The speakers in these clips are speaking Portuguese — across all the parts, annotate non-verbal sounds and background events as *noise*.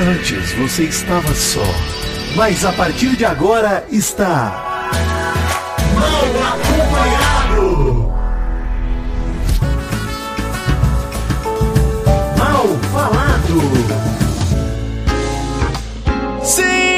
Antes você estava só, mas a partir de agora está. Mal acompanhado! Mal falado! Sim,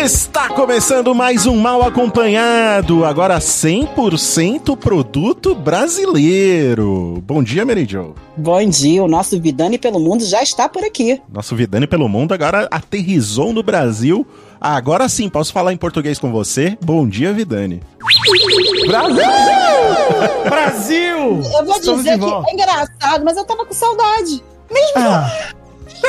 está começando mais um Mal Acompanhado, agora 100% produto brasileiro. Bom dia, Mary Jo. Bom dia, o nosso Vidani pelo Mundo já está por aqui. Nosso Vidani pelo Mundo agora aterrizou no Brasil. Agora sim, posso falar em português com você? Bom dia, Vidani. Brasil! *laughs* Brasil! Eu vou Estamos dizer que volta. é engraçado, mas eu tava com saudade. Mesmo Ah,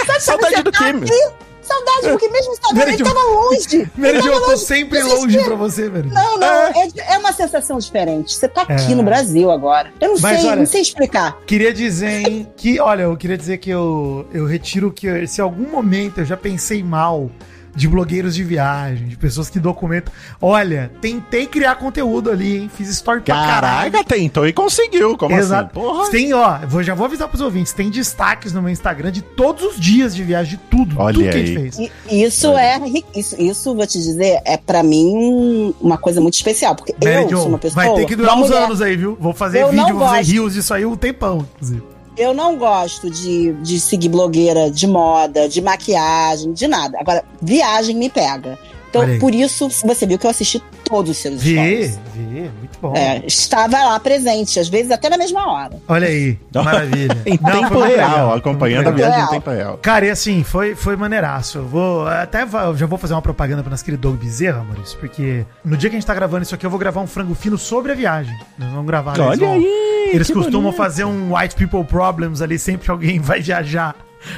sabe, Saudade do tá quê, aqui, meu? Saudade, porque mesmo saudade, ele tava longe. Tava eu tô sempre longe pra você, Jo. Não, não, é, é uma sensação diferente. Você tá aqui É. no Brasil agora. Eu não Mas sei, olha- não sei explicar. Queria dizer hein, que, olha, eu queria dizer que eu, eu retiro que se em algum momento eu já pensei mal de blogueiros de viagem, de pessoas que documentam. Olha, tentei criar conteúdo ali, hein? Fiz story pra caralho. Caraca, tentou e conseguiu. Como Exato. assim? Porra. Tem, ó, vou, já vou avisar pros ouvintes, tem destaques no meu Instagram de todos os dias de viagem, de tudo, Olha tudo que a aí. gente fez. E Isso é, isso, isso vou te dizer, é pra mim uma coisa muito especial, porque Mary eu Jo, sou uma pessoa. vai ter que durar uns mulher, anos aí, viu? Vou fazer Eu vídeo, vou fazer rios disso aí um tempão, inclusive. Eu não gosto de, de seguir blogueira de moda, de maquiagem, de nada. Agora, viagem me pega. Então, por isso, você viu que eu assisti todos os seus Vi, stories. vi, muito bom. É, estava lá presente, às vezes até na mesma hora. Olha aí, maravilha. *laughs* Em Não, tempo real, legal, acompanhando a viagem em Real. tempo real. Cara, e assim, foi, foi maneiraço. Eu vou. Até já vou fazer uma propaganda pro nosso querido Doug Bezerra, Maurício, porque no dia que a gente tá gravando isso aqui, eu vou gravar um frango fino sobre a viagem. Nós vamos gravar. eles Olha vão- aí, Eles costumam bonito. fazer um White People Problems ali sempre que alguém *laughs* vai viajar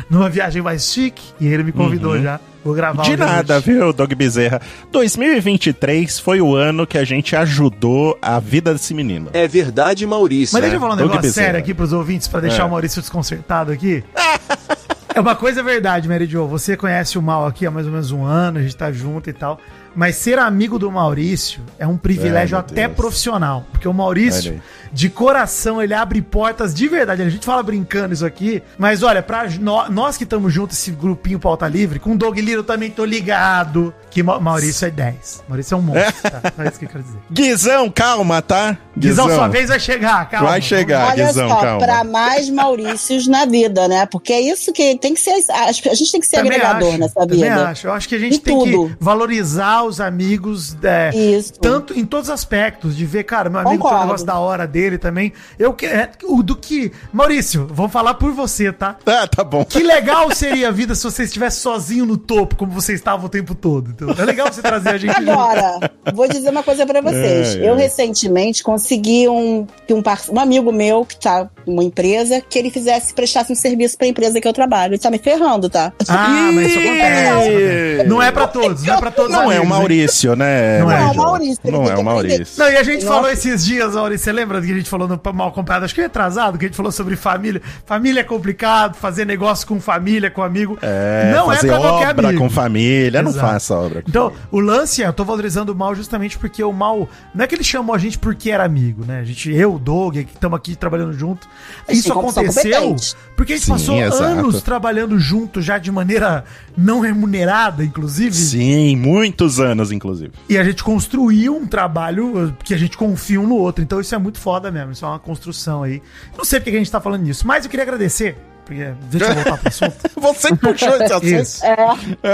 numa viagem mais chique. E ele me convidou já. Vou gravar. De um nada, hoje. viu, Doug Bezerra? 2023 foi o ano que a gente ajudou a vida desse menino. É verdade, Maurício. Mas deixa eu falar um Doug negócio Bezerra. sério aqui pros ouvintes, pra deixar É. o Maurício desconcertado aqui. *laughs* é uma coisa verdade, Mary Jo. Você conhece o Mal aqui há mais ou menos um ano, a gente tá junto e tal. Mas ser amigo do Maurício é um privilégio meu até Deus. profissional. Porque o Maurício. De coração, ele abre portas de verdade. A gente fala brincando isso aqui, mas olha, pra nó- nós que estamos juntos, esse grupinho pauta livre, com o Doug Lira eu também tô ligado que Ma- Maurício é 10. Maurício é um monstro, tá? *laughs* É isso que eu quero dizer. Guizão, calma, tá? Guizão, sua vez vai chegar, calma. Vai chegar. Olha Guizão, só, calma. pra mais Maurícios na vida, né? Porque é isso que tem que ser. A gente tem que ser Também agregador acho, nessa também vida. acho. Eu acho que a gente Em tem tudo. que valorizar os amigos é, Isso. tanto em todos os aspectos, de ver, cara, meu amigo tem um negócio da hora dele também. Eu que é, o do que Maurício, vou falar por você, tá? Ah, tá bom. Que legal seria a vida se você estivesse sozinho no topo, como você estava o tempo todo. Então, é legal você trazer a gente junto. Agora, vou dizer uma coisa pra vocês. É, é. Eu recentemente consegui um, que um, par- um amigo meu que tá uma empresa que ele fizesse, prestasse um serviço pra empresa que eu trabalho. Ele tá me ferrando, tá? Ah, mas isso acontece. Não é pra todos, não é pra todos os Não é o amigos, hein? Maurício, né? Não é. Não, Jo? Maurício, ele Não é o Maurício. Não, e a gente Nossa. falou esses dias, Maurício, você lembra que a gente falou no Mal Comprado? Acho que é atrasado, que a gente falou sobre família. Família é complicado, fazer negócio com família, com amigo. É, não é fazer pra qualquer obra amigo. com família. Não Exato. faça obra com Então, família. o lance é, eu tô valorizando o Mal justamente porque o Mal, não é que ele chamou a gente porque era amigo, né? A gente, eu, o Doug, que estamos aqui trabalhando junto. Isso Sim, aconteceu porque a gente Sim, passou exato. anos trabalhando junto já de maneira não remunerada, inclusive. Sim, muitos anos, inclusive. E a gente construiu um trabalho que a gente confia um no outro. Então isso é muito foda mesmo. Isso é uma construção aí. Não sei porque que a gente tá falando nisso, mas eu queria agradecer. Porque, deixa eu voltar pro assunto. *laughs* Você puxou esse assunto. Isso.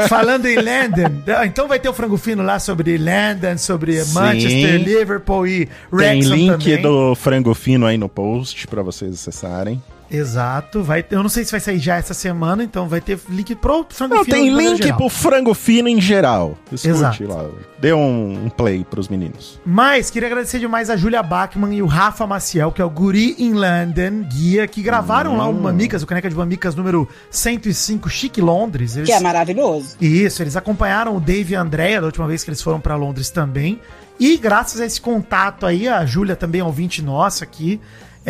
Falando em London, ah, então vai ter o frango fino lá sobre London, sobre Sim. Manchester, Liverpool e Tem Wrexham link também. do frango fino aí no post pra vocês acessarem. Exato. Vai, eu não sei se vai sair já essa semana, então vai ter link pro frango Não, fino. tem link geral. pro frango fino em geral. Escute Exato. lá. Dê um, um play pros meninos. Mas queria agradecer demais a Júlia Bachmann e o Rafa Maciel, que é o Guri in London, guia, que gravaram lá o Hum. Mamicas, o Caneca de Mamicas número 105, Chique Londres. Eles, Que é maravilhoso. Isso, eles acompanharam o Dave e a Andrea da última vez que eles foram pra Londres também. E graças a esse contato aí, a Júlia também é ouvinte nossa aqui,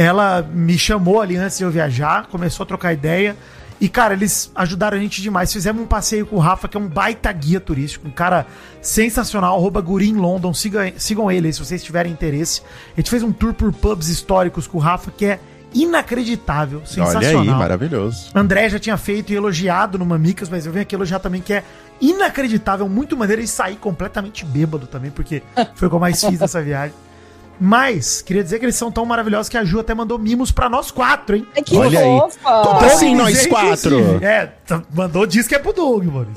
ela me chamou ali antes de eu viajar, começou a trocar ideia. E, cara, eles ajudaram a gente demais. Fizemos um passeio com o Rafa, que é um baita guia turístico, um cara sensacional, arroba Guri em London. Siga, sigam ele aí se vocês tiverem interesse. A gente fez um tour por pubs históricos com o Rafa, que é inacreditável, Olha sensacional. aí, maravilhoso. André já tinha feito e elogiado no Mamicas, mas eu venho aqui elogiar também que é inacreditável, muito maneiro e sair completamente bêbado também, porque *laughs* foi o que eu mais fiz nessa viagem. Mas, queria dizer que eles são tão maravilhosos que a Ju até mandou mimos pra nós quatro, hein? Ai, que Olha aí. Como assim, nós quatro? É, mandou, diz que é pro Doug, mano.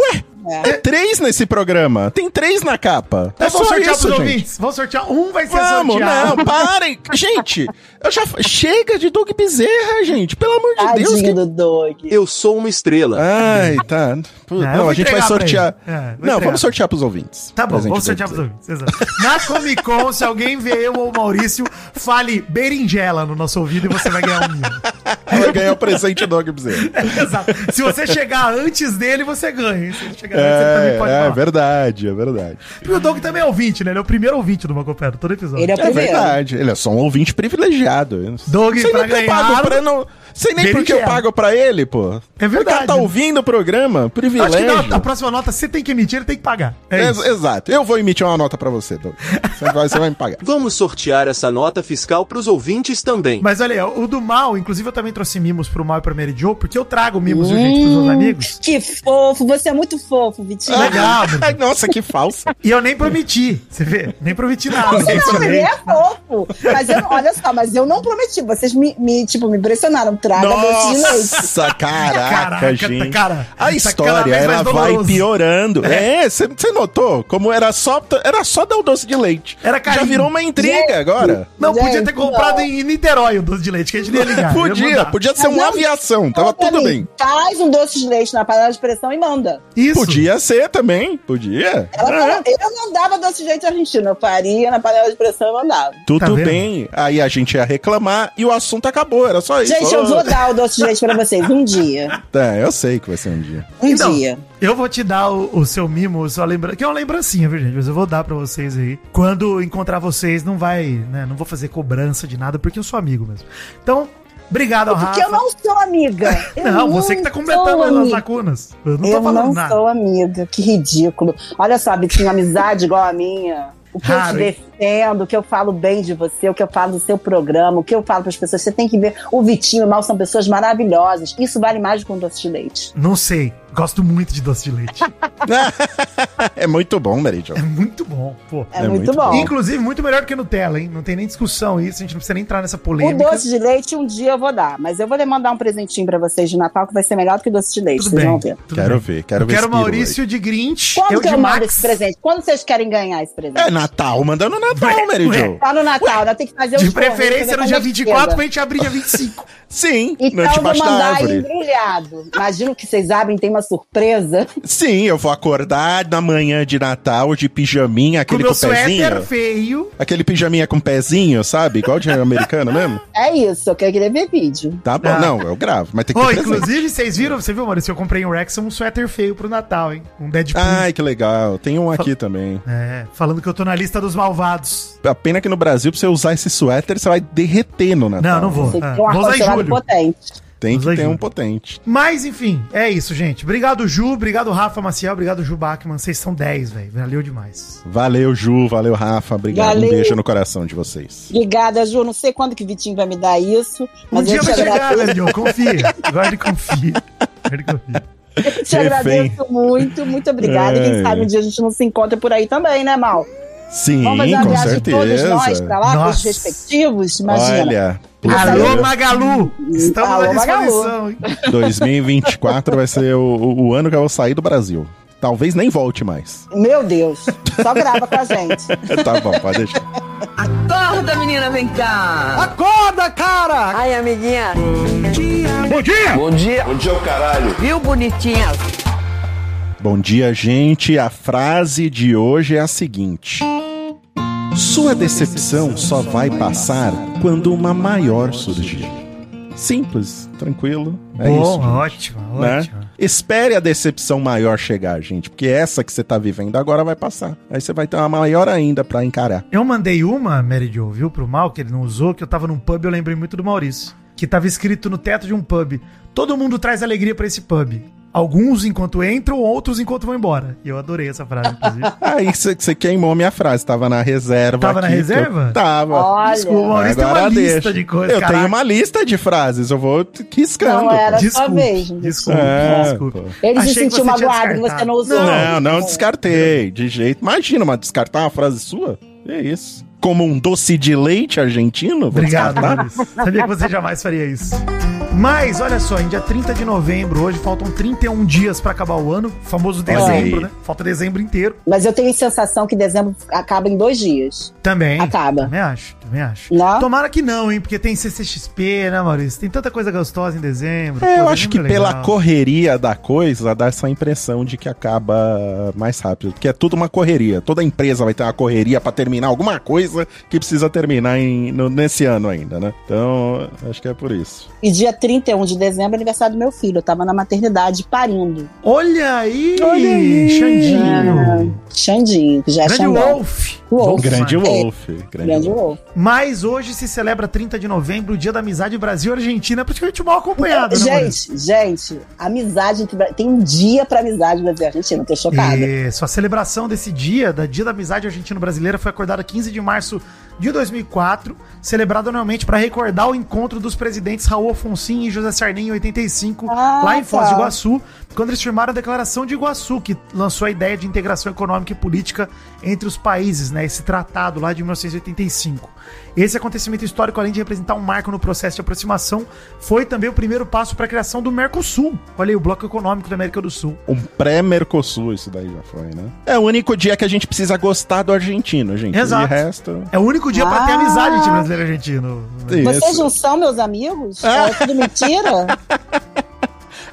É três nesse programa. Tem três na capa. É Então só vamos sortear isso, pros gente. ouvintes. Vamos sortear. Um vai ser Vamos, sorteado. não, parem. *laughs* Gente, eu já... Chega de Doug Bezerra, gente. Pelo amor de Deus. Tadinho que- do Doug. Eu sou uma estrela. Ai, tá. Pô, Não, Não, a gente vai sortear. É, não, entregar. vamos sortear pros ouvintes. Tá bom, vamos sortear pros ouvintes. exato. Na Comic Con, se alguém vê eu ou o Maurício, fale berinjela no nosso ouvido e você vai ganhar um mimo. Vai ganhar o presente do Doug Bezerra. *laughs* Exato. Se você chegar antes dele, você ganha. Se ele chegar também É, pode é falar. verdade, é verdade. Porque o Doug também é ouvinte, né? Ele é o primeiro ouvinte do Macopero, todo episódio. Ele é o É verdade. Ele é só um ouvinte privilegiado. Doug, sei pra eu ganhar- pra não. Sei nem por que eu pago pra ele, pô. É verdade. O cara tá ouvindo o programa, Eu Acho que privilégio. na, a próxima nota você tem que emitir, ele tem que pagar. É Ex- isso. Exato. Eu vou emitir uma nota pra você, Doug. Você vai, você vai me pagar. *laughs* Vamos sortear essa nota fiscal pros ouvintes também. Mas olha aí, o do Mal, inclusive eu também trouxe mimos pro Mal e pra Mary Jo, porque eu trago mimos urgentes pros meus amigos. Que fofo, você é muito fofo, Vitinho. Legal, *laughs* mano. Ai, Nossa, que falso. E eu nem prometi, você vê? Nem prometi nada. Você não, ele é fofo. Mas eu, olha só, mas eu não prometi. Vocês me, me, tipo, me pressionaram. Traga doce de leite. Nossa, caraca, Caraca, gente. cara, a tá história ela vai piorando. É, você notou? Como era só, era só dar o doce de leite. Era Já virou uma intriga Gente, agora. Não, podia Gente, ter comprado não. em Niterói o doce de leite, que a gente ia ligar. Podia, podia ser uma não- aviação, tava tudo mim, bem. Faz um doce de leite na panela de pressão e manda. Isso. Podia ser também, podia. Ela É. eu não dava doce de leite argentino, eu faria na panela de pressão e mandava. Tudo Tá bem. Aí a gente ia reclamar e o assunto acabou, era só isso. Gente, eu vou dar o doce de leite pra vocês um dia. É, eu sei que vai ser um dia. Um Então, dia. Eu vou te dar o, o seu mimo, sua lembrança, que é uma lembrancinha, viu, gente? Mas eu vou dar pra vocês aí. Quando encontrar vocês, não vai, né? Não vou fazer cobrança de nada, porque eu sou amigo mesmo. Então, obrigado ao Porque Rafa. eu não sou amiga. *laughs* Eu Não, você que tá completando as lacunas. Eu não eu tô falando não nada. sou amiga, que ridículo. Olha só, Bitinho, amizade igual a minha. O que Raro, eu te defendo, o que eu falo bem de você, o que eu falo do seu programa, o que eu falo para as pessoas. Você tem que ver. O Vitinho e o Mal são pessoas maravilhosas. Isso vale mais do que um doce de leite. Não sei. Gosto muito de doce de leite. *laughs* é muito bom, Meridio. É muito bom, pô. É, É muito, muito bom. Inclusive, muito melhor do que Nutella, hein? Não tem nem discussão isso, a gente não precisa nem entrar nessa O polêmica. doce de leite um dia eu vou dar, mas eu vou lhe mandar um presentinho pra vocês de Natal que vai ser melhor do que o doce de leite, Tudo vocês bem. vão ver. tudo Quero bem. ver, quero eu ver quero Maurício de Grinch, Quando eu que de eu mando Max. esse presente? Quando vocês querem ganhar esse presente? É Natal, mandando Natal, Ué, Meridio. Tá no Natal, ainda tem que fazer De os correios, preferência no dia quando é que 24 chega. pra gente abrir dia 25. *laughs* Sim, Então vou debaixo da mandar árvore. embrulhado. Imagino que vocês abrem, tem uma surpresa. Sim, eu vou acordar na manhã de Natal de pijaminha, Com aquele meu com, pezinho. suéter feio. Aquele pijaminha com pezinho, sabe? Igual de americano *laughs* mesmo. É isso, eu queria ver vídeo. Tá bom, Ah. não, eu gravo, mas tem que ter presente. inclusive, vocês viram? Você viu, Maurício? Eu comprei um Wrexham um suéter feio pro Natal, hein? Um Deadpool. Ai, que legal. Tem um aqui também. É, falando que eu tô na lista dos malvados. A pena que no Brasil, pra você usar esse suéter, você vai derreter no Natal. Não, não vou. Você Ah, tem um vou usar em julho. potente. Tem que ter um potente. Mas, enfim, é isso, gente. Obrigado, Ju. Obrigado, Rafa Maciel. Obrigado, Ju Bachmann. Vocês são 10, velho. Valeu demais. Valeu, Ju. Valeu, Rafa. Obrigado. Valeu. Um beijo no coração de vocês. Obrigada, Ju. Não sei quando que o Vitinho vai me dar isso. Um Mas dia eu te vai chegar, velho, John. Confia. Guarde e confia. Guarde e confia. Eu te Refém. agradeço muito, muito obrigada. Ai. quem sabe um dia a gente não se encontra por aí também, né, Mal? Sim, Vamos fazer uma com viagem todos nós certeza. pra lá, com os Nossa. respectivos, imagina. Olha, Alô, Magalu! Estamos Alô, à Magalu. disposição, hein? *laughs* 2024 vai ser o, o- o ano que eu vou sair do Brasil. Talvez nem volte mais. Meu Deus, só grava com a gente. *laughs* tá bom, pode deixar. Acorda, menina, vem cá. Acorda, cara! Ai, amiguinha. Bom dia! Bom dia. Bom dia, o caralho. Viu, bonitinha? Bom dia, gente. A frase de hoje é a seguinte: Sua decepção só vai passar quando uma maior surgir. Simples, tranquilo. É Bom, isso. ótimo, né? ótimo. Espere a decepção maior chegar, gente, porque essa que você tá vivendo agora vai passar. Aí você vai ter uma maior ainda pra encarar. Eu mandei uma, Mary Jo, viu, pro mal, que ele não usou, que eu tava num pub, eu lembrei muito do Maurício. Que tava escrito no teto de um pub: Todo mundo traz alegria pra esse pub. Alguns enquanto entram, outros enquanto vão embora. E eu adorei essa frase, inclusive. *laughs* Aí você queimou minha frase. Tava na reserva. Tava na aqui, reserva? que eu- Tava. Olha. Desculpa, Maurício tem uma lista deixa. de coisas. Eu caraca. tenho uma lista de frases. Eu vou riscando. Não era sua vez. desculpe, É, desculpe. pô. Ele Achei se sentiu magoado que você não usou. Não, não descartei. De jeito. Imagina, mas descartar uma frase sua? É isso. Como um doce de leite argentino? Obrigado. Sabia que você jamais faria isso. Mas, olha só, em dia 30 de novembro, hoje faltam 31 dias pra acabar o ano, famoso dezembro, né? Falta dezembro inteiro. Mas eu tenho a sensação que dezembro acaba em dois dias. Também. Acaba. Também acho, também acho. Não? Tomara que não, hein? Porque tem CCXP, né, Maurício? Tem tanta coisa gostosa em dezembro. É, eu acho que é pela legal. correria da coisa, dá essa impressão de que acaba mais rápido. Porque é tudo uma correria. Toda empresa vai ter uma correria pra terminar alguma coisa que precisa terminar em- no- nesse ano ainda, né? Então, acho que é por isso. E dia 31 de dezembro é aniversário do meu filho. Eu tava na maternidade parindo. Olha aí! Olha aí! Xandinho! Xandinho, que já é Grande Xandão. Wolf! Wolf. Grande É. Wolf. Grande, Grande Wolf. Wolf. Mas hoje se celebra 30 de novembro, o Dia da Amizade Brasil-Argentina, praticamente mal acompanhado, né? Gente, gente, amizade. entre- Tem um dia pra amizade Brasil e Argentina. Tô chocada. Isso, a celebração desse dia, da Dia da Amizade Argentino-Brasileira, foi acordada 15 de março de 2004, celebrado anualmente para recordar o encontro dos presidentes Raul Afonso e José Sarney em 85, Ah, lá em Foz de tá. Iguaçu, quando eles firmaram a Declaração de Iguaçu, que lançou a ideia de integração econômica e política entre os países, né? Esse tratado lá de 1985. Esse acontecimento histórico, além de representar um marco no processo de aproximação, foi também o primeiro passo para a criação do Mercosul. Olha aí, o Bloco Econômico da América do Sul. Um pré-Mercosul, isso daí já foi, né? É o único dia que a gente precisa gostar do argentino, gente. Exato. E resto. É o único dia pra ter Ah. amizade entre brasileiro e argentino. Vocês Isso. não são meus amigos? Ah. É tudo mentira? *laughs*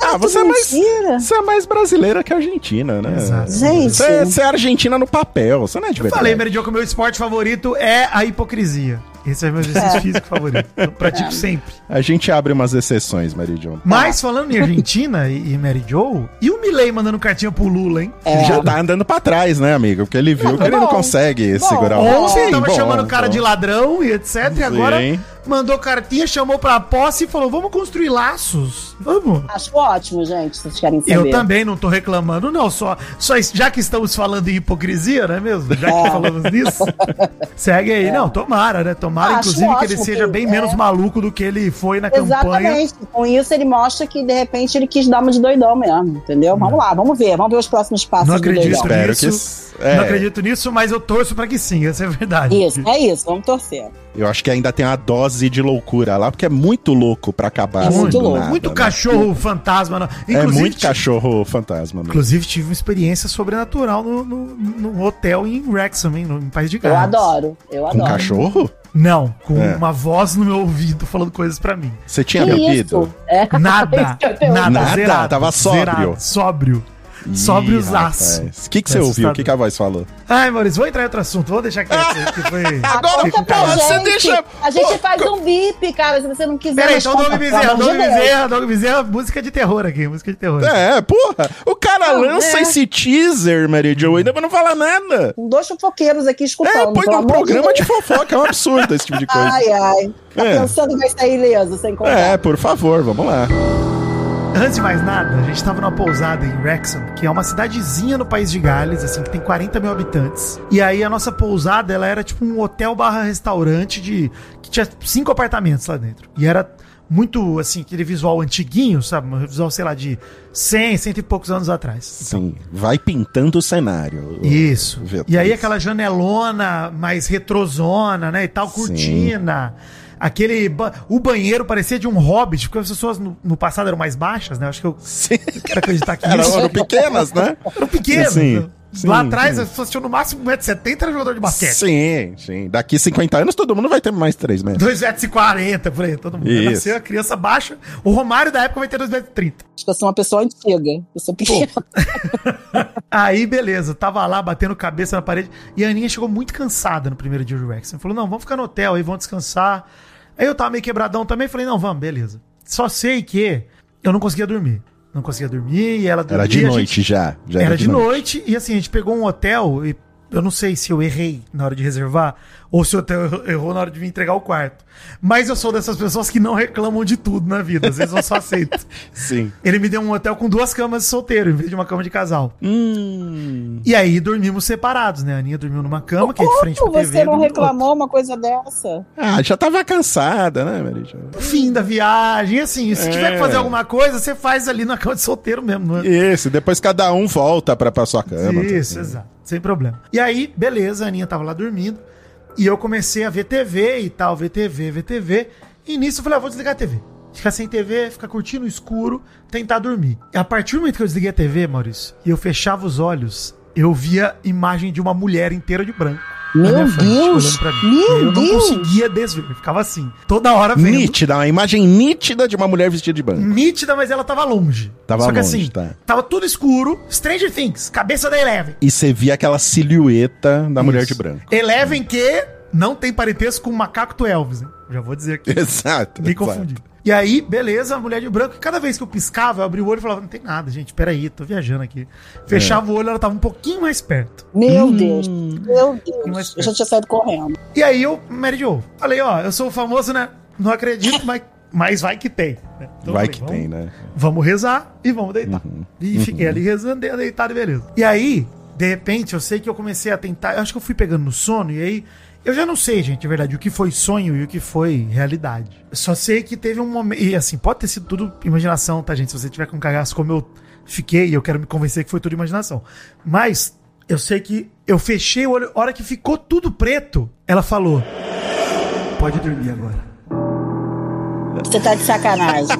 Ah, tudo você é mais. Você é mais brasileira que argentina, né? Exato. Gente. Você é, você é argentina no papel, você não é de verdade. Falei, Meridio, que o meu esporte favorito é a hipocrisia. Esse é o meu exercício físico favorito. Eu pratico sempre. A gente abre umas exceções, Mary Jo. Mas falando em Argentina e, e Mary Joe, e o Milley mandando cartinha pro Lula, hein? É. Já tá andando pra trás, né, amigo? Porque ele viu que ele não consegue Bom. segurar o Ontem Sim, tava bom, chamando o cara bom. de ladrão e etc. E agora mandou cartinha, chamou pra posse e falou: vamos construir laços. Vamos. Acho ótimo, gente, se vocês querem saber. Eu também não tô reclamando, não. Só, só já que estamos falando em hipocrisia, não é mesmo? Já que É. falamos nisso, *laughs* segue aí. Não, tomara, né? Tomara, Acho inclusive, que ele seja que- bem é. menos maluco do que ele foi na campanha. Exatamente. Com isso, ele mostra que, de repente, ele quis dar uma de doidão mesmo, entendeu? Vamos lá, vamos ver. Vamos ver os próximos passos Não do acredito nisso. que- é. Não acredito nisso, mas eu torço pra que sim, essa é a verdade. Isso, é isso. Vamos torcer. Eu acho que ainda tem uma dose de loucura lá, porque é muito louco pra acabar assim Muito do louco. nada, Muito né? cachorro fantasma. não. É Inclusive, muito ti- cachorro fantasma. Inclusive, tive uma experiência sobrenatural no, no, no hotel em Wrexham, hein, no, em País de Eu Gales. adoro. Eu Com adoro. cachorro? Não, com É. uma voz no meu ouvido falando coisas pra mim. Você tinha Que bebido? isso? É. *laughs* Nada, nada, Nada? zerado. Tava sóbrio? Zerado, sóbrio. Ih, Sóbriozaço. rapaz. O que, que você É ouviu? O que, que a voz falou? Ai, Maurício, vou entrar em outro assunto, vou deixar quieto, *laughs* que foi... Agora, pra você deixa- A gente Pô, faz um bip, cara, se você não quiser. Peraí, então Doug pelo Bezerra, Doug Deus. Bezerra, Doug Bezerra, música de terror aqui, música de terror. É, porra. O cara Não, lança é. esse teaser, Mary Jo, ainda não fala nada. Com dois fofoqueiros aqui É, escutando. põe pelo num amor programa de fofoca, é um absurdo esse tipo de coisa. Ai, ai. Tá É. pensando que vai sair ileso sem contar. É, por favor, vamos lá. Antes de mais nada, a gente tava numa pousada em Wrexham, que é uma cidadezinha no país de Gales, assim, que tem 40 mil habitantes. E aí a nossa pousada, ela era tipo um hotel barra restaurante de... que tinha cinco apartamentos lá dentro. E era muito, assim, aquele visual antiguinho, sabe? Um visual, sei lá, de 100, cento e poucos anos atrás. Sim, vai pintando o cenário. Isso. Vê- E aí aquela janelona mais retrosona, né? E tal, Sim. Aquele. ba- O banheiro parecia de um hobbit, porque as pessoas no, no passado eram mais baixas, né? Acho que eu Sim. quero acreditar que *laughs* Eram, isso. eram pequenas, né? Eram pequenos. Sim, né? sim, Lá atrás sim. as pessoas tinham no máximo 1,70m era jogador de basquete. Sim, sim. Daqui 50 anos todo mundo vai ter mais 3 metros. 2,40m por aí, todo mundo. Isso. Vai nascer a criança baixa. O Romário da época vai ter 2,30m. Acho que eu sou uma pessoa antiga. Eu sou pequena. *laughs* Aí, beleza, tava lá batendo cabeça na parede. E a Aninha chegou muito cansada no primeiro dia de Rex. Falou: não, vamos ficar no hotel aí, vamos descansar. Aí eu tava meio quebradão também. Falei: não, vamos, beleza. Só sei que eu não conseguia dormir. Não conseguia dormir e ela dormia. Era de noite gente- já. já Era de noite. E assim, a gente pegou um hotel e eu não sei se eu errei na hora de reservar. Ou se o hotel errou- na hora de vir entregar o quarto. Mas eu sou dessas pessoas que não reclamam de tudo na vida, às vezes eu só aceito. *laughs* Sim. Ele me deu um hotel com duas camas de solteiro, em vez de uma cama de casal. Hum. E aí dormimos separados, né? A Aninha dormiu numa cama, que é de frente pra Como TV. você não reclamou uma coisa dessa? Ah, já tava cansada, né, Mary Jo? Fim da viagem, assim, se É. tiver que fazer alguma coisa, você faz ali na cama de solteiro mesmo, não é? Isso, depois cada um volta pra, pra sua cama. Isso, exato. Sem problema. E aí, beleza, a Aninha tava lá dormindo. E eu comecei a ver TV e tal, ver TV, ver TV. E nisso eu falei, ah, vou desligar a TV. Ficar sem TV, ficar curtindo o escuro, tentar dormir. E a partir do momento que eu desliguei a TV, Maurício, e eu fechava os olhos, eu via imagem de uma mulher inteira de branco. Meu frente, Deus! Meu E eu não Deus! conseguia desver. eu Ficava assim, toda hora vendo. Nítida, uma imagem nítida de uma mulher vestida de branco. Nítida, mas ela tava longe. Tava Só que longe, assim, tá. tava tudo escuro. Stranger Things, cabeça da Eleven. E você via aquela silhueta da mulher de Isso. branco. Eleven que não tem parentesco com o macaco do Elvis, né? Já vou dizer aqui. *laughs* Exato. Me exato. E aí, beleza, a mulher de branco. E cada vez que eu piscava, eu abria o olho e falava: Não tem nada, gente, peraí, tô viajando aqui. Fechava o olho, ela tava um pouquinho mais perto. Meu Hum. Deus. Meu Deus. Eu já tinha saído correndo. E aí eu, Mary Jo, falei: Ó, eu sou o famoso, né? Não acredito, mas, mas vai que tem. né? Então Vai falei, que vamos- tem, né? Vamos rezar e vamos deitar. E fiquei ali rezando, dei- deitado e beleza. E aí, de repente, eu sei que eu comecei a tentar. Eu acho que eu fui pegando no sono, e aí. Eu já não sei, gente, de verdade, o que foi sonho e o que foi realidade. Só sei que teve um momento. E assim, pode ter sido tudo imaginação, tá, gente? Se você tiver com cagaço como eu fiquei, eu quero me convencer que foi tudo imaginação. Mas eu sei que eu fechei o olho, a hora que ficou tudo preto, ela falou: Pode dormir agora. Você tá de sacanagem. *laughs*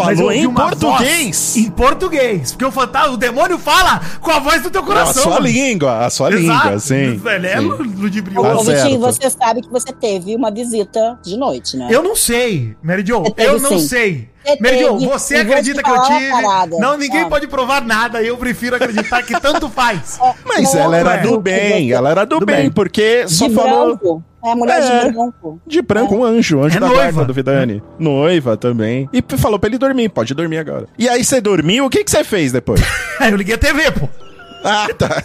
Mas Falou em português. voz Em português. Porque o fantasma, o demônio fala com a voz do teu a coração. sua mano. língua, a sua Exato. língua, sim. Ele é sim. ludibrioso. Tá Ô, Vitinho, certo. você sabe que você teve uma visita de noite, né? Eu não sei, Mary Jo. Eu não sim. sei. Mary Jo, teve, você acredita que eu tive. parada, não, ninguém sabe? pode provar nada. Eu prefiro acreditar que tanto faz. *laughs* Mas Não, ela era é. do bem, ela era do, Do bem, bem. porque De só falou branco. É a mulher É. de branco. de branco um anjo, anjo É da noiva. guarda do Vidani. Noiva também. E falou pra ele dormir, pode dormir agora. E aí você dormiu, o que que você fez depois? *laughs* Eu liguei a TV, pô. ah, tá.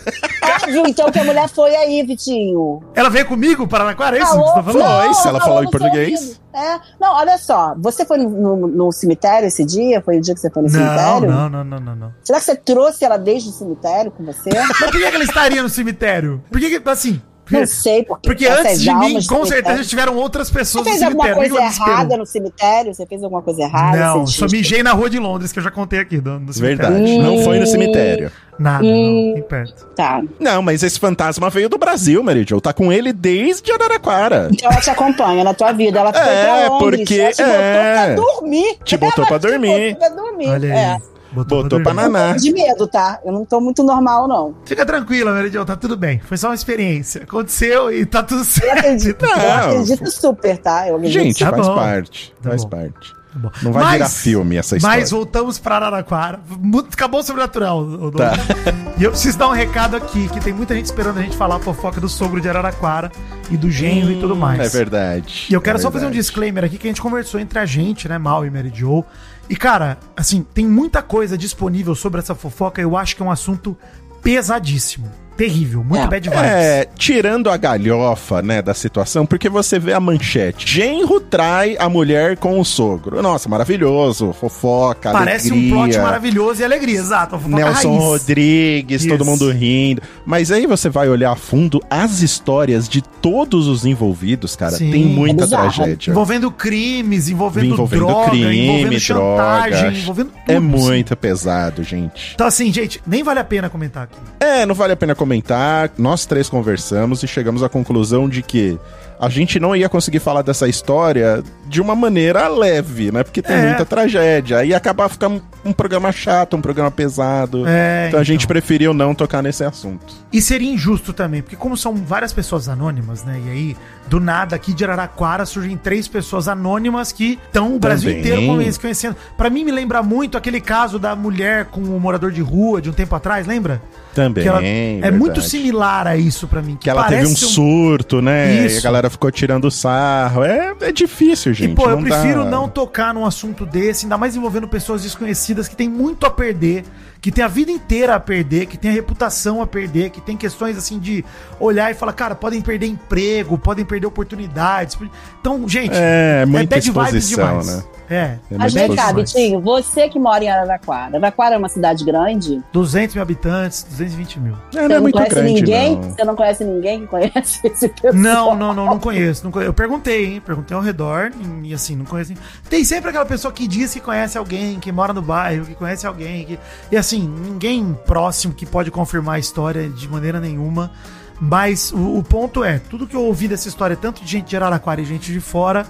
Óbvio, então, que a mulher foi aí, Vitinho. Ela veio comigo para Araraquara, é isso que Falou, você tá falando? Foi, se ela falou em no seu português. É. Não, olha só. Você foi no, no- no cemitério esse dia? Foi o dia que você foi no Não, cemitério? não, não, não, não, não. Será que você trouxe ela desde o cemitério com você? Mas por que, que ela estaria no cemitério? Por que, que assim? Não sei, porque, Porque antes de mim, do com certeza tiveram outras pessoas Você no fez alguma cemitério. coisa Ninguém errada no cemitério? Você fez alguma coisa errada? Não, só mijei na rua de Londres, que eu já contei aqui. Do, do cemitério. Verdade, não foi no cemitério. Nada, Hum. não, nem perto. Tá. Não, mas esse fantasma veio do Brasil, Mary Jo. Tá com ele desde Araraquara. Então ela te acompanha na tua vida. Ela foi É, pra Londres. porque- ela te é. botou pra dormir. Te botou pra te dormir. botou pra dormir. Olha aí. É. Botou pra naná. De medo, tá? Eu não tô muito normal, não. Fica tranquila, Meridion, tá tudo bem. Foi só uma experiência. Aconteceu e tá tudo Eu certo. acredito, eu Não. acredito super, tá? Eu acredito Gente, Tá faz bom. parte. Tá faz bom. parte. Tá bom. Não vai Mas- virar filme essa história. Mas voltamos pra Araraquara. Acabou o sobrenatural, o Tá. E eu preciso dar um recado aqui, que tem muita gente esperando a gente falar a fofoca do sogro de Araraquara e do genro e tudo mais. É verdade. E eu quero é só fazer um verdade. disclaimer aqui que a gente conversou entre a gente, né, Mal e Mary Jo. E, cara, assim, tem muita coisa disponível sobre essa fofoca. Eu acho que é um assunto pesadíssimo. Terrível, muito É. bad vibes. É, tirando a galhofa, né, da situação, porque você vê a manchete. Genro trai a mulher com o sogro. Nossa, maravilhoso. Fofoca, Parece um alegria. plot maravilhoso e alegria, exato. Nelson raiz. Rodrigues, Isso. todo mundo rindo. Mas aí você vai olhar a fundo as histórias de todos os envolvidos, cara. Sim. Tem muita É tragédia. Envolvendo crimes, envolvendo, Envolvendo droga, crime, envolvendo chantagem, droga. envolvendo tudo. É assim. muito pesado, gente. Então, assim, gente, nem vale a pena comentar aqui. É, não vale a pena comentar. Nós três conversamos e chegamos à conclusão de que a gente não ia conseguir falar dessa história de uma maneira leve, né? Porque tem É. muita tragédia. Aí acabar ficando um programa chato, um programa pesado. É, então a gente então. preferiu não tocar nesse assunto. E seria injusto também, porque como são várias pessoas anônimas, né? E aí, do nada, aqui de Araraquara surgem três pessoas anônimas que estão o Brasil Também. inteiro conhe- conhecendo. Pra mim, me lembra muito aquele caso da mulher com o morador de rua de um tempo atrás, lembra? Também. Que ela- é muito similar a isso pra mim. Que ela teve um parece surto, né? E Isso. a galera ficou tirando sarro. É, é difícil, gente. E, pô, eu não dá- prefiro não tocar num assunto desse, ainda mais envolvendo pessoas desconhecidas que tem muito a perder, que tem a vida inteira a perder, que tem a reputação a perder, que tem questões assim de olhar e falar, cara, podem perder emprego, podem perder oportunidades. Então, gente, É, muita bad vibes exposição, demais. né? É. É Mas vem cá. Vitinho, você que mora em Araraquara. Araraquara é uma cidade grande? 200 mil habitantes, 220 mil. É, Você não é muito conhece grande, ninguém? não. Você não conhece ninguém que conhece *laughs* esse pessoal? Não, não, não, não conheço, não conheço. Eu perguntei, hein? Perguntei ao redor e assim, não conheço. ninguém. Tem sempre aquela pessoa que diz que conhece alguém, que mora no bairro, que conhece alguém. Que... E assim, ninguém próximo que pode confirmar a história de maneira nenhuma. Mas o, o ponto é, tudo que eu ouvi dessa história, tanto de gente de Araraquara e gente de fora,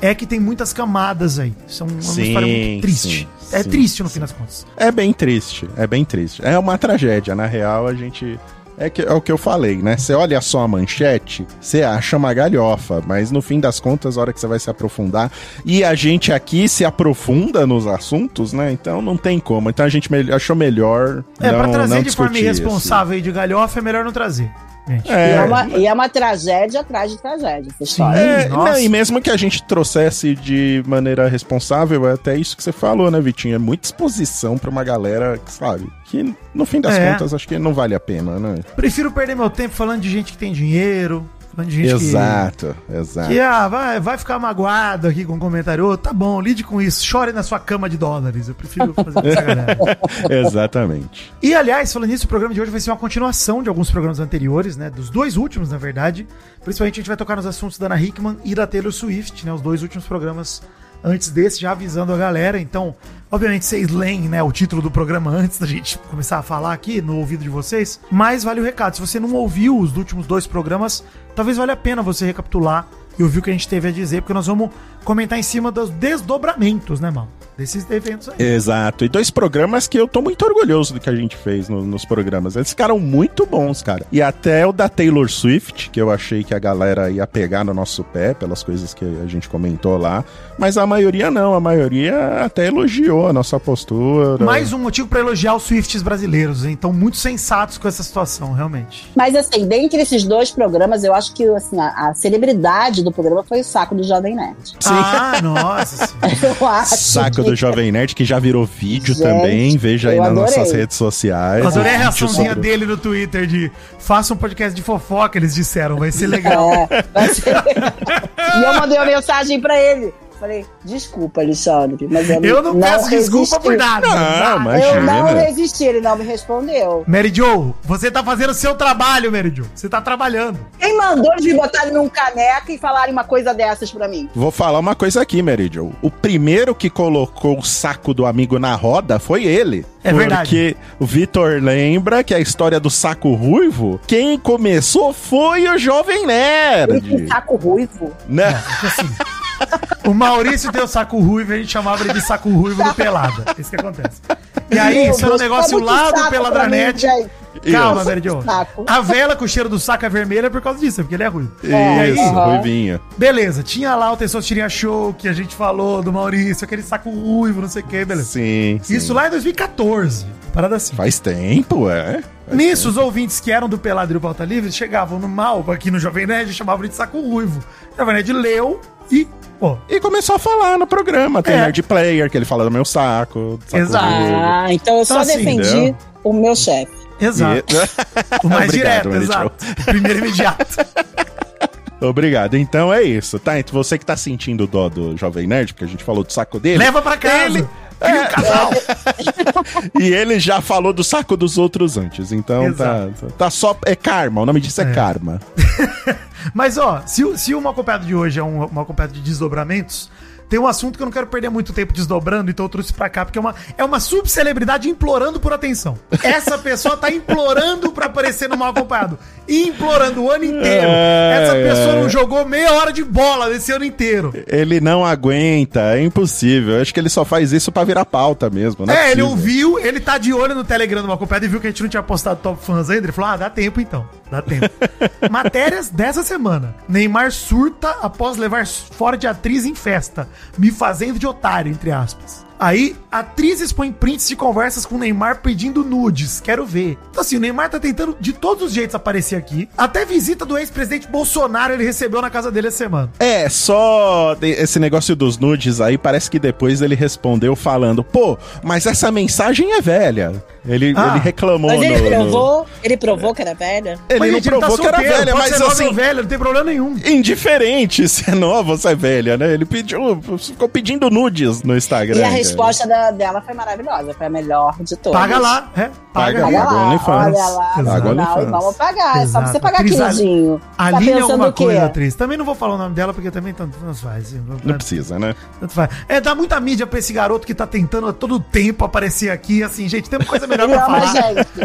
é que tem muitas camadas aí. São uma Sim, história muito triste. sim, é sim, triste no fim das contas. É bem triste, é bem triste. É uma tragédia, na real, a gente. É, que, é o que eu falei, né? Você olha só a manchete, você acha uma galhofa, mas no fim das contas, a hora que você vai se aprofundar. E a gente aqui se aprofunda nos assuntos, né? Então não tem como. Então a gente me- achou melhor. É, pra não- trazer não de forma discutir isso. irresponsável e de galhofa é melhor não trazer. Gente. E É, é, uma, e é uma tragédia atrás de tragédia, essa história. É, não, e mesmo que a gente trouxesse de maneira responsável, é até isso que você falou, né, Vitinho? É muita exposição pra uma galera, que, sabe, que no fim das É. contas acho que não vale a pena, né? Prefiro perder meu tempo falando de gente que tem dinheiro, falando de gente que... Exato, exato. Que ah, vai, vai ficar magoado aqui com um comentário. Ô, tá bom, lide com isso. Chore na sua cama de dólares. Eu prefiro fazer essa galera. *laughs* Exatamente. E, aliás, falando nisso, o programa de hoje vai ser uma continuação de alguns programas anteriores, né? Dos dois últimos, na verdade. Principalmente a gente vai tocar nos assuntos da Ana Hickman e da Taylor Swift, né? Os dois últimos programas antes desse, já avisando a galera. Então, obviamente, vocês leem, né, o título do programa antes da gente começar a falar aqui no ouvido de vocês. Mas vale o recado. Se você não ouviu os últimos dois programas, talvez valha a pena você recapitular e ouvir o que a gente teve a dizer, porque nós vamos comentar em cima dos desdobramentos, né, mal? Desses eventos aí. Exato. E dois programas que eu tô muito orgulhoso do que a gente fez no- nos programas. Eles ficaram muito bons, cara. E até o da Taylor Swift, que eu achei que a galera ia pegar no nosso pé pelas coisas que a gente comentou lá. Mas a maioria não. A maioria até elogiou a nossa postura. Mais um motivo pra elogiar os Swifts brasileiros, hein? então muito sensatos com essa situação, realmente. Mas assim, dentre esses dois programas, eu acho que assim, a, a celebridade do programa foi o saco do Jovem Nerd. Ah, nossa *laughs* senhora. Eu acho. Saco que- do Jovem Nerd, que já virou vídeo Gente, também. Veja aí nas adorei. nossas redes sociais. Eu adorei a reaçãozinha sobre- dele no Twitter de faça um podcast de fofoca, eles disseram, vai ser legal. É, vai ser- *laughs* e eu mandei uma mensagem pra ele. Falei, desculpa, Alexandre, mas eu, Eu não, peço desculpa resisti. por nada. Não, mas- Eu não resisti, ele não me respondeu. Mary Jo, você tá fazendo o seu trabalho, Mary Jo. Você tá trabalhando. Quem mandou eles me botarem num caneca e falarem uma coisa dessas pra mim? Vou falar uma coisa aqui, Meridio. O primeiro que colocou o saco do amigo na roda foi ele. É verdade. Porque o Vitor lembra que a história do saco ruivo, quem começou foi o Jovem Nerd. saco ruivo. Né? *laughs* O Maurício tem o saco ruivo e a gente chamava ele de saco ruivo do Pelada. Isso que acontece. E aí, Meu isso era um Deus, negócio tá muito lá do Peladranet. mim. Calma, Isso. Mary Jo. Saco. A vela com o cheiro do saco é vermelha é por causa disso, é porque ele é ruivo. Isso, ruivinho. Beleza, tinha lá o Testosterinha Show que a gente falou do Maurício, aquele saco ruivo, não sei o que, beleza. Sim, sim. Isso lá em 2014. Parada assim. Faz tempo, é. Faz Nisso, os ouvintes que eram do Pelado e do Pauta Livre chegavam no mal aqui no Jovem Nerd e chamavam ele de saco ruivo. O Jovem Nerd leu e, pô, E começou a falar no programa. Tem É. Nerd Player, que ele fala do meu saco. saco Exato. ruivo. Ah, então eu só assim, defendi entendeu? o meu chefe. Exato. E- O mais Obrigado, direto, exato. O primeiro imediato. *laughs* Obrigado. Então é isso, tá? Então você que tá sentindo dó do Jovem Nerd, porque a gente falou do saco dele. Leva pra casa. Ele- É. casal. *laughs* E ele já falou do saco dos outros antes. Então tá, Exato. tá só. É karma. O nome disso é, É. karma. *laughs* Mas, ó, se, o- se uma acompanhado de hoje é um, uma acompanhado de desdobramentos, tem um assunto que eu não quero perder muito tempo desdobrando, então eu trouxe pra cá, porque é uma, é uma subcelebridade implorando por atenção. Essa pessoa tá implorando pra aparecer no mal acompanhado. Implorando o ano inteiro. É, Essa pessoa é. não jogou meia hora de bola nesse ano inteiro. Ele não aguenta, é impossível. Eu acho que ele só faz isso pra virar pauta mesmo. Não É, ele possível. ouviu, ele tá de olho no Telegram do mal acompanhado e viu que a gente não tinha postado top fãs ainda. Ele falou: ah, dá tempo então. Dá tempo. *laughs* Matérias dessa semana. Neymar surta após levar fora de atriz em festa, me fazendo de otário, entre aspas. Aí, atriz expõe prints de conversas com o Neymar pedindo nudes. Quero ver. Então, assim, o Neymar tá tentando de todos os jeitos aparecer aqui. Até visita do ex-presidente Bolsonaro ele recebeu na casa dele essa semana. É, só esse negócio dos nudes aí, parece que depois ele respondeu falando, pô, mas essa mensagem é velha. Ele, Ah. ele reclamou Mas ele no- no- provou, ele provou que era velha? Ele Mas, não gente, ele provou tá que era velha, mas nova assim, ou velha, não tem problema nenhum. indiferente se é nova ou se é velha, né? Ele pediu, ficou pedindo nudes no Instagram. E a cara. resposta da- dela foi maravilhosa, foi a melhor de todas. Paga lá, é. Paga Paga, Paga lá. Paga lá, OnlyFans. olha lá. Paga não, vamos pagar, é só você pagar Atriz queridinho. Tá o quê? coisa, atriz. Também não vou falar o nome dela, porque também tanto tanto faz. Não precisa, né? Tanto faz. É, dá muita mídia pra esse garoto que tá tentando a todo tempo aparecer aqui. Assim, gente, tem uma coisa melhor pra falar.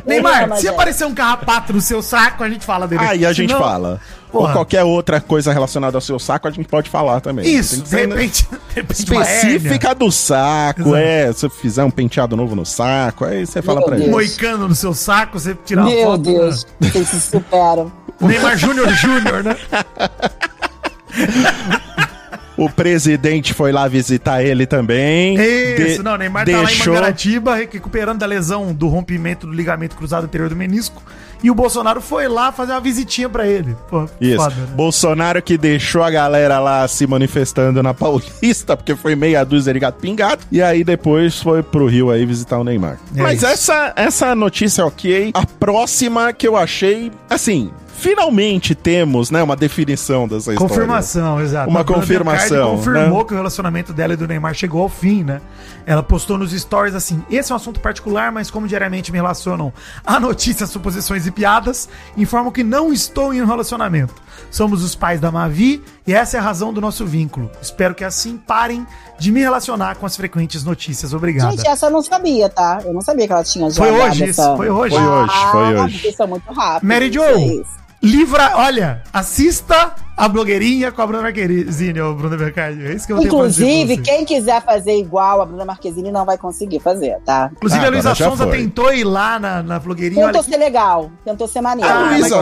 Neymar, se gente. aparecer um carrapato no seu saco, a gente fala dele. Aí a gente Senão- fala. Porra. Ou qualquer outra coisa relacionada ao seu saco, a gente pode falar também. Isso, que de né, repente, *laughs* de repente Específica do saco, Exato. é. Se você fizer um penteado novo no saco, aí você fala Meu pra Deus. ele. moicano no seu saco, você tirar uma Meu foto. Deus, vocês se superam. né? Neymar Júnior Júnior, né? *laughs* O presidente foi lá visitar ele também. Isso, De- não, Neymar tá lá em deixou... Mangaratiba, recuperando da lesão do rompimento do ligamento cruzado anterior do menisco. E o Bolsonaro foi lá fazer uma visitinha pra ele. Pô, Isso. foda, né? Bolsonaro que deixou a galera lá se manifestando na Paulista, porque foi meia dúzia de gato pingado. E aí depois foi pro Rio aí visitar o Neymar. É Mas isso. essa, essa notícia é ok. A próxima que eu achei, assim, finalmente temos, né, uma definição dessa história. Confirmação, exato. Uma A confirmação, Biancardi confirmou né? que o relacionamento dela e do Neymar chegou ao fim, né? Ela postou nos stories assim: esse é um assunto particular, mas como diariamente me relacionam a notícias, suposições e piadas, informam que não estou em um relacionamento. Somos os pais da Mavi e essa é a razão do nosso vínculo. Espero que assim parem de me relacionar com as frequentes notícias. Obrigada. Gente, essa eu não sabia, tá? Eu não sabia que ela tinha já Foi hoje isso, foi hoje. Foi hoje, foi Ah, hoje. Vocês são muito rápidos. Mary isso Jo, isso. Livra, olha, assista a blogueirinha com a Bruna Marquezine, ô Bruna Mercado. É isso que eu Inclusive, quem quiser fazer igual a Bruna Marquezine não vai conseguir fazer, tá? Inclusive, Ah, a Luísa Sonza foi. tentou ir lá na, na blogueirinha. Tentou Olha, ser legal, tentou ser maneiro. A Ah, Luísa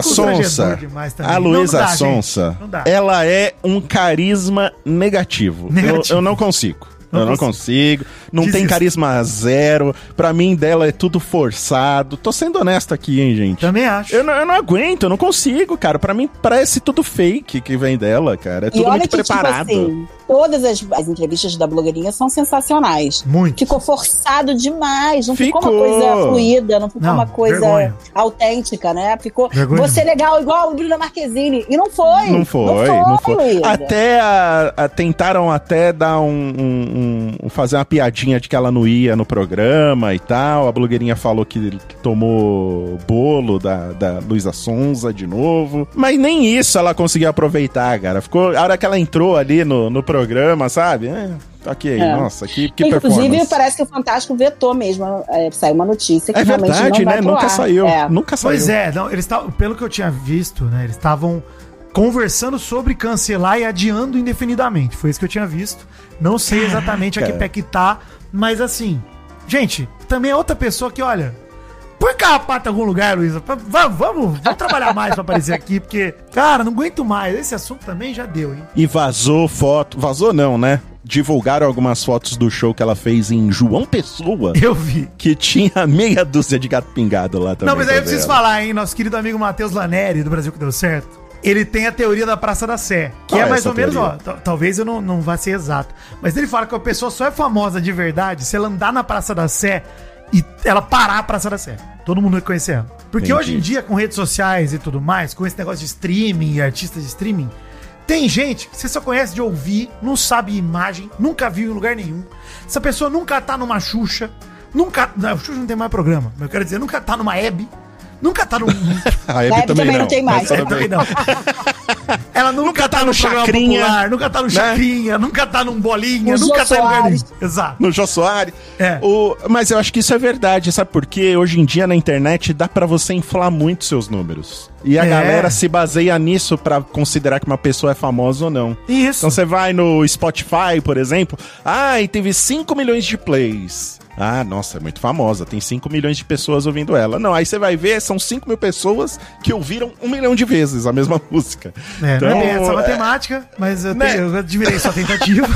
a Luísa não dá, gente. Sonsa, Não dá. ela é um carisma negativo. Negativo. Eu, eu não consigo. Não eu não consigo. Não tem carisma zero. Pra mim, dela é tudo forçado. Tô sendo honesto aqui, hein, gente. Também acho. Eu não, eu não aguento, eu não consigo, cara. Pra mim, parece tudo fake que vem dela, cara. É E tudo olha muito que, preparado. tipo assim, todas as, as entrevistas da blogueirinha são sensacionais. Muito. Ficou forçado demais, não ficou, Ficou. uma coisa fluida, não ficou Não, uma coisa vergonha. autêntica, né? Ficou Vergonha você legal igual o Bruna Marquezine. E não foi. Não foi, não foi. Luísa. Até a- a- tentaram até dar um, um- um- fazer uma piadinha de que ela não ia no programa e tal. A blogueirinha falou que, que tomou bolo da, da Luísa Sonza de novo. Mas nem isso ela conseguiu aproveitar, cara. Ficou a hora que ela entrou ali no, no programa, sabe? É, ok, É. nossa, que, que Inclusive, performance. parece que o Fantástico vetou mesmo. É, saiu uma notícia que É realmente verdade, não vai né? pro Nunca ar. saiu. É. Nunca saiu. Pois é, não, eles tavam, pelo que eu tinha visto, né? Eles estavam conversando sobre cancelar e adiando indefinidamente. Foi isso que eu tinha visto. Não sei exatamente a que Caraca. pé que tá, mas assim, gente, também é outra pessoa que, olha, põe carrapato em algum lugar, Luísa. Va- Vamos, vamos, vamos trabalhar mais pra aparecer aqui, porque, cara, não aguento mais. Esse assunto também já deu, hein? E vazou foto. Vazou não, né? Divulgaram algumas fotos do show que ela fez em João Pessoa. Eu vi. Que tinha meia dúzia de gato pingado lá também. Não, mas aí eu tá preciso vendo? falar, hein? Nosso querido amigo Matheus Laneri, do Brasil que deu certo. Ele tem a teoria da Praça da Sé. Que Qual é mais ou menos, ó. teoria? tal- Talvez eu não, não vá ser exato. Mas ele fala que a pessoa só é famosa de verdade se ela andar na Praça da Sé e ela parar a Praça da Sé. Todo mundo vai conhecer ela. Porque Entendi. hoje em dia, com redes sociais e tudo mais, com esse negócio de streaming e artistas de streaming, tem gente que você só conhece de ouvir, não sabe imagem, nunca viu em lugar nenhum. Essa pessoa nunca tá numa Xuxa, nunca. Não, Xuxa não tem mais programa, mas eu quero dizer, nunca tá numa Hebe, nunca tá num. *laughs* A Hebe A Hebe também não tem mais. mas tudo também não. Ela nunca, tá, tá no, no Chacrinha, popular, nunca tá no né? Chacrinha, nunca tá num bolinha, No nunca Jô tá em lugar nenhum. Soares. Exato. No Jô Soares. É. O, mas eu acho que isso é verdade, sabe por quê? Hoje em dia na internet dá pra você inflar muito seus números. E a É. galera se baseia nisso pra considerar que uma pessoa é famosa ou não. Isso. Então você vai no Spotify, por exemplo, ah, e teve 5 milhões de plays. Ah, nossa, é muito famosa. Tem 5 milhões de pessoas ouvindo ela. Não, aí você vai ver, são 5 mil pessoas que ouviram um milhão de vezes a mesma *laughs* música. É, Então, não é bem essa é, matemática, mas eu, Né? tenho, eu admirei sua tentativa.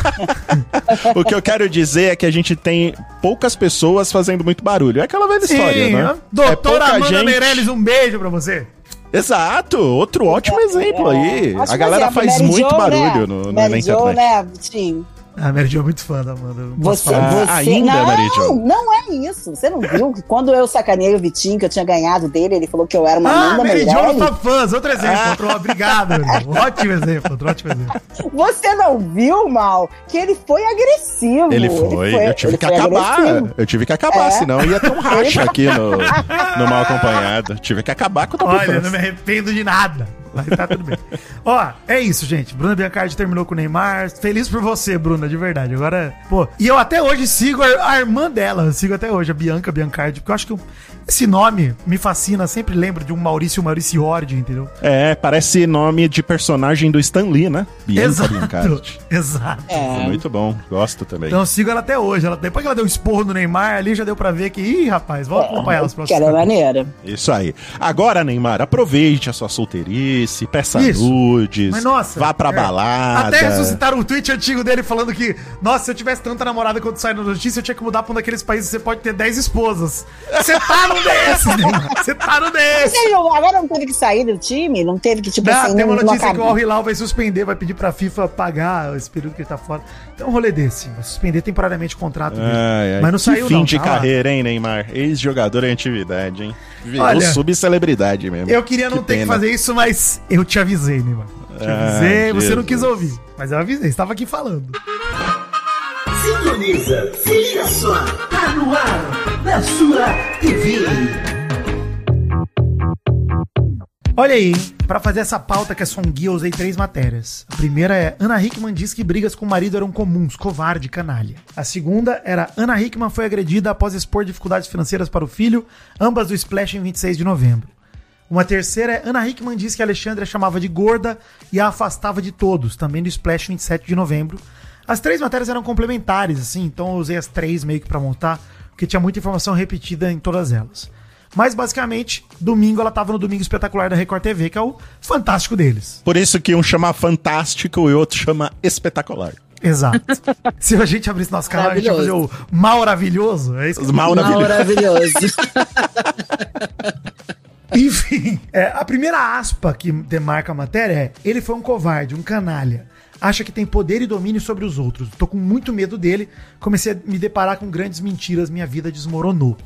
*laughs* o que eu quero dizer é que a gente tem poucas pessoas fazendo muito barulho. É aquela velha história, né? Doutora pouca Amanda gente- Meirelles, um beijo pra você. Exato, outro ótimo exemplo aí. Ótimo a galera exemplo, faz Mary muito Jo, barulho né? no, no- Mary na Jo, internet. né, Vitinho? A Mary Jo é muito fã da Amanda. Você. Ah, você... ainda, não, Mary Jo? não é isso. Você não viu que quando eu sacanei o Vitinho, que eu tinha ganhado dele, ele falou que eu era uma Ah, Amanda Mary Jo Meirelles? no Top Fãs, outro exemplo. Ah. Outro, obrigado. *laughs* Ótimo exemplo, outro ótimo exemplo. Você não viu, Mal, que ele foi agressivo. Ele foi, eu tive ele que foi acabar. agressivo. Eu tive que acabar, É. senão ia ter um racha *laughs* aqui no, no mal acompanhado. Tive que acabar com o Top Olha, Fãs. não me arrependo de nada. Mas tá tudo bem. Ó, é isso, gente. Bruna Biancardi terminou com o Neymar. Feliz por você, Bruna, de verdade. Agora, pô. E eu até hoje sigo a, a irmã dela. Eu sigo até hoje, a Bianca Biancardi. Porque eu acho que eu- esse nome me fascina. Sempre lembro de um Maurício Maurício Ordi, entendeu? É, parece nome de personagem do Stan Lee, né? Bianca Exato. Biancardi. Exato. É. Muito bom, gosto também. Então eu sigo ela até hoje. Ela, depois que ela deu um esporro no Neymar, ali já deu pra ver que, ih, rapaz, vamos acompanhar os Que próximos. era maneira. Isso aí. Agora, Neymar, aproveite a sua solteirice, peça Isso. nudes, Mas nossa. vá pra é. balada. Até ressuscitaram um tweet antigo dele falando que, nossa, se eu tivesse tanta namorada quando sai na notícia, eu tinha que mudar pra um daqueles países que você pode ter 10 esposas. Você tá num desses, Neymar. Você tá num Mas desses. ele não- agora não teve que sair do time? Não teve que, tipo Não, assim, tem uma não- não notícia que o acabou. Al Hilal vai suspender, vai pedir pra FIFA pagar esse período que ele tá fora. Então um rolê desse, vai suspender temporariamente o contrato dele. Ai, ai. Mas não que saiu fim não, de tá lá. carreira, hein, Neymar? Ex-jogador em atividade, hein? Virou Olha, subcelebridade mesmo. Eu queria não ter que pena. fazer isso, mas eu te avisei, Neymar. Te Ah, avisei, você não Jesus. quis ouvir. Mas eu avisei, estava aqui falando. Sintoniza, se liga só, tá no ar, na sua TV. Olha aí, pra fazer essa pauta que é só guia, eu usei três matérias. A primeira é Ana Hickman diz que brigas com o marido eram comuns, covarde, canalha. A segunda era Ana Hickman foi agredida após expor dificuldades financeiras para o filho, ambas do Splash em 26 de novembro. Uma terceira é Ana Hickman diz que Alexandra a chamava de gorda e a afastava de todos, também do Splash 27 de novembro. As três matérias eram complementares, assim, então eu usei as três meio que pra montar, porque tinha muita informação repetida em todas elas. Mas basicamente, domingo ela tava no Domingo Espetacular da Record TV, que é o fantástico deles. Por isso que um chama fantástico e o outro chama espetacular. Exato. *laughs* Se a gente abrisse nosso canal, a gente ia fazer o maravilhoso. É isso que Os mal na vida. Maravilhoso. *laughs* Enfim, é, a primeira aspa que demarca a matéria é: ele foi um covarde, um canalha. Acha que tem poder e domínio sobre os outros. Tô com muito medo dele. Comecei a me deparar com grandes mentiras, minha vida desmoronou.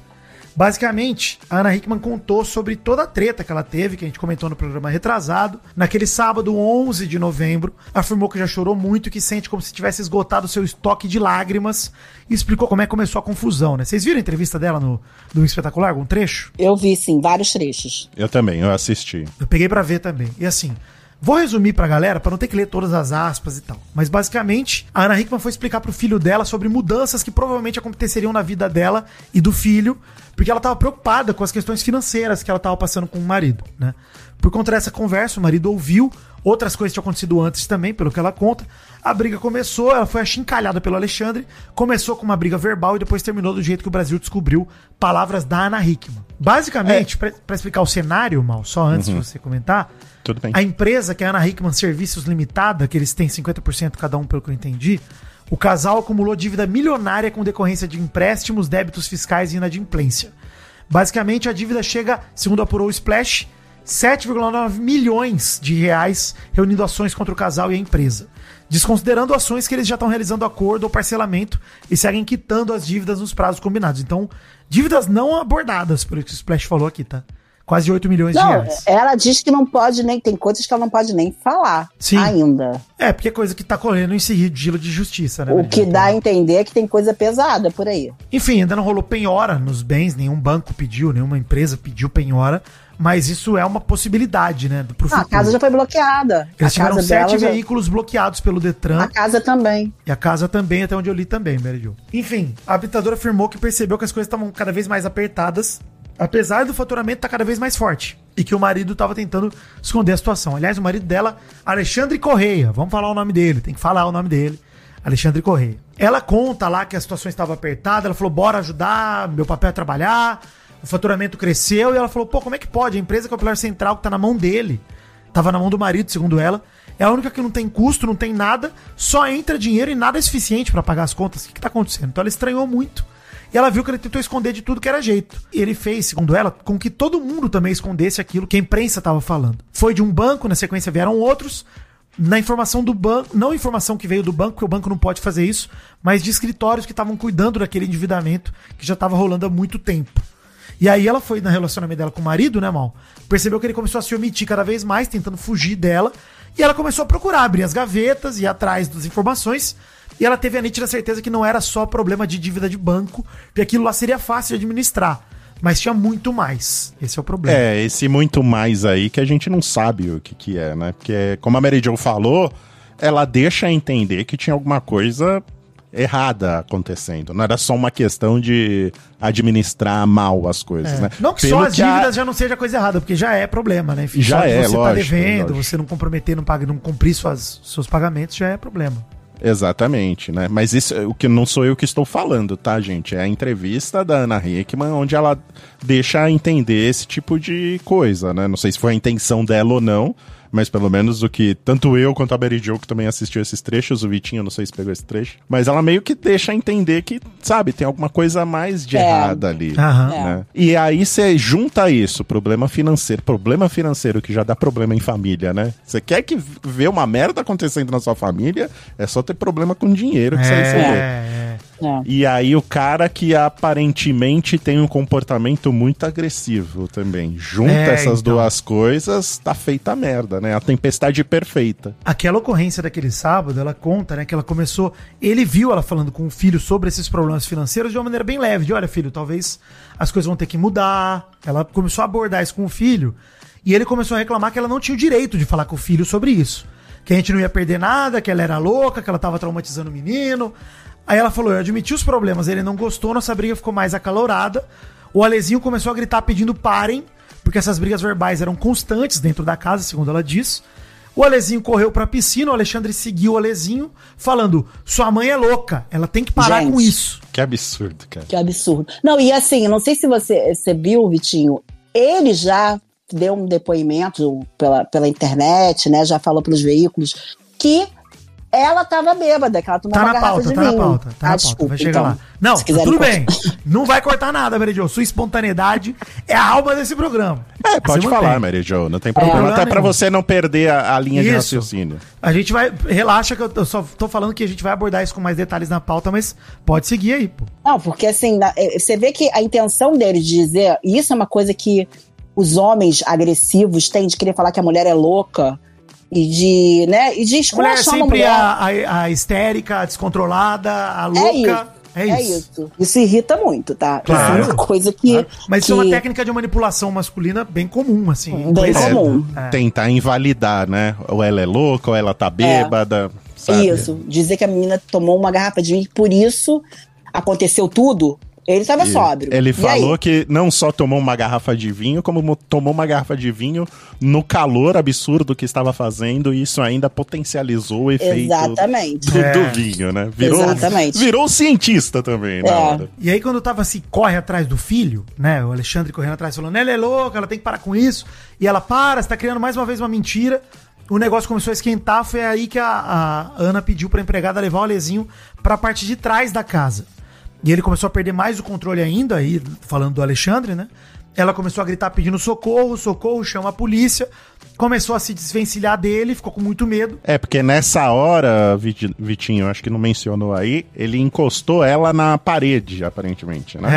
Basicamente, a Ana Hickman contou sobre toda a treta que ela teve, que a gente comentou no programa retrasado. Naquele sábado, 11 de novembro, afirmou que já chorou muito e que sente como se tivesse esgotado seu estoque de lágrimas e explicou como é que começou a confusão, né? Vocês viram a entrevista dela no, no Espetacular, algum trecho? Eu vi, sim, vários trechos. Eu também, eu assisti. Eu peguei pra ver também. E assim, vou resumir pra galera pra não ter que ler todas as aspas e tal. Mas basicamente, a Ana Hickman foi explicar pro filho dela sobre mudanças que provavelmente aconteceriam na vida dela e do filho, porque ela tava preocupada com as questões financeiras que ela tava passando com o marido, né? Por conta dessa conversa, o marido ouviu outras coisas tinham acontecido antes também, pelo que ela conta. A briga começou, ela foi achincalhada pelo Alexandre, começou com uma briga verbal e depois terminou do jeito que o Brasil descobriu palavras da Ana Hickman. Basicamente, pra pra explicar o cenário, mal, só antes de você comentar, Tudo bem. a empresa, que é a Ana Hickman Serviços Limitada, que eles têm 50% cada um, pelo que eu entendi, o casal acumulou dívida milionária com decorrência de empréstimos, débitos fiscais e inadimplência. Basicamente, a dívida chega, segundo apurou o Splash, 7,9 milhões de reais, reunindo ações contra o casal e a empresa. Desconsiderando ações que eles já estão realizando acordo ou parcelamento e seguem quitando as dívidas nos prazos combinados. Então, dívidas não abordadas, pelo que o Splash falou aqui, tá? Quase 8 milhões de Não, reais. ela diz que não pode nem. Tem coisas que ela não pode nem falar Sim. ainda. É, porque é coisa que tá correndo em sigilo de justiça, né? O que dá a entender é que tem coisa pesada por aí. Enfim, ainda não rolou penhora nos bens, nenhum banco pediu, nenhuma empresa pediu penhora, mas isso é uma possibilidade, né? Pro Ah, a casa já foi bloqueada. Eles a tiveram casa sete dela já- veículos bloqueados pelo Detran. A casa também. E a casa também, até onde eu li também, Mary Jo. Enfim, a habitadora afirmou que percebeu que as coisas estavam cada vez mais apertadas, apesar do faturamento estar cada vez mais forte. E que o marido estava tentando esconder a situação. Aliás, o marido dela, Alexandre Correia, vamos falar o nome dele, tem que falar o nome dele. Alexandre Correia. Ela conta lá que a situação estava apertada, ela falou, bora ajudar, meu papel é trabalhar, o faturamento cresceu, e ela falou, pô, como é que pode? A empresa que é o pilar central que tá na mão dele, tava na mão do marido, segundo ela, é a única que não tem custo, não tem nada, só entra dinheiro e nada é suficiente pra pagar as contas. O que, que tá acontecendo? Então ela estranhou muito. E ela viu que ele tentou esconder de tudo que era jeito. E ele fez, segundo ela, com que todo mundo também escondesse aquilo que a imprensa estava falando. Foi de um banco, na sequência vieram outros. Na informação do banco, não informação que veio do banco, porque o banco não pode fazer isso, mas de escritórios que estavam cuidando daquele endividamento que já estava rolando há muito tempo. E aí ela foi no relacionamento dela com o marido, né, mal? Percebeu que ele começou a se omitir cada vez mais, tentando fugir dela. E ela começou a procurar, abrir as gavetas e atrás das informações. E ela teve a nítida certeza que não era só problema de dívida de banco, porque aquilo lá seria fácil de administrar. Mas tinha muito mais. Esse é o problema. É, esse muito mais aí que a gente não sabe o que, que é, né? Porque, como a Mary Jo falou, ela deixa entender que tinha alguma coisa errada acontecendo. Não era só uma questão de administrar mal as coisas, É. né? Não que Pelo só as a- dívidas já não seja coisa errada, porque já é problema, né? Já Só de é, você lógico, tá devendo, lógico. você não comprometer, não, pagar, não cumprir suas, seus pagamentos, já é problema. Exatamente, né? Mas isso o que não sou eu que estou falando, tá, gente? É a entrevista da Ana Hickman onde ela deixa entender esse tipo de coisa, né? Não sei se foi a intenção dela ou não, mas pelo menos o que tanto eu quanto a Mary Jo que também assistiu esses trechos, o Vitinho, não sei se pegou esse trecho, mas ela meio que deixa entender que, sabe, tem alguma coisa mais de É. errada ali. Aham. né? E aí você junta isso, problema financeiro, problema financeiro que já dá problema em família, né? Você quer que ver uma merda acontecendo na sua família, é só ter problema com dinheiro que você vai resolver. É, É. E aí o cara que aparentemente tem um comportamento muito agressivo também. Junta É, essas então. duas coisas, tá feita a merda, né? A tempestade perfeita. Aquela ocorrência daquele sábado, ela conta, né, que ela começou. Ele viu ela falando com o filho sobre esses problemas financeiros de uma maneira bem leve, de olha, filho, talvez as coisas vão ter que mudar. Ela começou a abordar isso com o filho. E ele começou a reclamar que ela não tinha o direito de falar com o filho sobre isso. Que a gente não ia perder nada, que ela era louca, que ela tava traumatizando o menino. Aí ela falou: eu admiti os problemas, ele não gostou, nossa briga ficou mais acalorada. O Alezinho começou a gritar pedindo parem, porque essas brigas verbais eram constantes dentro da casa, segundo ela diz. O Alezinho correu pra piscina, o Alexandre seguiu o Alezinho, falando: Sua mãe é louca, ela tem que parar Gente. com isso. Que absurdo, cara. Que absurdo. Não, e assim, eu não sei se você, você viu, Vitinho, ele já deu um depoimento pela, pela internet, né? Já falou pelos veículos, que ela tava bêbada, que ela tomou Tá uma na garrafa pauta, de tá na vinho. pauta, tá ah, na pauta, desculpa, vai chegar então, lá. Não, tudo cortar. bem. Não vai cortar nada, Mary Jo. Sua espontaneidade é a alma desse programa. É, pode Você falar, mantém. Mary Jo, não tem problema. problema Até pra nenhum. você não perder a, a linha de Isso. raciocínio. A gente vai. Relaxa que eu eu só tô falando que a gente vai abordar isso com mais detalhes na pauta, mas pode seguir aí, pô. Não, porque assim, na- eh, você vê que a intenção dele de dizer, e isso é uma coisa que os homens agressivos têm de querer falar que a mulher é louca e de, né, e de A mulher é esculachar sempre mulher. a, a, a histérica, a descontrolada, a louca. É isso. É isso. Isso irrita muito, tá? Claro. Isso é uma coisa que. Mas isso é uma que- técnica de manipulação masculina bem comum, assim. Bem conhecida. comum. É. Tentar invalidar, né? Ou ela é louca, ou ela tá bêbada, sabe? Isso. Dizer que a menina tomou uma garrafa de vinho e por isso aconteceu tudo. Ele estava E sóbrio. Ele E falou aí? que não só tomou uma garrafa de vinho, como mo- tomou uma garrafa de vinho no calor absurdo que estava fazendo, e isso ainda potencializou o efeito Exatamente. do, É. do vinho, né? Virou, Exatamente. virou cientista também na É. E aí, quando tava assim, corre atrás do filho, né? O Alexandre correndo atrás, falando, ela é louca, ela tem que parar com isso. E ela para, você tá criando mais uma vez uma mentira. O negócio começou a esquentar, foi aí que a, a Ana pediu pra empregada levar o Alezinho pra parte de trás da casa. E ele começou a perder mais o controle ainda, aí falando do Alexandre, né? Ela começou a gritar pedindo socorro, socorro, chama a polícia. Começou a se desvencilhar dele, ficou com muito medo. É, porque nessa hora, Vit- Vitinho, acho que não mencionou aí, ele encostou ela na parede, aparentemente, né?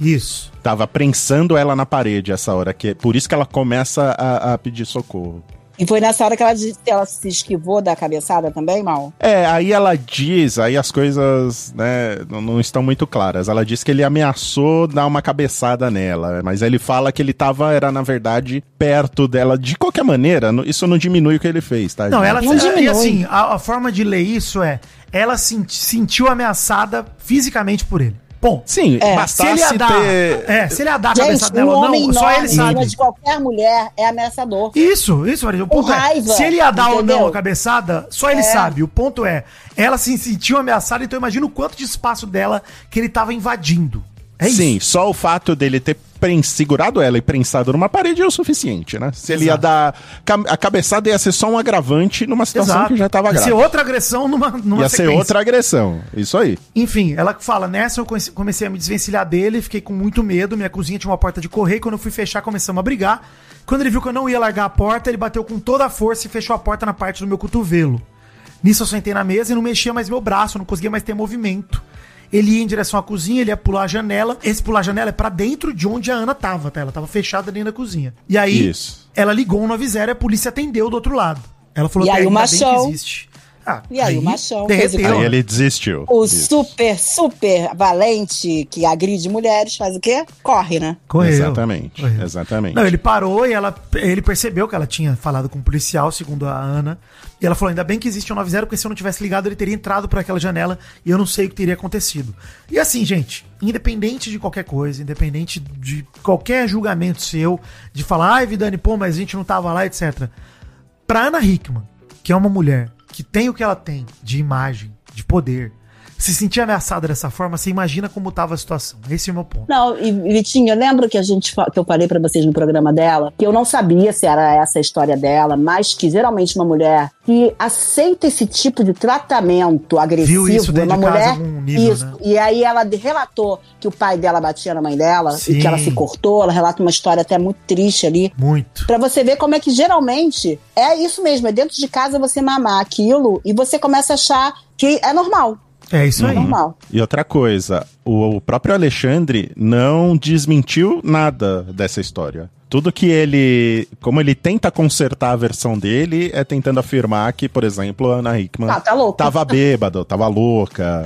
É, isso. Tava prensando ela na parede essa hora, que é por isso que ela começa a, a pedir socorro. E foi nessa hora que ela, disse- ela se esquivou da cabeçada também, mal? É, aí ela diz, aí as coisas, né, não, não estão muito claras. Ela diz que ele ameaçou dar uma cabeçada nela, mas ele fala que ele tava, era na verdade, perto dela. De qualquer maneira, isso não diminui o que ele fez, tá? Não, gente? ela Não e diminui. assim, a, a forma de ler isso é ela senti- sentiu ameaçada fisicamente por ele. Bom, Sim, É. se bastasse ele ia dar, ter... é, se ele ia dar a Gente, cabeçada um dela ou homem não, só ele sabe. de qualquer mulher é ameaçador. Isso, isso, Maria. O Com ponto é, raiva, se ele ia dar ou não a cabeçada, só ele É. sabe. O ponto é, ela se sentiu ameaçada, então imagina o quanto de espaço dela que ele tava invadindo. É isso. Sim, só o fato dele ter segurado ela e prensado numa parede é o suficiente, né? Se ele ia Exato. dar. ca- A cabeçada ia ser só um agravante numa situação que já tava Ia ser grave. outra agressão numa, numa Ia ser sequência. outra agressão. Isso aí. Enfim, ela fala, nessa eu comecei a me desvencilhar dele, fiquei com muito medo, minha cozinha tinha uma porta de correio, quando eu fui fechar começamos a brigar. Quando ele viu que eu não ia largar a porta, ele bateu com toda a força e fechou a porta na parte do meu cotovelo. Nisso eu sentei na mesa e não mexia mais meu braço, não conseguia mais ter movimento. Ele ia em direção à cozinha, ele ia pular a janela. Esse pular a janela é pra dentro de onde a Ana tava, tá? Ela tava fechada dentro da cozinha. E aí, Isso. ela ligou um 90 e a polícia atendeu do outro lado. Ela falou E aí o ainda bem machão- existe. Ah, E aí o machão fez o. Aí ele desistiu. O Isso. super, super valente que agride mulheres faz o quê? Corre, né? Correu. Exatamente. Correu. Exatamente. Não, ele parou e ela, ele percebeu que ela tinha falado com o policial, segundo a Ana. E ela falou: ainda bem que existe um 90, porque se eu não tivesse ligado, ele teria entrado por aquela janela e eu não sei o que teria acontecido. E assim, gente, independente de qualquer coisa, independente de qualquer julgamento seu, de falar, ai, Vidani, pô, mas a gente não tava lá, etc. Pra Ana Hickman, que é uma mulher que tem o que ela tem de imagem, de poder, se sentir ameaçada dessa forma, você imagina como tava a situação. Esse é o meu ponto. Não, e Vitinho, lembra que a gente que eu falei pra vocês no programa dela, que eu não sabia se era essa a história dela, mas que geralmente uma mulher que aceita esse tipo de tratamento agressivo, Viu isso dentro uma de mulher nível, isso. né? E aí ela relatou que o pai dela batia na mãe dela Sim. e que ela se cortou, ela relata uma história até muito triste ali. Muito. Pra você ver como é que geralmente é isso mesmo, é dentro de casa você mamar aquilo e você começa a achar que é normal. É isso É aí. normal. E outra coisa, o, o próprio Alexandre não desmentiu nada dessa história. Tudo que ele. Como ele tenta consertar a versão dele, é tentando afirmar que, por exemplo, a Ana Hickman Ah, tá louco. tava bêbado, tava louca.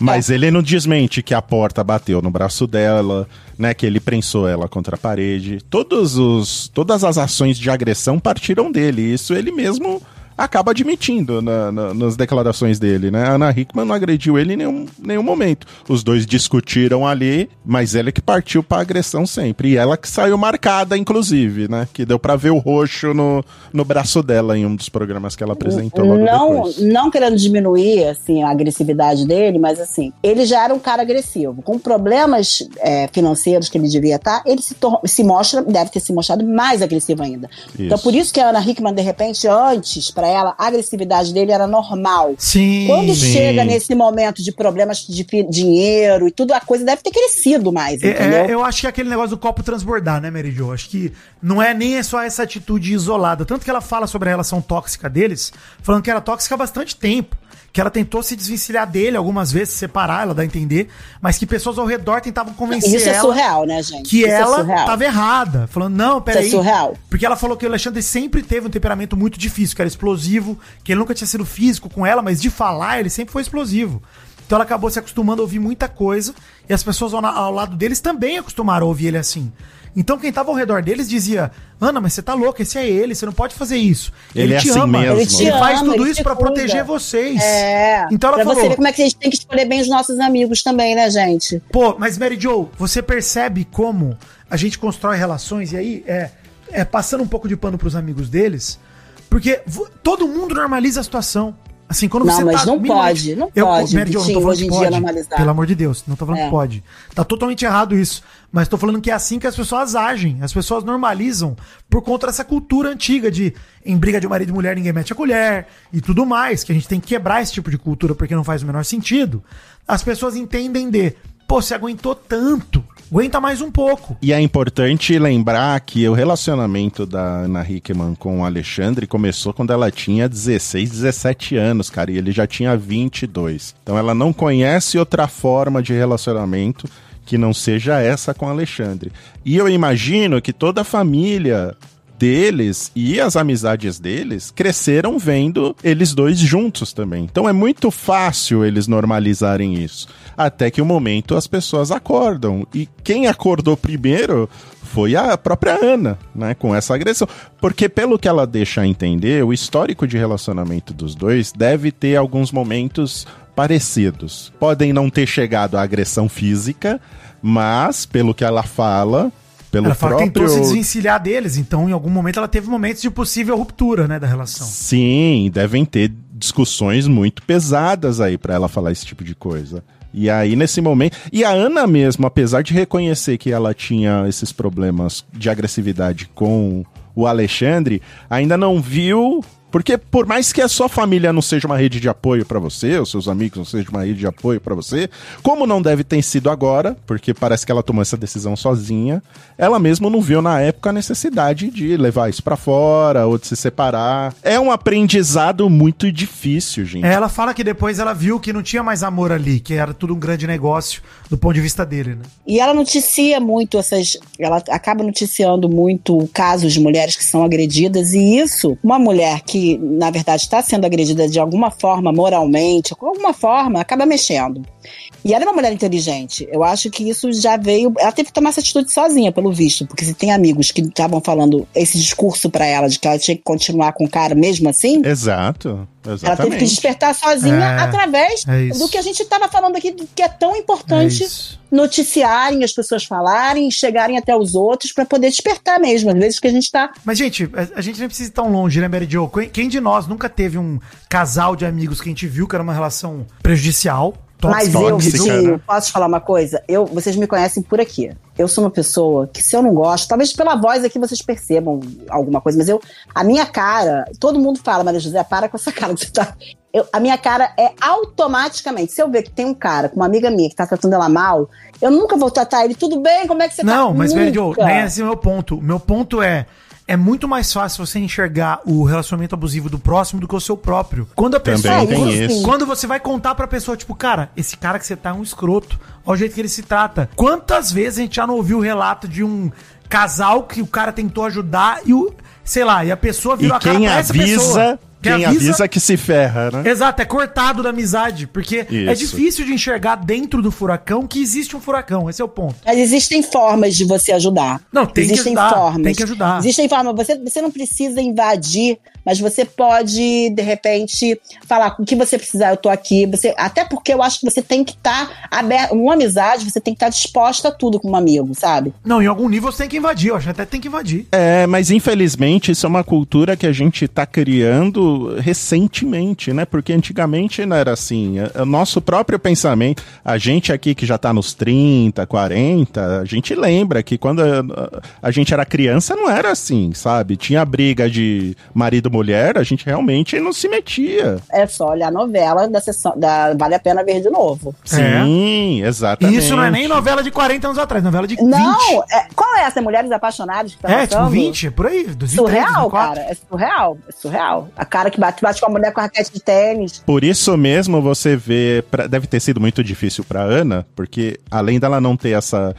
Mas ele não desmente que a porta bateu no braço dela, né? Que ele prensou ela contra a parede. Todos os, todas as ações de agressão partiram dele. Isso ele mesmo acaba admitindo na- na- nas declarações dele, né? A Ana Hickman não agrediu ele em nenhum, nenhum momento. Os dois discutiram ali, mas ela que partiu pra agressão sempre. E ela que saiu marcada, inclusive, né? Que deu pra ver o roxo no, no braço dela em um dos programas que ela apresentou logo não, depois. não querendo diminuir assim, a agressividade dele, mas assim, ele já era um cara agressivo. Com problemas é, financeiros que ele devia estar, ele se, se mostra, deve ter se mostrado mais agressivo ainda. Então, por isso que a Ana Hickman, de repente, antes, pra ela, a agressividade dele era normal. Sim. Quando Sim. chega nesse momento de problemas de dinheiro e tudo, a coisa deve ter crescido mais, É, entendeu? é, eu acho que é aquele negócio do copo transbordar, né, Mary Jo? Acho que não é nem só essa atitude isolada. Tanto que ela fala sobre a relação tóxica deles, falando que era tóxica há bastante tempo. Que ela tentou se desvencilhar dele algumas vezes, se separar, ela dá a entender, mas que pessoas ao redor tentavam convencer Isso é ela surreal, né, gente? que Isso é ela surreal. tava errada. Falando, não, Isso peraí. é surreal. Porque ela falou que o Alexandre sempre teve um temperamento muito difícil, que era explosivo, que ele nunca tinha sido físico com ela, mas de falar ele sempre foi explosivo. Então ela acabou se acostumando a ouvir muita coisa, e as pessoas ao, ao lado deles também acostumaram a ouvir ele assim. Então quem tava ao redor deles dizia: Ana, mas você tá louca, esse é ele, você não pode fazer isso. Ele é assim mesmo. Ele te Ele ama, faz tudo ele isso te pra cuida. proteger vocês. É. Então ela pra falou: você ver como é que a gente tem que escolher bem os nossos amigos também, né, gente? Pô, mas Mary Jo, você percebe como a gente constrói relações e aí é, é passando um pouco de pano pros amigos deles, porque todo mundo normaliza a situação. Assim, quando Não, você mas não minimamente- pode, não pode, Mary Jo, não tô falando hoje que em dia pode. normalizar. Pelo amor de Deus, não tô falando É. que pode. Tá totalmente errado isso. Mas tô falando que é assim que as pessoas agem. As pessoas normalizam por conta dessa cultura antiga de em briga de marido e mulher ninguém mete a colher e tudo mais, que a gente tem que quebrar esse tipo de cultura porque não faz o menor sentido. As pessoas entendem de, pô, você aguentou tanto, aguenta mais um pouco. E é importante lembrar que o relacionamento da Ana Hickman com o Alexandre começou quando ela tinha 16, 17 anos, cara, e ele já tinha 22. Então ela não conhece outra forma de relacionamento que não seja essa com Alexandre. E eu imagino que toda a família deles e as amizades deles cresceram vendo eles dois juntos também. Então é muito fácil eles normalizarem isso. Até que o momento as pessoas acordam. E quem acordou primeiro foi a própria Ana, né, com essa agressão. Porque pelo que ela deixa entender, o histórico de relacionamento dos dois deve ter alguns momentos parecidos. Podem não ter chegado à agressão física, mas, pelo que ela fala, pelo ela fala que próprio... tentou se desvencilhar deles, então em algum momento ela teve momentos de possível ruptura, né, da relação. Sim, devem ter discussões muito pesadas aí pra ela falar esse tipo de coisa. E aí, nesse momento. E a Ana mesmo, apesar de reconhecer que ela tinha esses problemas de agressividade com o Alexandre, ainda não viu. Porque por mais que a sua família não seja uma rede de apoio pra você, os seus amigos não sejam uma rede de apoio pra você, como não deve ter sido agora, porque parece que ela tomou essa decisão sozinha, ela mesma não viu na época a necessidade de levar isso pra fora ou de se separar. É um aprendizado muito difícil, gente. É, Ela fala que depois ela viu que não tinha mais amor ali, que era tudo um grande negócio do ponto de vista dele, né? E ela noticia muito essas. Ela acaba noticiando muito casos de mulheres que são agredidas, e isso, uma mulher que, na verdade, está sendo agredida de alguma forma, moralmente, de alguma forma, acaba mexendo. E ela é uma mulher inteligente. Eu acho que isso já veio. Ela teve que tomar essa atitude sozinha, pelo visto. Porque se tem amigos que estavam falando esse discurso pra ela de que ela tinha que continuar com o cara mesmo assim, Exato. ela Exatamente. teve que despertar sozinha É, através é do que a gente estava falando aqui, que é tão É importante isso. noticiarem, as pessoas falarem, chegarem até os outros pra poder despertar mesmo. Às vezes que a gente tá. Mas, gente, a, a gente nem precisa ir tão longe, né, Mary Jo? Quem de nós nunca teve um casal de amigos que a gente viu que era uma relação prejudicial? Mas eu, Vitinho, né? posso te falar uma coisa? Eu, vocês me conhecem por aqui. Eu sou uma pessoa que, se eu não gosto, talvez pela voz aqui vocês percebam alguma coisa, mas eu, a minha cara, todo mundo fala, Maria José, para com essa cara que você tá. Eu- a minha cara é automaticamente. Se eu ver que tem um cara com uma amiga minha que tá tratando ela mal, eu nunca vou tratar ele, tudo bem? Como é que você tá? Não, mas, Nunca. nem esse é o meu ponto. O meu ponto é. É muito mais fácil você enxergar o relacionamento abusivo do próximo do que o seu próprio. Quando a pessoa. Quando- você vai contar pra pessoa, tipo, cara, esse cara que você tá é um escroto. Olha o jeito que ele se trata. Quantas vezes a gente já não ouviu o relato de um casal que o cara tentou ajudar e o. Sei lá, e a pessoa E virou a cara quem avisa, pessoa. Quem avisa que se ferra, né? Exato, é cortado da amizade. Porque é Isso. difícil de enxergar dentro do furacão que existe um furacão. Esse é o ponto. Mas existem formas de você ajudar. Não, tem que existem ajudar, formas. tem que ajudar. Existem formas. Você, você não precisa invadir, mas você pode, de repente, falar com o que você precisar, eu tô aqui. Você, até porque eu acho que você tem que estar aberto. Uma amizade, você tem que estar disposta a tudo com um amigo, sabe? Não, em algum nível você tem que invadir. Eu acho que até tem que invadir. É, mas infelizmente isso é uma cultura que a gente tá criando recentemente, né? Porque antigamente não era assim. É- O nosso próprio pensamento, a gente aqui que já tá nos 30, 40, a gente lembra que quando a, a gente era criança não era assim, sabe? Tinha briga de marido e mulher, a gente realmente não se metia. É só olhar a novela da sessão. Da, vale a pena ver de novo. Sim, E exatamente. isso não é nem novela de 40 anos atrás, novela de 20. Não, é- qual é essa? Mulheres Apaixonadas que tá É, tipo passando? 20, por aí, 2003, Surreal, 2004. cara. É surreal. É surreal. A cara que bate, bate com a mulher com a raquete de tênis. Por isso mesmo você vê, pra- deve ter sido muito difícil pra Ana, porque além dela não ter essa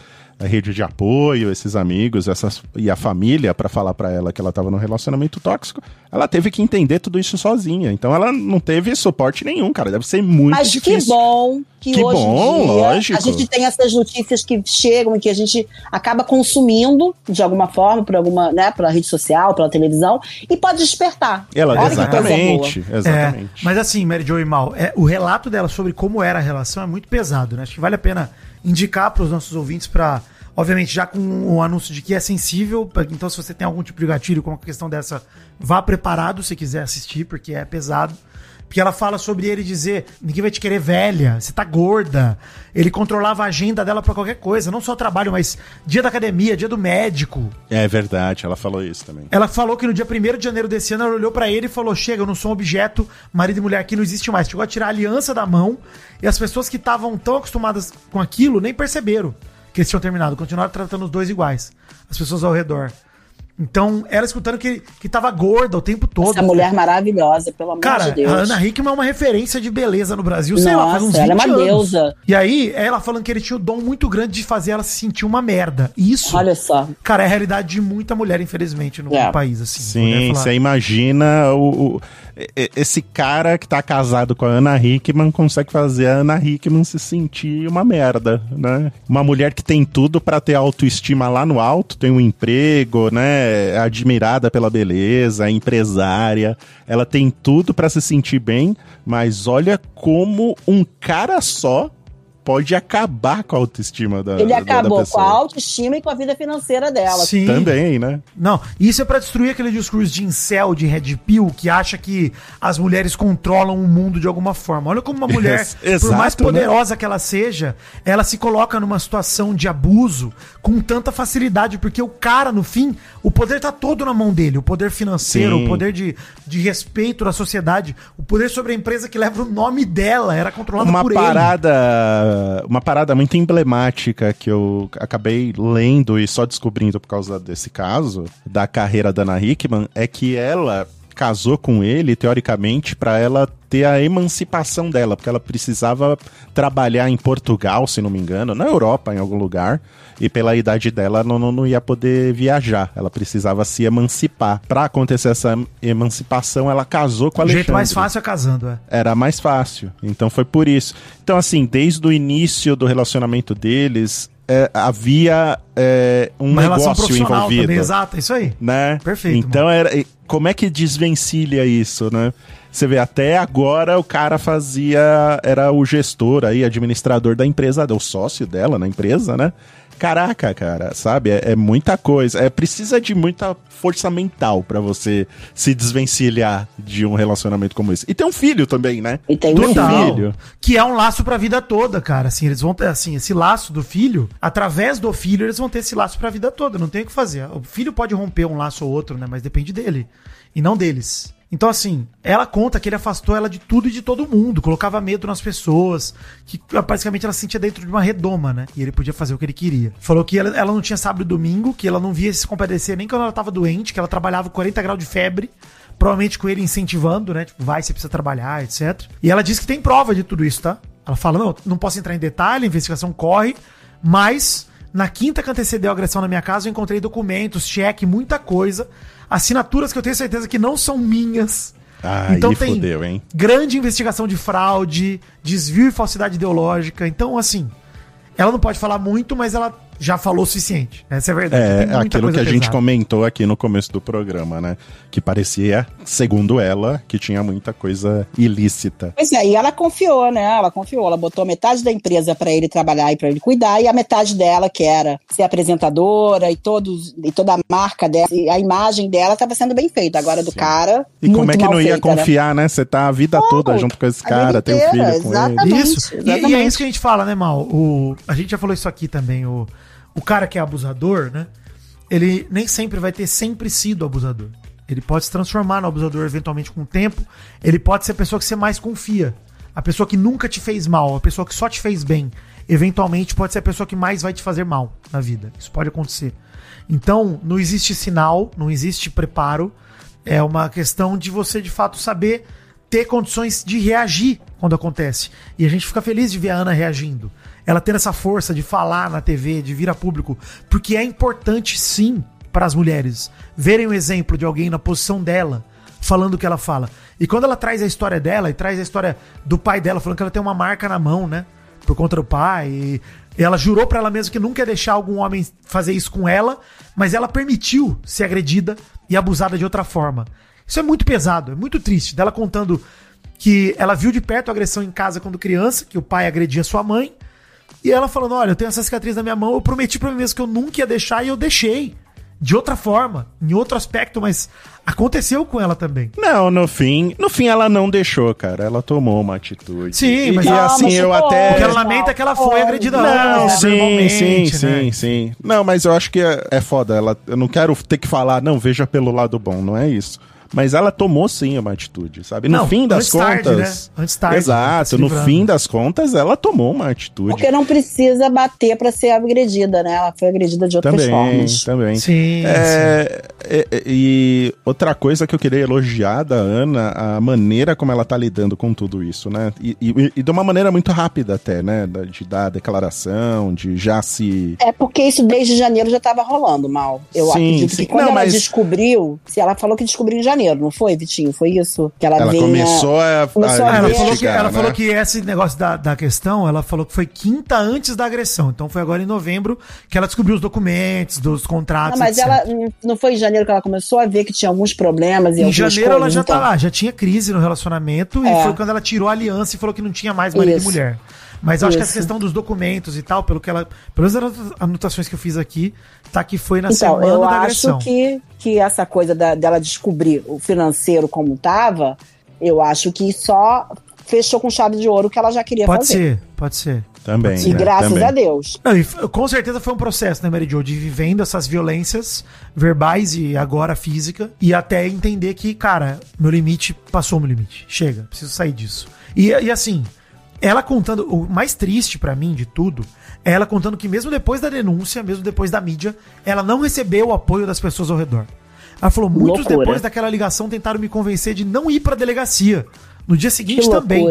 rede de apoio, esses amigos, essas e a família pra falar pra ela que ela tava num relacionamento tóxico, ela teve que entender tudo isso sozinha. Então ela não teve suporte nenhum, cara. Deve ser muito Mas difícil. que bom que, Que hoje bom, em dia lógico. a gente tem essas notícias que chegam e que a gente acaba consumindo de alguma forma, por alguma, né, pela rede social, pela televisão, e pode despertar. Ela, Olha que coisa exatamente, boa. exatamente. É, mas assim, Mary Jo e Mal, é, o relato dela sobre como era a relação é muito pesado, né? Acho que vale a pena indicar para os nossos ouvintes para, obviamente, já com o anúncio de que é sensível, então se você tem algum tipo de gatilho com uma questão dessa, vá preparado se quiser assistir, porque é pesado. Porque ela fala sobre ele dizer: ninguém vai te querer velha, você tá gorda. Ele controlava a agenda dela pra qualquer coisa, não só trabalho, mas dia da academia, dia do médico. É verdade, ela falou isso também. Ela falou que no dia 1 de janeiro desse ano ela olhou pra ele e falou: Chega, eu não sou um objeto, marido e mulher aqui não existe mais. Chegou a tirar a aliança da mão e as pessoas que estavam tão acostumadas com aquilo nem perceberam que eles tinham terminado, continuaram tratando os dois iguais, as pessoas ao redor. Então, ela escutando que, que tava gorda o tempo todo. Essa mulher maravilhosa, pelo amor Cara, de Deus. a Ana Hickman é uma referência de beleza no Brasil, sei lá, faz uns Nossa, 20 ela é uma anos. deusa. E aí, ela falando que ele tinha o dom muito grande de fazer ela se sentir uma merda. Isso, Olha só. cara, é a realidade de muita mulher, infelizmente, no É. país, assim. Sim, você imagina o, o- esse cara que tá casado com a Ana Hickman consegue fazer a Ana Hickman se sentir uma merda, né? Uma mulher que tem tudo pra ter autoestima lá no alto, tem um emprego, né? é admirada pela beleza, empresária, ela tem tudo pra se sentir bem, mas olha como um cara só pode acabar com a autoestima da, Ele da- da acabou com a autoestima e com a vida financeira dela. Sim. Também, né? Não, isso é pra destruir aquele discurso de incel, de red pill, que acha que as mulheres controlam o mundo de alguma forma. Olha como uma *laughs* mulher, Ex- por exato, mais né? poderosa que ela seja, ela se coloca numa situação de abuso com tanta facilidade, porque o cara, no fim, o poder tá todo na mão dele. O poder financeiro, Sim. o poder de, de respeito da sociedade, o poder sobre a empresa que leva o nome dela, era controlada uma por parada uma parada muito emblemática que eu acabei lendo e só descobrindo por causa desse caso da carreira da Ana Hickman é que ela casou com ele teoricamente para ela ter a emancipação dela porque ela precisava trabalhar em Portugal se não me engano na Europa em algum lugar e pela idade dela não, não, ia poder viajar ela precisava se emancipar para acontecer essa emancipação ela casou com. O Alexandre jeito mais fácil é casando, é. era mais fácil. Então foi por isso. Então, assim, desde o início do relacionamento deles, é, havia é, um Uma relação negócio profissional envolvido. também, exato, é isso aí. Né? Perfeito, Então, era, e como é que desvencilha isso, né? Você vê, até agora o cara fazia. Era o gestor aí, administrador da empresa, o sócio dela na empresa, né? Caraca, cara, sabe? É, é muita coisa. É precisa de muita força mental pra você se desvencilhar de um relacionamento como esse. E tem um filho também, né? E tem um Do filho. Que é um laço pra vida toda, cara. Assim, eles vão ter, assim, esse laço do filho, através do filho, eles vão ter esse laço pra vida toda. Não tem o que fazer. O filho pode romper um laço ou outro, né? Mas depende dele. E não deles. Então, assim, ela conta que ele afastou ela de tudo e de todo mundo, colocava medo nas pessoas, que basicamente ela se sentia dentro de uma redoma, né? E ele podia fazer o que ele queria. Falou que ela, ela não tinha sábado e domingo, que ela não via se compadecer nem quando ela tava doente, que ela trabalhava com 40 graus de febre, provavelmente com ele incentivando, né? Tipo, vai, você precisa trabalhar, etc. E ela diz que tem prova de tudo isso, tá? Ela fala, não, não posso entrar em detalhe, a investigação corre, mas na quinta que antecedeu a agressão na minha casa, eu encontrei documentos, cheque, muita coisa, assinaturas que eu tenho certeza que não são minhas. Aí então tem fodeu, hein? grande investigação de fraude, desvio e falsidade ideológica. Então, assim, ela não pode falar muito, mas ela já falou o suficiente. Essa é a verdade. É aquilo que a gente pesada. comentou aqui no começo do programa, né? Que parecia, segundo ela, que tinha muita coisa ilícita. Pois é, e ela confiou, né? Ela confiou. Ela botou metade da empresa para ele trabalhar e para ele cuidar, e a metade dela, que era ser apresentadora e, todos, e toda a marca dela, e a imagem dela estava sendo bem feita. Agora do cara. E como é que não ia feita, né? confiar, né? Você tá a vida toda junto com esse cara, tem um filho com ele. exatamente. Isso. E- E, exatamente. é isso que a gente fala, né, Mal? O, a gente já falou isso aqui também. O, o cara que é abusador, né? Ele nem sempre vai ter sempre sido abusador. Ele pode se transformar no abusador eventualmente com o tempo. Ele pode ser a pessoa que você mais confia. A pessoa que nunca te fez mal, a pessoa que só te fez bem. Eventualmente pode ser a pessoa que mais vai te fazer mal na vida. Isso pode acontecer. Então, não existe sinal, não existe preparo. É uma questão de você de fato saber ter condições de reagir quando acontece. E a gente fica feliz de ver a Ana reagindo. Ela tendo essa força de falar na TV, de vir a público, porque é importante sim para as mulheres verem o exemplo de alguém na posição dela, falando o que ela fala. E quando ela traz a história dela e traz a história do pai dela, falando que ela tem uma marca na mão, né? Por conta do pai. E ela jurou pra ela mesma que nunca ia deixar algum homem fazer isso com ela, mas ela permitiu ser agredida e abusada de outra forma. Isso é muito pesado, é muito triste. Dela contando que ela viu de perto a agressão em casa quando criança, que o pai agredia sua mãe. E ela falando: Olha, eu tenho essa cicatriz na minha mão, eu prometi pra mim mesmo que eu nunca ia deixar e eu deixei. De outra forma, em outro aspecto, mas aconteceu com ela também. Não, no fim, no fim ela não deixou, cara. Ela tomou uma atitude. Sim, mas e ela- assim mas eu até O que ela Não, lamenta que ela foi não, agredida Não, antes, né, sim, sim, verbalmente, sim, né? sim. Não, mas eu acho que é, é foda. Ela, eu não quero ter que falar, não, veja pelo lado bom, não é isso. Mas ela tomou sim uma atitude, sabe? No Não, fim das antes tarde, contas. né? Antes tarde, tá Exato, no fim das contas, ela tomou uma atitude. Porque não precisa bater para ser agredida, né? Ela foi agredida de outras Também, formas. também. Sim, É, é, é, e outra coisa que eu queria elogiar da Ana, a maneira como ela tá lidando com tudo isso, né? E, e- e de uma maneira muito rápida até, né? De dar a declaração, de já se. É porque isso desde janeiro já estava rolando mal. Eu Sim, acredito sim. que quando Não, ela mas- descobriu, se ela falou que descobriu em janeiro. Janeiro, não foi, Vitinho? Foi isso? Que ela, Ela começou a, começou a a ela ver- falou, que, investigar, ela né? falou que esse negócio da, da questão, ela falou que foi quinta antes da agressão. Então foi agora em novembro que ela descobriu os documentos, dos contratos. Não, mas etc. ela não- foi em janeiro que ela começou a ver que tinha alguns problemas e Em algumas janeiro ela coisas, já então. tá lá, já tinha crise no relacionamento e É. foi quando ela tirou a aliança e falou que não tinha mais marido Isso. e mulher. Mas eu acho que essa Isso. questão dos documentos e tal, pelo que ela. Pelas anotações que eu fiz aqui, tá que foi na Então, semana eu da acho agressão. que, que essa coisa da- dela descobrir o financeiro como tava, eu acho que só fechou com chave de ouro o que ela já queria Pode fazer. ser, pode ser. Também. E né? graças Também. a Deus. Não, e com certeza foi um processo, né, Mary Jo, de vivendo essas violências verbais e agora física, e até entender que, cara, meu limite passou meu limite. Chega, preciso sair disso. E, e assim, ela contando, o mais triste pra mim de tudo, é ela contando que mesmo depois da denúncia, mesmo depois da mídia, ela não recebeu o apoio das pessoas ao redor. Ela falou, muitos Loucura. depois daquela ligação tentaram me convencer de não ir pra delegacia. No dia seguinte também.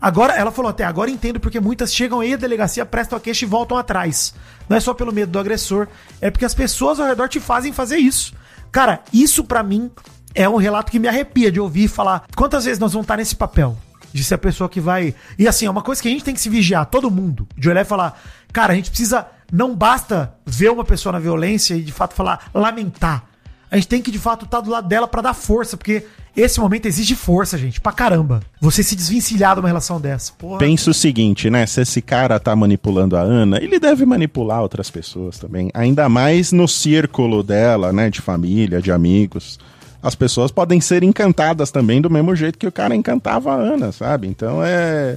Agora, ela falou até, agora entendo porque muitas chegam aí à delegacia, prestam a queixa e voltam atrás. Não é só pelo medo do agressor, é porque as pessoas ao redor te fazem fazer isso. Cara, isso pra mim é um relato que me arrepia de ouvir falar quantas vezes nós vamos estar nesse papel de ser a pessoa que vai. E assim, é uma coisa que a gente tem que se vigiar, todo mundo, de olhar e falar, cara, a gente precisa. Não basta ver uma pessoa na violência e de fato falar, lamentar. A gente tem que de fato estar do lado dela pra dar força, porque esse momento exige força, gente, pra caramba. Você se desvencilhar de uma relação dessa. Porra. Pensa o seguinte, né? Se esse cara tá manipulando a Ana, ele deve manipular outras pessoas também. Ainda mais no círculo dela, né? De família, de amigos. As pessoas podem ser encantadas também do mesmo jeito que o cara encantava a Ana, sabe? Então é.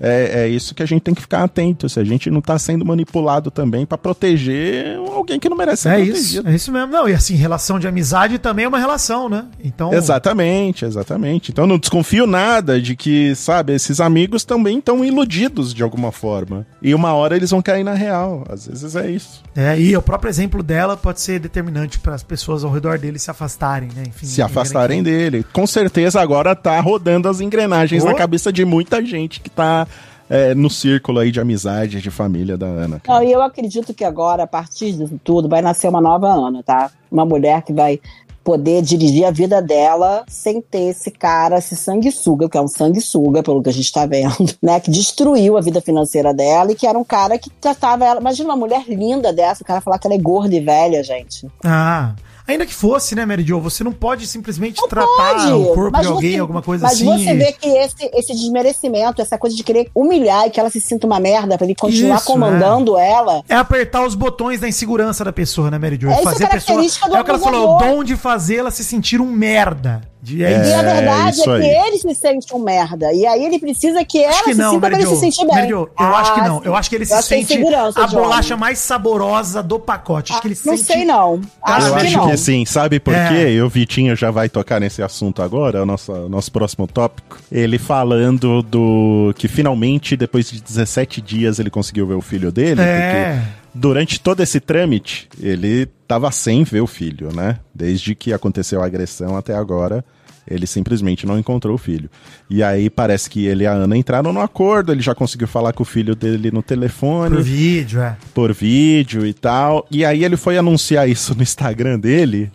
É, é isso que a gente tem que ficar atento. Se a gente não tá sendo manipulado também pra proteger alguém que não merece ser É protegido. isso, é isso mesmo. Não, e assim, relação de amizade também é uma relação, né? Então. Exatamente, exatamente. Então não desconfio nada de que, sabe, esses amigos também estão iludidos de alguma forma. E uma hora eles vão cair na real. Às vezes é isso. É, e o próprio exemplo dela pode ser determinante para as pessoas ao redor dele se afastarem, né? Enfim, Se afastarem dele. Com certeza agora tá rodando as engrenagens Oh. na cabeça de muita gente que tá é, no círculo aí de amizade, de família da Ana. cara. Não, e eu acredito que agora, a partir disso tudo, vai nascer uma nova Ana, tá? Uma mulher que vai poder dirigir a vida dela sem ter esse cara, esse sanguessuga, que é um sanguessuga, pelo que a gente tá vendo, *laughs* né? Que destruiu a vida financeira dela e que era um cara que tratava ela. Imagina uma mulher linda dessa, o cara falar que ela é gorda e velha, gente. Ah. Ainda que fosse, né, Mary Jo? Você não pode simplesmente Não tratar pode, o corpo mas de alguém, você- alguma coisa mas assim. você vê que esse, esse desmerecimento, essa coisa de querer humilhar e que ela se sinta uma merda pra ele continuar Isso, comandando ela. É apertar os botões da insegurança da pessoa, né, Mary Jo? É fazer é a pessoa. característica do É o que ela falou, o dom de fazê-la se sentir um merda. De, é, E a verdade isso é que aí. ele se sente um merda. E aí ele precisa que ela que se não, sinta pra Mary ele Jo. se sentir bem. Mary Jo, eu Ah, acho que não. sim. Eu acho que ele se sente a bolacha mais saborosa do pacote. Acho que ele se Não sente... sei, não. Acho Eu que acho não. que sim, sabe por É. quê? E o Vitinho já vai tocar nesse assunto agora, o nosso, nosso próximo tópico. Ele falando do que finalmente, depois de 17 dias, ele conseguiu ver o filho dele. É. Porque durante todo esse trâmite, ele tava sem ver o filho, né? Desde que aconteceu a agressão até agora, ele simplesmente não encontrou o filho. E aí parece que ele e a Ana entraram no acordo, ele já conseguiu falar com o filho dele no telefone Pro vídeo, é. por vídeo e tal. E aí ele foi anunciar isso no Instagram dele.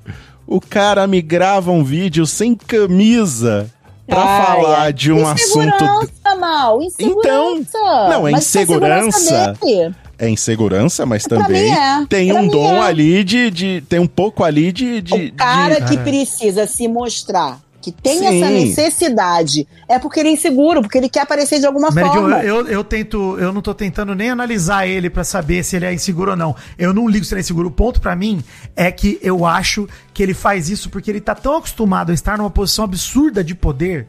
O cara me grava um vídeo sem camisa pra Ai, falar de um assunto. Insegurança, mal. Insegurança. não, é Mas isso insegurança. É insegurança, mas também é. tem Pra um dom é. ali de, de. Tem um pouco ali de. de O cara de- que precisa se mostrar que tem Sim. essa necessidade é porque ele é inseguro, porque ele quer aparecer de alguma forma. eu, eu, eu tento, eu não tô tentando nem analisar ele pra saber se ele é inseguro ou não. Eu não ligo se ele é inseguro. O ponto pra mim é que eu acho que ele faz isso porque ele tá tão acostumado a estar numa posição absurda de poder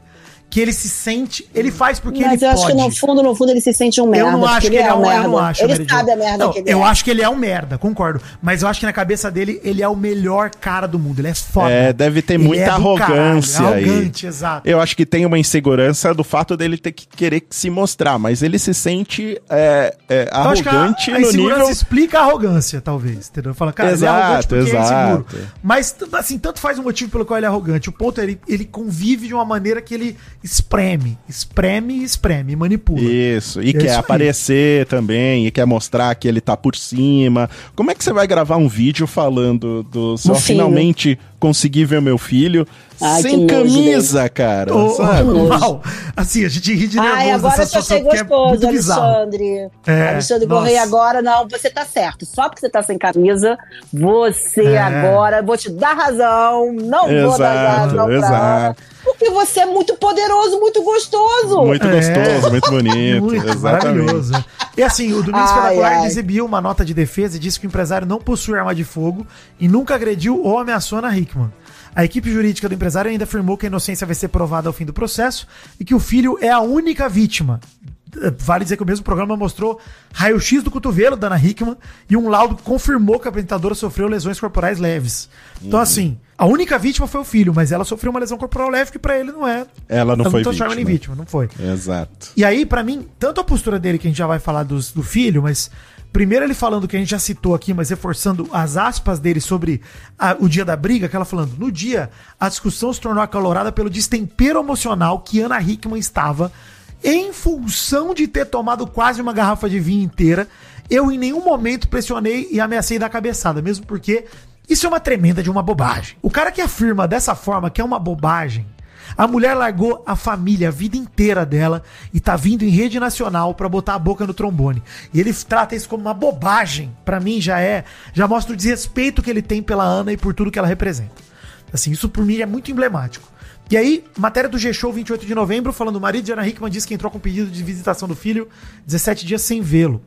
que ele se sente, ele faz porque Mas ele eu acho pode. que no fundo, no fundo, ele se sente um merda. eu não acho que ele é um merda. Eu não acho, Ele Mary sabe a merda Não, que ele Eu é. acho que ele é um merda, concordo. Mas eu acho que na cabeça dele, ele é o melhor cara do mundo. Ele é foda. É, deve ter Ele muita é arrogância caralho, aí. Arrogante, exato. Eu acho que tem uma insegurança do fato dele ter que querer se mostrar, mas ele se sente é, é, Eu acho que a- arrogante a, no insegurança nível. explica a arrogância, talvez. Entendeu? Fala, cara, ele é Exato, arrogante porque é exato. inseguro. Mas, assim, tanto faz o motivo pelo qual ele é arrogante. O ponto é ele, ele convive de uma maneira que ele espreme, espreme, espreme, e manipula. Isso, e É quer isso aí. aparecer também, e quer mostrar que ele tá por cima. Como é que você vai gravar um vídeo falando do só finalmente consegui ver meu filho Ai, sem nojo camisa, cara? Ô, sabe? Mal, assim, a gente ri de nervoso Ai, agora eu achei é gostoso, bizarro. Alexandre. É, Alexandre. Correia, agora não, você tá certo. Só porque você tá sem camisa, você É. agora, vou te dar razão, não vou dar Exato, razão pra exato. Porque você é muito poderoso, muito gostoso. Muito É. gostoso, muito bonito. Muito exatamente. maravilhoso. E assim, o Domingos ai. exibiu uma nota de defesa e disse que o empresário não possui arma de fogo e nunca agrediu ou ameaçou Ana Hickman. A equipe jurídica do empresário ainda afirmou que a inocência vai ser provada ao fim do processo e que o filho é a única vítima. Vale dizer que o mesmo programa mostrou raio-x do cotovelo da Ana Hickman e um laudo confirmou que a apresentadora sofreu lesões corporais leves. Então, assim, a única vítima foi o filho, mas ela sofreu uma lesão corporal leve que pra ele não é. Ela não foi transforma vítima. vítima, não foi. Exato. E aí, pra mim, tanto a postura dele, que a gente já vai falar dos- do filho, mas primeiro ele falando que a gente já citou aqui, mas reforçando as aspas dele sobre a- o dia da briga, que ela falando, no dia, a discussão se tornou acalorada pelo destempero emocional que Ana Hickman estava em função de ter tomado quase uma garrafa de vinho inteira. Eu em nenhum momento pressionei e ameacei dar cabeçada, mesmo porque isso é uma tremenda de uma bobagem. O cara que afirma dessa forma que é uma bobagem, a mulher largou a família, a vida inteira dela e tá vindo em rede nacional pra botar a boca no trombone. E ele trata isso como uma bobagem. Pra mim já é, já mostra o desrespeito que ele tem pela Ana e por tudo que ela representa. Assim, isso por mim é muito emblemático. E aí, matéria do G-Show 28 de novembro, falando: o marido de Ana Hickman disse que entrou com pedido de visitação do filho 17 dias sem vê-lo.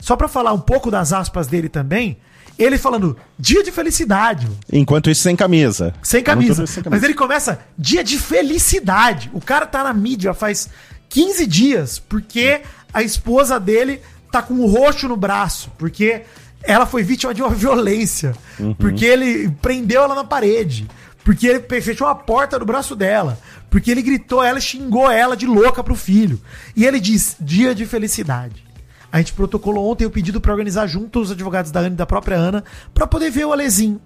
Só pra falar um pouco das aspas dele também, ele falando: dia de felicidade. Enquanto isso, sem camisa. Sem camisa. sem Mas ele começa dia de felicidade. O cara tá na mídia faz 15 dias porque a esposa dele tá com um roxo no braço, porque ela foi vítima de uma *laughs* violência, porque ele prendeu ela na parede, porque ele fechou a porta do braço dela, porque ele gritou ela xingou ela de louca pro filho. E ele diz: dia de felicidade. A gente protocolou ontem o pedido para organizar junto os advogados da Ana e da própria Ana para poder ver o Alezinho.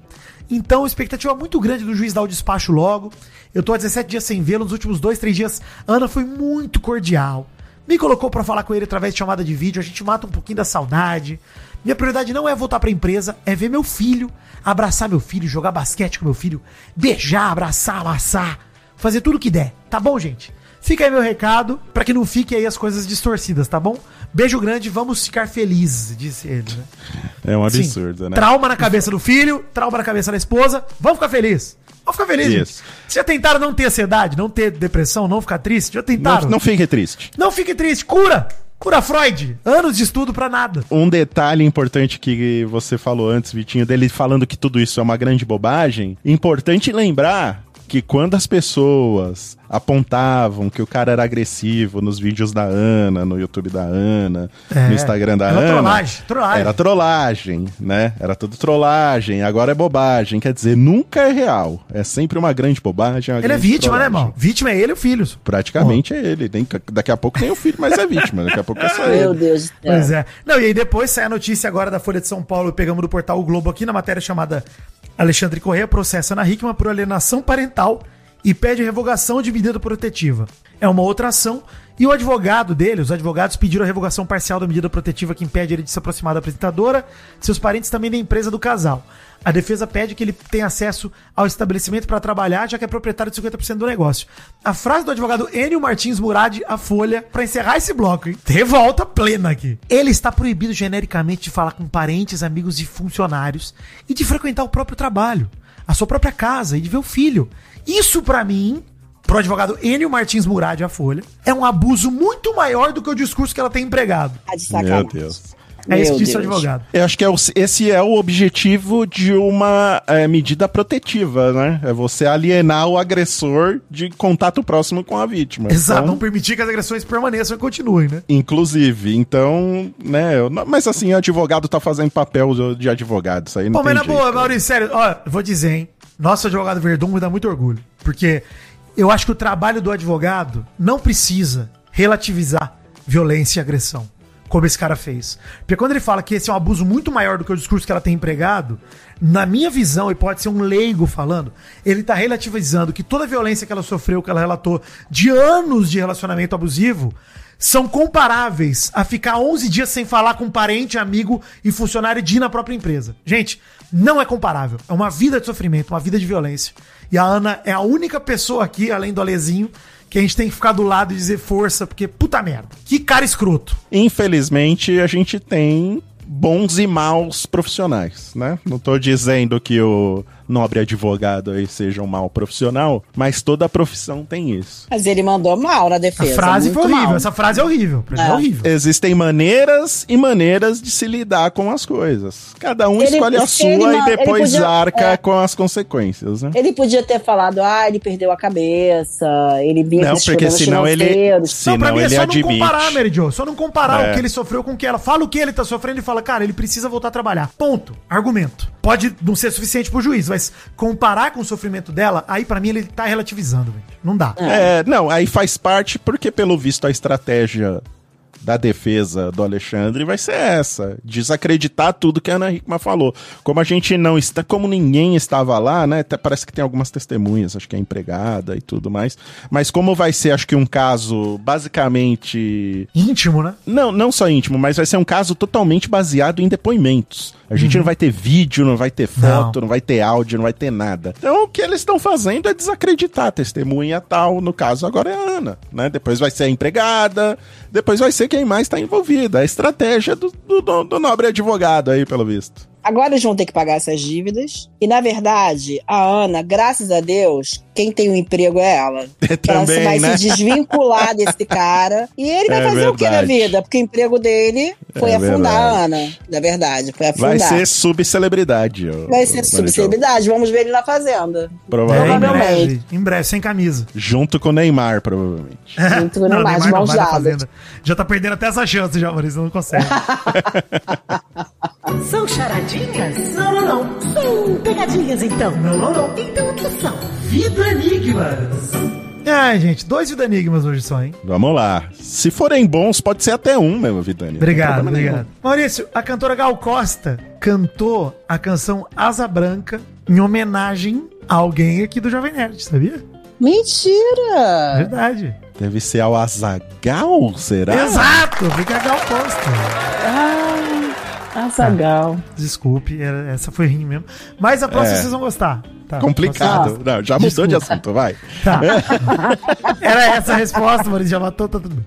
Então, expectativa muito grande do juiz dar o despacho logo. Eu tô há 17 dias sem vê-lo. Nos últimos dois, três dias, a Ana foi muito cordial. Me colocou para falar com ele através de chamada de vídeo. A gente mata um pouquinho da saudade. Minha prioridade não é voltar pra empresa, é ver meu filho, abraçar meu filho, jogar basquete com meu filho, beijar, abraçar, amassar, fazer tudo que der. Tá bom, gente? Fica aí meu recado, pra que não fiquem aí as coisas distorcidas, tá bom? Beijo grande, vamos ficar felizes, disse ele, né? É um Sim. absurdo, né? Trauma na cabeça do filho, trauma na cabeça da esposa. Vamos ficar felizes. Vamos ficar felizes. Isso. gente. Vocês já tentaram não ter ansiedade, não ter depressão, não ficar triste? Já tentaram? Não, não fique triste. Não fique triste, cura! Cura Freud! Anos de estudo pra nada. Um detalhe importante que você falou antes, Vitinho, dele falando que tudo isso é uma grande bobagem. Importante lembrar que quando as pessoas apontavam que o cara era agressivo nos vídeos da Ana, no YouTube da Ana, É, no Instagram da era Ana. trollagem, trollagem. Era trollagem, né? Era tudo trollagem, agora é bobagem. Quer dizer, nunca é real. É sempre uma grande bobagem. uma Ele é grande vítima, né, trollagem. irmão? Vítima é ele e o filho. Praticamente é ele. Nem- daqui a pouco nem o filho mais é vítima. Daqui a pouco é só Meu ele. Deus do céu. Pois é. Não, e aí depois sai a notícia agora da Folha de São Paulo, pegamos do portal O Globo aqui na matéria chamada Alexandre Corrêa processa Ana Hickman por alienação parental e pede revogação de medida protetiva. É uma outra ação e o advogado dele, os advogados pediram a revogação parcial da medida protetiva que impede ele de se aproximar da apresentadora, seus parentes também da empresa do casal. A defesa pede que ele tenha acesso ao estabelecimento para trabalhar, já que é proprietário de 50% do negócio. A frase do advogado Enio Martins Murad, a Folha, para encerrar esse bloco, hein? Revolta plena aqui. Ele está proibido genericamente de falar com parentes, amigos e funcionários e de frequentar o próprio trabalho, a sua própria casa e de ver o filho. Isso para mim, pro advogado Enio Martins Murad, a Folha, é um abuso muito maior do que o discurso que ela tem empregado. Meu. Deus. É isso que disse o advogado. Eu acho que é o- esse é o objetivo de uma é, medida protetiva, né? É você alienar o agressor de contato próximo com a vítima. Exato, Então, não permitir que as agressões permaneçam e continuem, né? Inclusive, então, né? eu não- Mas assim, o advogado tá fazendo papel de- advogado. Isso aí não Pô, mas tem na jeito. boa, Maurício, sério, ó, vou dizer, hein? Nosso advogado Verdun me dá muito orgulho. Porque eu acho que o trabalho do advogado não precisa relativizar violência e agressão. Como esse cara fez. Porque quando ele fala que esse é um abuso muito maior do que o discurso que ela tem empregado, na minha visão, e pode ser um leigo falando, ele tá relativizando que toda a violência que ela sofreu, que ela relatou de anos de relacionamento abusivo, são comparáveis a ficar 11 dias sem falar com parente, amigo e funcionário de ir na própria empresa. Gente, não é comparável. É uma vida de sofrimento, uma vida de violência. E a Ana é a única pessoa aqui, além do Alezinho, que a gente tem que ficar do lado e dizer força, porque puta merda. Que cara escroto. Infelizmente, a gente tem bons e maus profissionais, né? Não tô dizendo que o nobre advogado aí seja um mau profissional, mas toda profissão tem isso. Mas ele mandou mal na A defesa. frase foi horrível. mal. Essa frase é horrível. Pra mim é É. horrível. Existem maneiras e maneiras de se lidar com as coisas. Cada um Ele- escolhe a sua e depois podia- arca é. com as consequências, né? Ele podia ter falado, ah, ele perdeu a cabeça, ele vinha Não, porque senão ele- financeiros. se- não, pra Senão mim é ele só admite. não comparar, Mary Jo. Só não comparar É. o que ele sofreu com o que ela. Fala o que ele tá sofrendo e fala, cara, ele precisa voltar a trabalhar. Ponto. Argumento. Pode não ser suficiente pro juiz, mas comparar com o sofrimento dela, aí pra mim ele tá relativizando, velho. Não dá. É, não, aí faz parte porque, pelo visto, a estratégia da defesa do Alexandre vai ser essa: desacreditar tudo que a Ana Hickman falou. Como a gente não está, como ninguém estava lá, né? Até parece que tem algumas testemunhas, acho que é empregada e tudo mais. Mas como vai ser, acho que um caso basicamente Íntimo, né? não, não só íntimo, mas vai ser um caso totalmente baseado em depoimentos. A gente não vai ter vídeo, não vai ter foto, não. vai ter áudio, não vai ter nada. Então o que eles estão fazendo é desacreditar a testemunha tal. No caso, agora é a Ana, né? Depois vai ser a empregada, depois vai ser quem mais está envolvida. A estratégia do, do, do- do nobre advogado aí, pelo visto. Agora eles vão ter que pagar essas dívidas. E, na verdade, a Ana, graças a Deus, quem tem o emprego é ela. *laughs* ela Também, vai né? se desvincular desse cara. E ele vai É fazer o que na verdade. vida? Porque o emprego dele foi É afundar a verdade. Ana. Na verdade, foi afundar. Vai ser subcelebridade. Vai ser subcelebridade. Vamos ver ele na fazenda. É, em Provavelmente. Provavelmente. breve. Em breve, sem camisa. Junto com o Neymar, provavelmente. *laughs* Junto com o Neymar, de não mãos vai na dadas. fazenda. Já tá perdendo até essa chance já, Maurício. Não consegue. *laughs* São charadinhas? Não, não, não. São pegadinhas, então. Não, não, não. Então o que são? Vida Enigmas. Ai, gente, dois vida enigmas hoje só, hein? Vamos lá. Se forem bons, pode ser até um mesmo, Vidani. Não tem Obrigado, problema nenhum. obrigado. Maurício, a cantora Gal Costa cantou a canção Asa Branca em homenagem a alguém aqui do Jovem Nerd, sabia? Mentira! Verdade. Deve ser ao Azagal, será? Exato, fica a Gal Costa. Ah, Azagal. Desculpe, era- essa foi ruim mesmo. Mas a próxima É. vocês vão gostar. Tá, Complicado. Não, já mudou de assunto, vai. Tá. *laughs* Era essa a resposta, Maurício, já matou, tá tudo bem.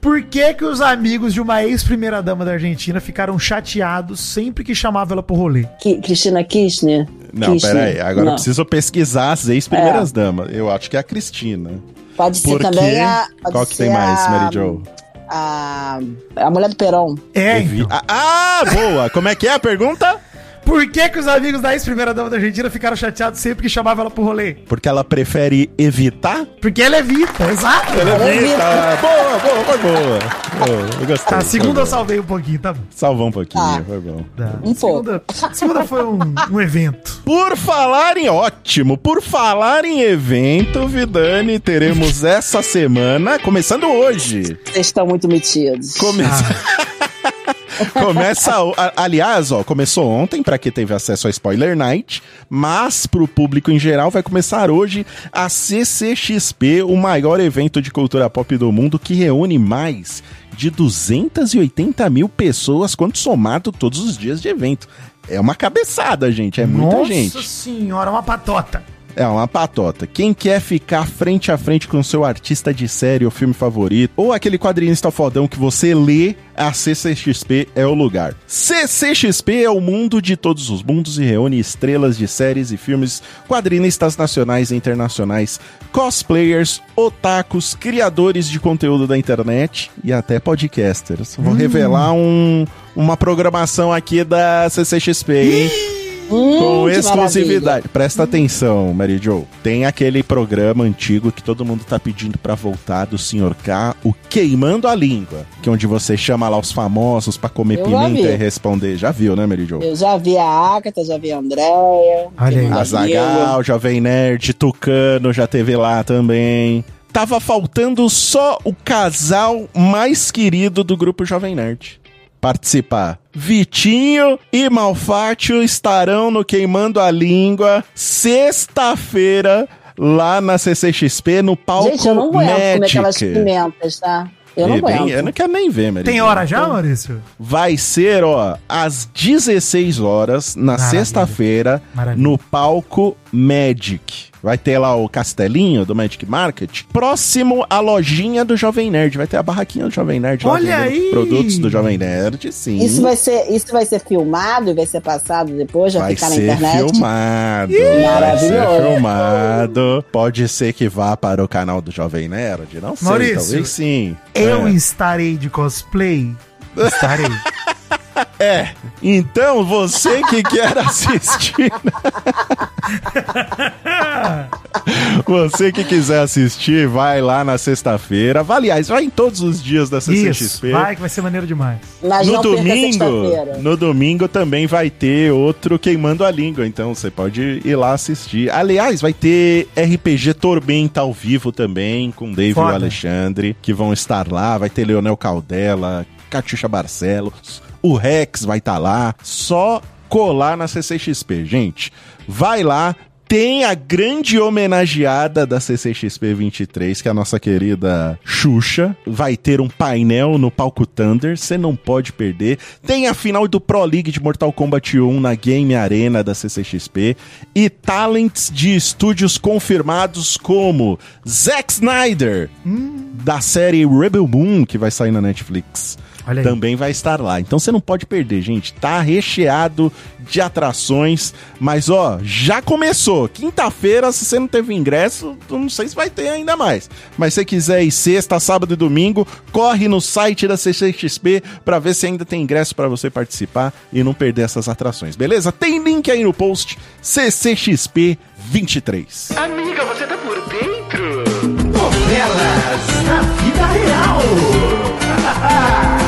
Por que que os amigos de uma ex-primeira-dama da Argentina ficaram chateados sempre que chamava ela pro rolê? Ki- Cristina Kirchner? Não, Kirchner. peraí. Agora eu Não. preciso pesquisar as ex-primeiras damas. Eu acho que é a Cristina. Pode ser Por também a. pode Qual que tem mais, Mary Jo? A, a mulher do Peron. É, então. Ah, ah, boa! Como é que é a pergunta? Por que que os amigos da ex-primeira-dama da Argentina ficaram chateados sempre que chamava ela pro rolê? Porque ela prefere evitar? Porque ela evita, exato. Ela evita. Boa, boa, foi boa. Boa, eu gostei. A foi segunda eu salvei um pouquinho, tá bom. Salvou um pouquinho, Ah. foi bom. Tá. Um pouco. segunda, segunda foi um, um evento. Por falar em ótimo, por falar em evento, Vidani, teremos essa semana, começando hoje. Vocês estão muito metidos. Começa. *laughs* Começa, a- aliás, ó, começou ontem para quem teve acesso a Spoiler Night, mas pro público em geral vai começar hoje a CCXP, o maior evento de cultura pop do mundo que reúne mais de 280 mil pessoas quando somado todos os dias de evento. É uma cabeçada, gente, é muita Nossa gente. senhora, uma patota. É uma patota. Quem quer ficar frente a frente com o seu artista de série ou filme favorito, ou aquele quadrinista fodão que você lê, a CCXP é o lugar. CCXP é o mundo de todos os mundos e reúne estrelas de séries e filmes, quadrinistas nacionais e internacionais, cosplayers, otakus, criadores de conteúdo da internet e até podcasters. Vou revelar um, uma programação aqui da CCXP, hein? Hum, Com exclusividade. Presta atenção, Mary Jo. Tem aquele programa antigo que todo mundo tá pedindo pra voltar do Sr. K, o Queimando a Língua, que é onde você chama lá os famosos pra comer Eu pimenta e responder. Já viu, né, Mary Jo? Eu já vi a Agatha, já vi a Andréia. Olha aí. Tem A Zagal, Jovem Nerd, Tucano já teve lá também. tava faltando só o casal mais querido do grupo Jovem Nerd participar. Vitinho e Malfátio estarão no Queimando a Língua sexta-feira lá na CCXP no palco Gente, eu não aguento comer aquelas Magic. pimentas, tá? Eu não É bem- aguento. eu não quero nem ver, Maria. Tem hora já, Maurício? Vai ser, ó, às 16 horas, na sexta-feira, no palco Magic. Vai ter lá o castelinho do Magic Market, próximo à lojinha do Jovem Nerd. Vai ter a barraquinha do Jovem Nerd lá Olha vendendo aí! produtos do Jovem Nerd, sim. Isso vai, ser, isso vai ser filmado e vai ser passado depois, já Vai ficar na ser internet. filmado. Vai ser Maravilhoso. filmado. Pode ser que vá para o canal do Jovem Nerd. Não sei, Maurício, talvez sim. Eu É. estarei de cosplay? Estarei. *laughs* *laughs* É, então você que quer assistir. *laughs* você que quiser assistir, vai lá na sexta-feira. Vai, Aliás, vai em todos os dias da Isso, CCXP. vai que vai ser maneiro demais. Mas no domingo, no domingo também vai ter outro queimando a língua, então você pode ir lá assistir. Aliás, vai ter RPG Tormenta ao vivo também com Dave e o Alexandre, que vão estar lá. Vai ter Leonel Caldela, Catiuxa Barcelos, o Rex vai estar lá. Só colar na CCXP, gente. Vai lá. Tem a grande homenageada da CCXP 23, que é a nossa querida Xuxa. Vai ter um painel no palco Thunder, você não pode perder. Tem a final do Pro League de Mortal Kombat 1 na Game Arena da CCXP. E talents de estúdios confirmados como Zack Snyder, da série Rebel Moon, que vai sair na Netflix. Também vai estar lá. Então você não pode perder, gente. Tá recheado de atrações, mas ó, já começou. Quinta-feira, se você não teve ingresso, não sei se vai ter ainda mais. Mas se você quiser ir sexta, sábado e domingo, corre no site da CCXP pra ver se ainda tem ingresso pra você participar e não perder essas atrações, beleza? Tem link aí no post CCXP 23. Amiga, você tá por dentro? Novelas na vida real. *laughs*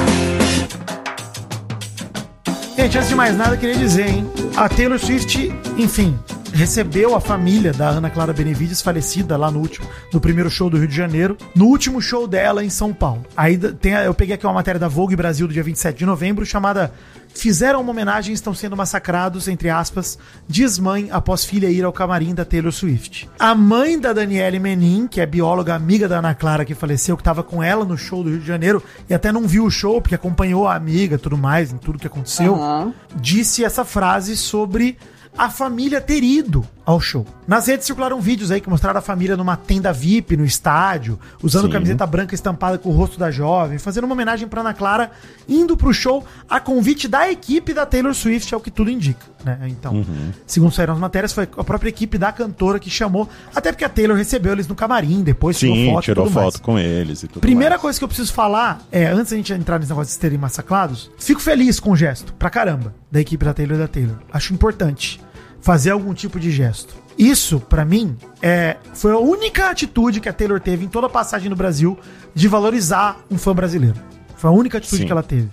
Gente, antes de mais nada, eu queria dizer, hein? A Taylor Swift, enfim, recebeu a família da Ana Clara Benevides, falecida lá no último, no primeiro show do Rio de Janeiro, no último show dela em São Paulo. Aí tem, a- eu peguei aqui uma matéria da Vogue Brasil do dia 27 de novembro, chamada Fizeram uma homenagem e estão sendo massacrados, entre aspas, diz mãe após filha ir ao camarim da Taylor Swift. A mãe da Daniele Menin, que é bióloga amiga da Ana Clara que faleceu, que estava com ela no show do Rio de Janeiro e até não viu o show porque acompanhou a amiga e tudo mais, em tudo que aconteceu Aham. disse essa frase sobre a família ter ido ao show. Nas redes circularam vídeos aí que mostraram a família numa tenda VIP no estádio, usando Sim. camiseta branca estampada com o rosto da jovem, fazendo uma homenagem pra Ana Clara, indo pro show a convite da equipe da Taylor Swift, é o que tudo indica, né? Então, Uhum. segundo saíram as matérias, foi a própria equipe da cantora que chamou, até porque a Taylor recebeu eles no camarim, depois Sim, tirou foto tirou foto mais. com eles e tudo Primeira mais. coisa que eu preciso falar é, antes da gente entrar nesse negócio de terem massacrados, fico feliz com o gesto, pra caramba, da equipe da Taylor e da Taylor. Acho importante fazer algum tipo de gesto. Isso, pra mim, é, foi a única atitude que a Taylor teve em toda a passagem no Brasil de valorizar um fã brasileiro. Foi a única atitude Sim. que ela teve.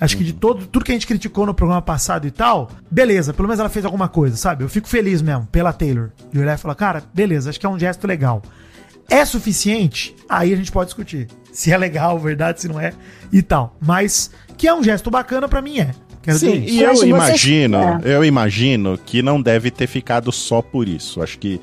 Acho que de todo, tudo que a gente criticou no programa passado e tal, beleza, pelo menos ela fez alguma coisa, sabe? Eu fico feliz mesmo pela Taylor. De olhar e falar, cara, beleza, acho que é um gesto legal. É suficiente? Aí a gente pode discutir. Se é legal, verdade, se não é e tal. Mas que é um gesto bacana, pra mim é. Quero Sim, dizer e Eu eu imagino, é. eu imagino que não deve ter ficado só por isso. Acho que,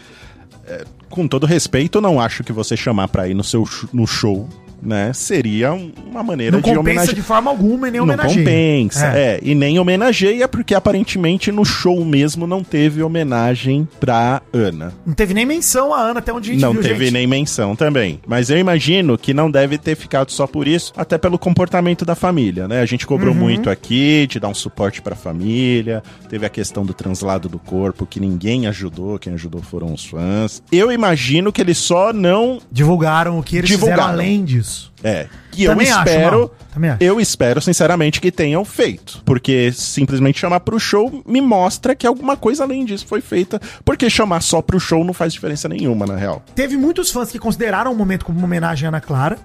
é, com todo respeito, eu não acho que você chamar pra ir no seu no show, né, seria um- uma maneira Não de compensa homenagear. de forma alguma e nem Não homenageia. compensa, É. é. E nem homenageia, porque aparentemente no show mesmo não teve homenagem pra Ana. Não teve nem menção a Ana até onde a gente Não viu, teve gente. nem menção também. Mas eu imagino que não deve ter ficado só por isso, até pelo comportamento da família, né? A gente cobrou Uhum. muito aqui de dar um suporte pra família. Teve a questão do translado do corpo, que ninguém ajudou, quem ajudou foram os fãs. Eu imagino que eles só não. Divulgaram o que eles Divulgaram. fizeram além disso. É. Que Também eu acho, espero. Mal. Também acho. Eu espero, sinceramente, que tenham feito. Porque simplesmente chamar pro show me mostra que alguma coisa além disso foi feita. Porque chamar só pro show não faz diferença nenhuma, na real. Teve muitos fãs que consideraram o momento como uma homenagem à Ana Clara.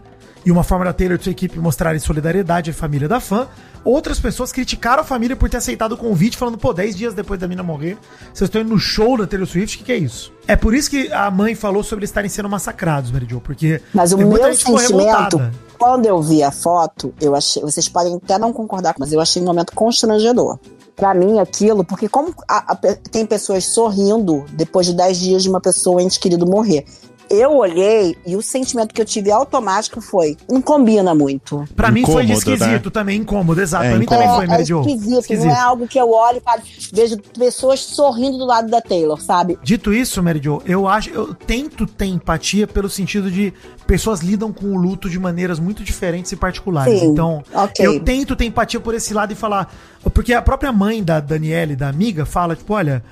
E uma forma da Taylor e sua equipe mostrarem solidariedade à família da fã. Outras pessoas criticaram a família por ter aceitado o convite, falando, pô, 10 dias depois da mina morrer, vocês estão indo no show da Taylor Swift, o que, que é isso? É por isso que a mãe falou sobre eles estarem sendo massacrados, Mary Jo, porque Mas o meu sentimento, quando eu vi a foto, eu achei. Vocês podem até não concordar, mas eu achei um momento constrangedor. Pra mim, aquilo, porque como a- a tem pessoas sorrindo depois de 10 dias de uma pessoa ente querido morrer. Eu olhei e o sentimento que eu tive automático foi: não combina muito. Pra mim foi de esquisito né? também, incômodo, exato. É, pra mim incômodo. também foi, é, Mary é Jo. esquisito, não é algo que eu olho e falo, vejo pessoas sorrindo do lado da Taylor, sabe? Dito isso, Mary Jo, eu acho, eu tento ter empatia pelo sentido de pessoas lidam com o luto de maneiras muito diferentes e particulares. Sim, então, ok. eu tento ter empatia por esse lado e falar, porque a própria mãe da Daniele, da amiga, fala tipo, olha,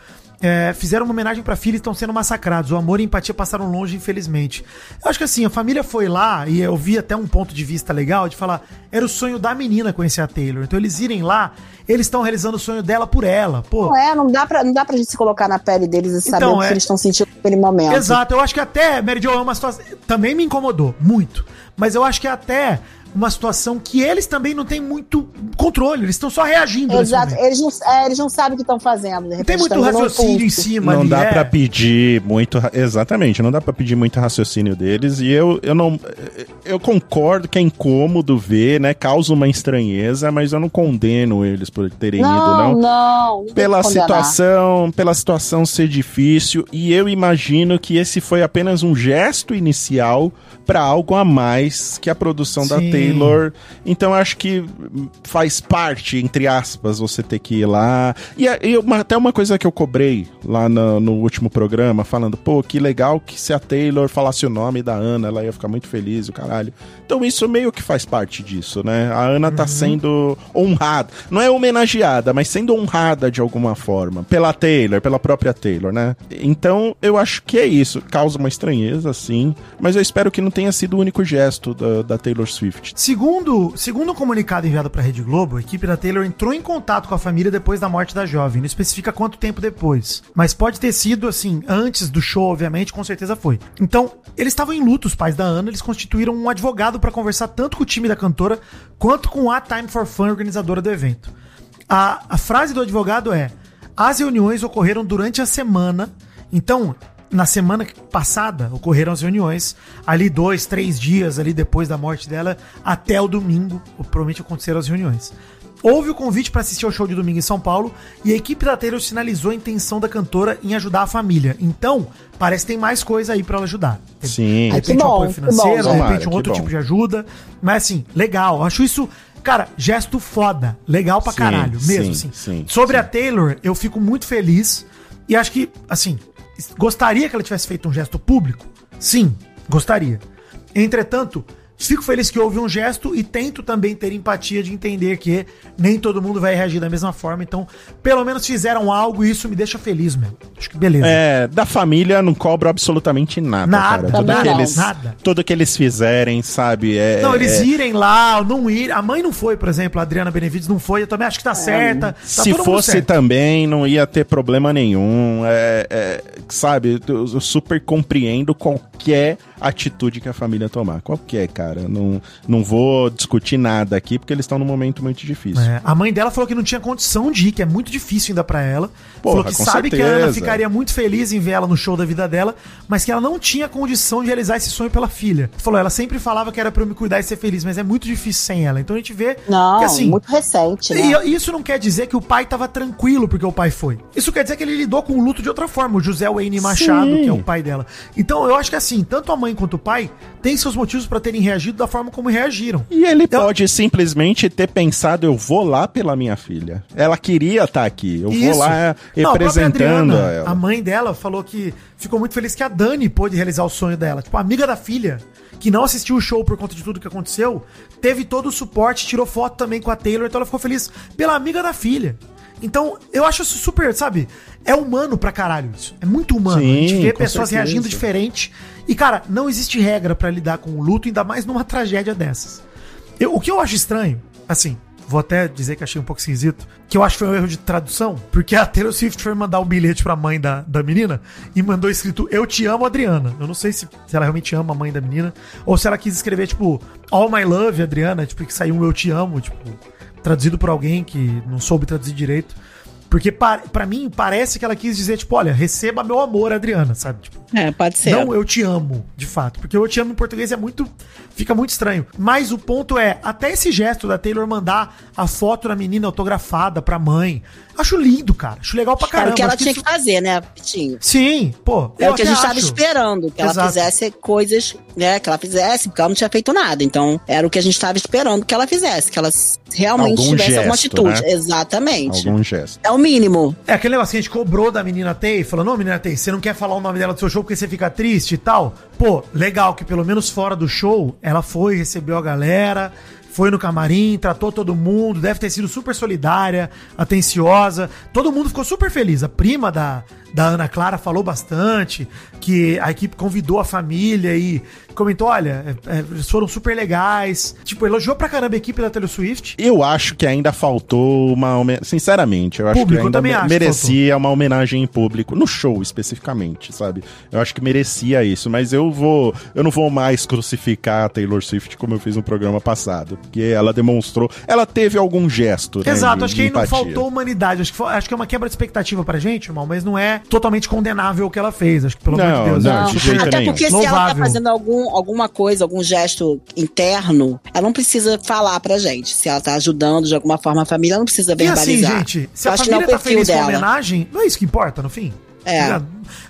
é, fizeram uma homenagem pra filha e estão sendo massacrados. O amor e a empatia passaram longe, infelizmente. Eu acho que assim, a família foi lá e eu vi até um ponto de vista legal de falar, era o sonho da menina conhecer a Taylor. Então eles irem lá, eles estão realizando o sonho dela por ela. Pô, Não é, não dá pra, não dá pra gente se colocar na pele deles e saber Então, o que é- eles estão sentindo naquele momento. Exato, eu acho que até, Mary Jo, é uma situação. Também me incomodou, muito. Mas eu acho que é até uma situação que eles também não têm muito controle, eles estão só reagindo Exato, eles não, é, eles não sabem o que estão fazendo. De Não tem repente muito um raciocínio em cima Não ali, dá é. pra pedir muito. Exatamente, não dá pra pedir muito raciocínio deles. E eu, eu não. Eu concordo que é incômodo ver, né? Causa uma estranheza, mas eu não condeno eles por terem ido, Não, não. não. não tem Pela situação, pela situação ser difícil, e eu imagino que esse foi apenas um gesto inicial para algo a mais que a produção da Sim. Taylor. Então eu acho que faz parte, entre aspas, você ter que ir lá. E, e uma- até uma coisa que eu cobrei lá no, no último programa, falando, pô, que legal que se a Taylor falasse o nome da Ana, ela ia ficar muito feliz, o caralho. Então isso meio que faz parte disso, né? A Ana tá sendo honrada. Não é homenageada, mas sendo honrada de alguma forma. Pela Taylor, pela própria Taylor, né? Então eu acho que é isso. Causa uma estranheza, sim. Mas eu espero que não tenha sido o único gesto da, da Taylor Swift. Segundo, segundo um comunicado enviado pra Rede Globo, a equipe da Taylor entrou em contato com a família depois da morte da jovem. Não especifica quanto tempo depois. Mas pode ter sido, assim, antes do show, obviamente, com certeza foi. Então, eles estavam em luto, os pais da Ana, eles constituíram um advogado pra conversar tanto com o time da cantora quanto com a Time for Fun, organizadora do evento. A, a frase do advogado é: as reuniões ocorreram durante a semana. Então, na semana passada, ocorreram as reuniões. Ali, dois, três dias ali depois da morte dela, até o domingo, provavelmente aconteceram as reuniões. Houve o convite para assistir ao show de domingo em São Paulo e a equipe da Taylor sinalizou a intenção da cantora em ajudar a família. Então, parece que tem mais coisa aí para ela ajudar. Sim. De repente um apoio financeiro, bom, de repente um outro bom. tipo de ajuda. Mas assim, legal. Acho isso, cara, gesto foda. Legal pra Sim, caralho, mesmo sim, assim. sim, Sobre sim. a Taylor, eu fico muito feliz. E acho que, assim, gostaria que ela tivesse feito um gesto público? Sim, gostaria. Entretanto, fico feliz que houve um gesto e tento também ter empatia de entender que nem todo mundo vai reagir da mesma forma. Então, pelo menos fizeram algo e isso me deixa feliz mesmo. Acho que beleza. É, da família não cobro absolutamente nada, Nada, cara. Tudo também que, eles, Nada. tudo que eles fizerem, sabe? É, Não, eles é- irem lá, não ir. A mãe não foi, por exemplo, a Adriana Benevides não foi. Eu também acho que tá certa. Tá Se fosse certo. também, não ia ter problema nenhum. É, é, sabe, eu, eu super compreendo qualquer atitude que a família tomar. Qualquer, cara. Não, não vou discutir nada aqui, porque eles estão num momento muito difícil. É, a mãe dela falou que não tinha condição de ir, que é muito difícil ainda pra ela. Porra, falou que com sabe que a certeza. Ana ficaria muito feliz em ver ela no show da vida dela, mas que ela não tinha condição de realizar esse sonho pela filha. Falou, ela sempre falava que era pra eu me cuidar e ser feliz, mas é muito difícil sem ela. Então a gente vê Não, que assim. muito recente, né? E isso não quer dizer que o pai tava tranquilo porque o pai foi. Isso quer dizer que ele lidou com o luto de outra forma. O José Wayne Machado, Sim. que é o pai dela. Então eu acho que assim, tanto a mãe quanto o pai têm seus motivos pra terem reagido da forma como reagiram. E ele Eu- pode simplesmente ter pensado, eu vou lá pela minha filha. Ela queria estar aqui. Eu vou Isso. lá Não, a representando Adriana, ela. A mãe dela falou que ficou muito feliz que a Dani pôde realizar o sonho dela. Tipo, a amiga da filha, que não assistiu o show por conta de tudo que aconteceu, teve todo o suporte, tirou foto também com a Taylor, então ela ficou feliz pela amiga da filha. Então, eu acho isso super, sabe? É humano pra caralho isso. É muito humano. a gente Sim, vê pessoas certeza. reagindo diferente. E, cara, não existe regra pra lidar com o luto, ainda mais numa tragédia dessas. Eu- o que eu acho estranho, assim, vou até dizer que achei um pouco esquisito, que eu acho que foi um erro de tradução, porque a Taylor Swift foi mandar um bilhete pra mãe da, da menina e mandou escrito Eu te amo, Adriana. Eu não sei se, se ela realmente ama a mãe da menina, ou se ela quis escrever, tipo, All My Love, Adriana, tipo, que saiu um Eu te amo, tipo, traduzido por alguém que não soube traduzir direito. Porque pa- pra mim parece que ela quis dizer, tipo, olha, receba meu amor, Adriana, sabe? Tipo, É, pode ser. não, eu te amo, de fato. Porque eu te amo em português é muito. Fica muito estranho. Mas o ponto é, até esse gesto da Taylor mandar a foto da menina autografada pra mãe. Acho lindo, cara. Acho legal pra Era caramba. o que ela Acho tinha isso- que fazer, né, Pitinho? Sim, pô. É o que a gente estava acho. esperando, que ela Exato. fizesse coisas, né, que ela fizesse, porque ela não tinha feito nada. Então, era o que a gente estava esperando que ela fizesse, que ela realmente Algum tivesse alguma gesto, atitude. né? Exatamente. Algum gesto. É o mínimo. É aquele negócio que a gente cobrou da menina Tay, falando, não, menina Tay, você não quer falar o nome dela do seu show porque você fica triste e tal. Pô, legal que pelo menos fora do show, ela foi, recebeu a galera, foi no camarim, tratou todo mundo, deve ter sido super solidária, atenciosa. Todo mundo ficou super feliz. A prima da, da Ana Clara falou bastante, que a equipe convidou a família e comentou, olha, é, é, eles foram super legais. Tipo, elogiou pra caramba a equipe da Taylor Swift. Eu acho que ainda faltou uma homenagem. Sinceramente, eu acho Público, que ainda me- acho merecia uma homenagem em público, no show especificamente, sabe? Eu acho que merecia isso, mas eu vou. Eu não vou mais crucificar a Taylor Swift como eu fiz no programa passado. Porque ela demonstrou. Ela teve algum gesto. né, Exato, de- acho que aí não faltou humanidade. Acho que, acho que é uma quebra de expectativa pra gente, irmão, mas não é totalmente condenável o que ela fez. Acho que, pelo Não, amor de Deus, não, é de jeito Até nenhum. porque se ela tá Louvável. fazendo algum, alguma coisa, algum gesto interno, ela não precisa falar pra gente. Se ela tá ajudando de alguma forma a família, ela não precisa E assim, verbalizar. gente, se Eu a é família o tá feliz com a dela. homenagem, não é isso que importa, no fim? É.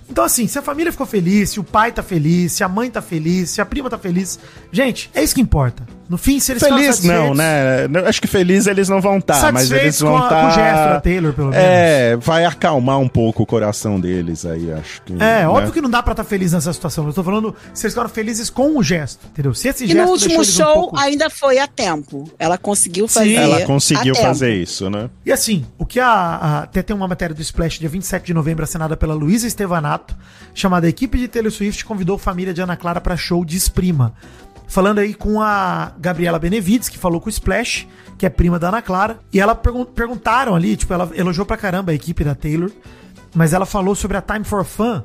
Então, assim, se a família ficou feliz, se o pai tá feliz, se a mãe tá feliz, se a prima tá feliz, gente, é isso que importa. No fim, se eles Feliz não, satisfeitos- né? Eu Acho que feliz eles não vão estar, mas eles vão com a- estar. com o gesto da Taylor, pelo É, vai acalmar um pouco o coração deles aí, acho que. É, né? óbvio que não dá pra estar feliz nessa situação. Eu tô falando se eles ficaram felizes com o gesto, entendeu? Se esse E gesto no deixou último eles um show pouco- ainda foi a tempo. Ela conseguiu Sim. fazer. Ela conseguiu a tempo. fazer isso, né? E assim, o que a, a- até tem uma matéria do Splash dia 27 de novembro assinada pela Luísa Estevanato, chamada Equipe de Taylor Swift convidou família de Ana Clara para show de Esprima. Falando aí com a Gabriela Benevides, que falou com o Splash, que é prima da Ana Clara, e ela pergun- perguntaram ali, tipo, ela elogiou pra caramba a equipe da Taylor, mas ela falou sobre a Time for Fun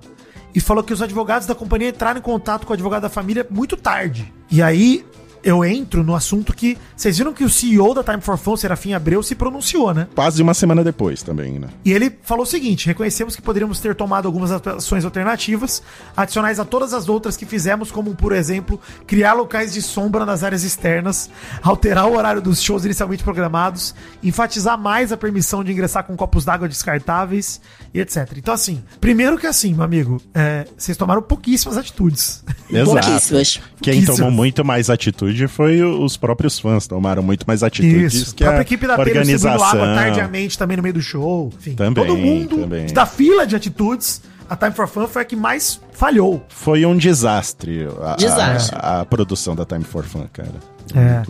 e falou que os advogados da companhia entraram em contato com o advogado da família muito tarde. E aí eu entro no assunto que vocês viram que o CEO da Time for Fun, Serafim Abreu, se pronunciou, né? Quase uma semana depois também, né? E ele falou o seguinte: reconhecemos que poderíamos ter tomado algumas ações alternativas, adicionais a todas as outras que fizemos, como, por exemplo, criar locais de sombra nas áreas externas, alterar o horário dos shows inicialmente programados, enfatizar mais a permissão de ingressar com copos d'água descartáveis e etc. Então, assim, primeiro que assim, meu amigo, é, vocês tomaram pouquíssimas atitudes. Pouquíssimas. Quem Pouquíssimas. tomou muito mais atitude foi os próprios fãs, tomaram muito mais atitudes Isso. que a própria a equipe da organização. água tardiamente também no meio do show. Enfim, Também, todo mundo também. da fila de atitudes, a Time for Fun foi a que mais falhou. Foi um desastre, a, Desastre. A, a produção da Time for Fun, cara. É.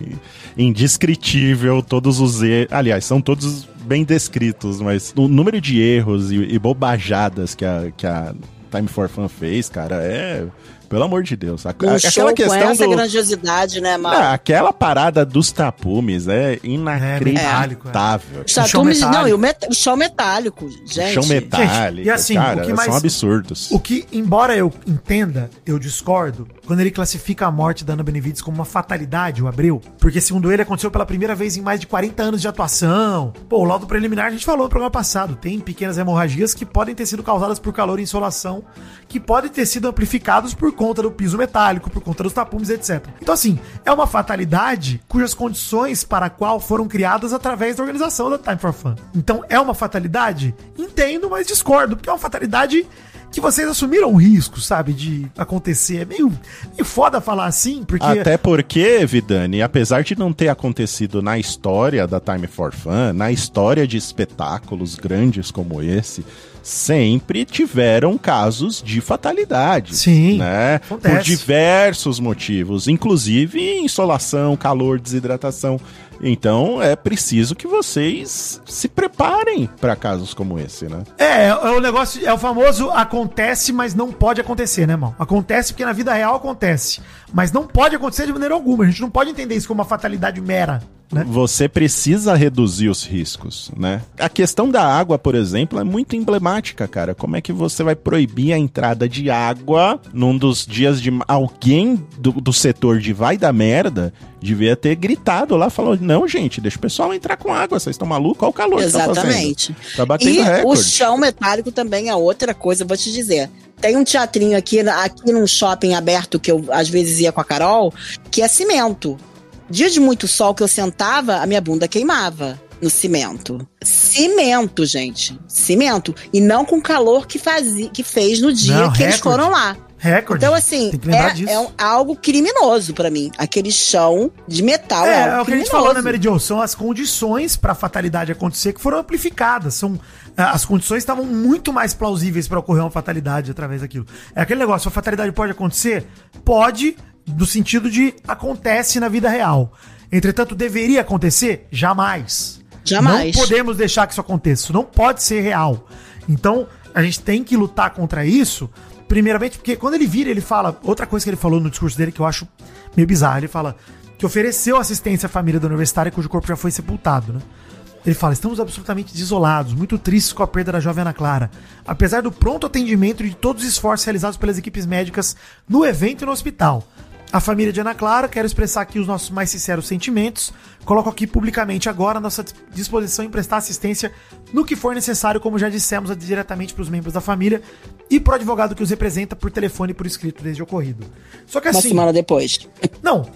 Indescritível, todos os erros. Aliás, são todos bem descritos, mas o número de erros e, e bobajadas que a, que a Time for Fun fez, cara, é. Pelo amor de Deus. A- Um a- show com essa grandiosidade, né, Mal? Ah, aquela parada dos tapumes é inacreditável. Os show tatumes, não, metálico. e o, met- o show metálico, gente. Chão metálico. Gente, e assim, cara, o que mais- são absurdos. O que, embora eu entenda, eu discordo, quando ele classifica a morte da Ana Benevides como uma fatalidade, o Abreu, porque segundo ele aconteceu pela primeira vez em mais de 40 anos de atuação. Pô, o laudo preliminar a gente falou no programa passado, tem pequenas hemorragias que podem ter sido causadas por calor e insolação, que podem ter sido amplificados por conta do piso metálico, por conta dos tapumes, etc. Então assim, é uma fatalidade cujas condições para a qual foram criadas através da organização da Time for Fun. Então é uma fatalidade? Entendo, mas discordo, porque é uma fatalidade que vocês assumiram o risco, sabe, de acontecer. É meio, meio foda falar assim, porque. Até porque, Vidani, apesar de não ter acontecido na história da Time for Fun, na história de espetáculos grandes como esse, sempre tiveram casos de fatalidade. Sim, Né? acontece. Por diversos motivos, inclusive insolação, calor, desidratação. Então é preciso que vocês se preparem para casos como esse, né? É, é o negócio, é o famoso acontece, mas não pode acontecer, né, irmão? Acontece porque na vida real acontece. Mas não pode acontecer de maneira alguma. A gente não pode entender isso como uma fatalidade mera. Né? Você precisa reduzir os riscos, né? A questão da água, por exemplo, é muito emblemática, cara. Como é que você vai proibir a entrada de água num dos dias de alguém do, do setor de vai da merda devia ter gritado lá, falou: "Não, gente, deixa o pessoal entrar com água, vocês estão malucos? Olha o calor Exatamente. que tá fazendo". Tá batendo E o recorde. chão metálico também é outra coisa, vou te dizer. Tem um teatrinho aqui, aqui num shopping aberto que eu às vezes ia com a Carol, que é cimento. Dia de muito sol que eu sentava, a minha bunda queimava no cimento. Cimento, gente. Cimento. E não com o calor que, fazia, que fez no dia Não, que eles foram lá. Recorde. Então, assim, é, é um- algo criminoso pra mim. Aquele chão de metal é, É, algo é o que a gente criminoso. falou, né, Mary Jo? São as condições pra fatalidade acontecer que foram amplificadas. São, ah, as condições estavam muito mais plausíveis pra ocorrer uma fatalidade através daquilo. É aquele negócio, a fatalidade pode acontecer? Pode, no sentido de acontece na vida real. Entretanto, deveria acontecer? Jamais. Jamais. Não podemos deixar que isso aconteça. Isso não pode ser real. Então, a gente tem que lutar contra isso. Primeiramente, porque quando ele vira, ele fala. Outra coisa que ele falou no discurso dele que eu acho meio bizarro. Ele fala que ofereceu assistência à família da universitária cujo corpo já foi sepultado, né? Ele fala: estamos absolutamente desolados, muito tristes com a perda da jovem Ana Clara. Apesar do pronto atendimento e de todos os esforços realizados pelas equipes médicas no evento e no hospital. A família de Ana Clara, quero expressar aqui os nossos mais sinceros sentimentos. Coloco aqui publicamente agora a nossa disposição em prestar assistência no que for necessário, como já dissemos diretamente para os membros da família e para o advogado que os representa por telefone e por escrito desde o ocorrido. Só que Uma assim. semana depois. *laughs* Não.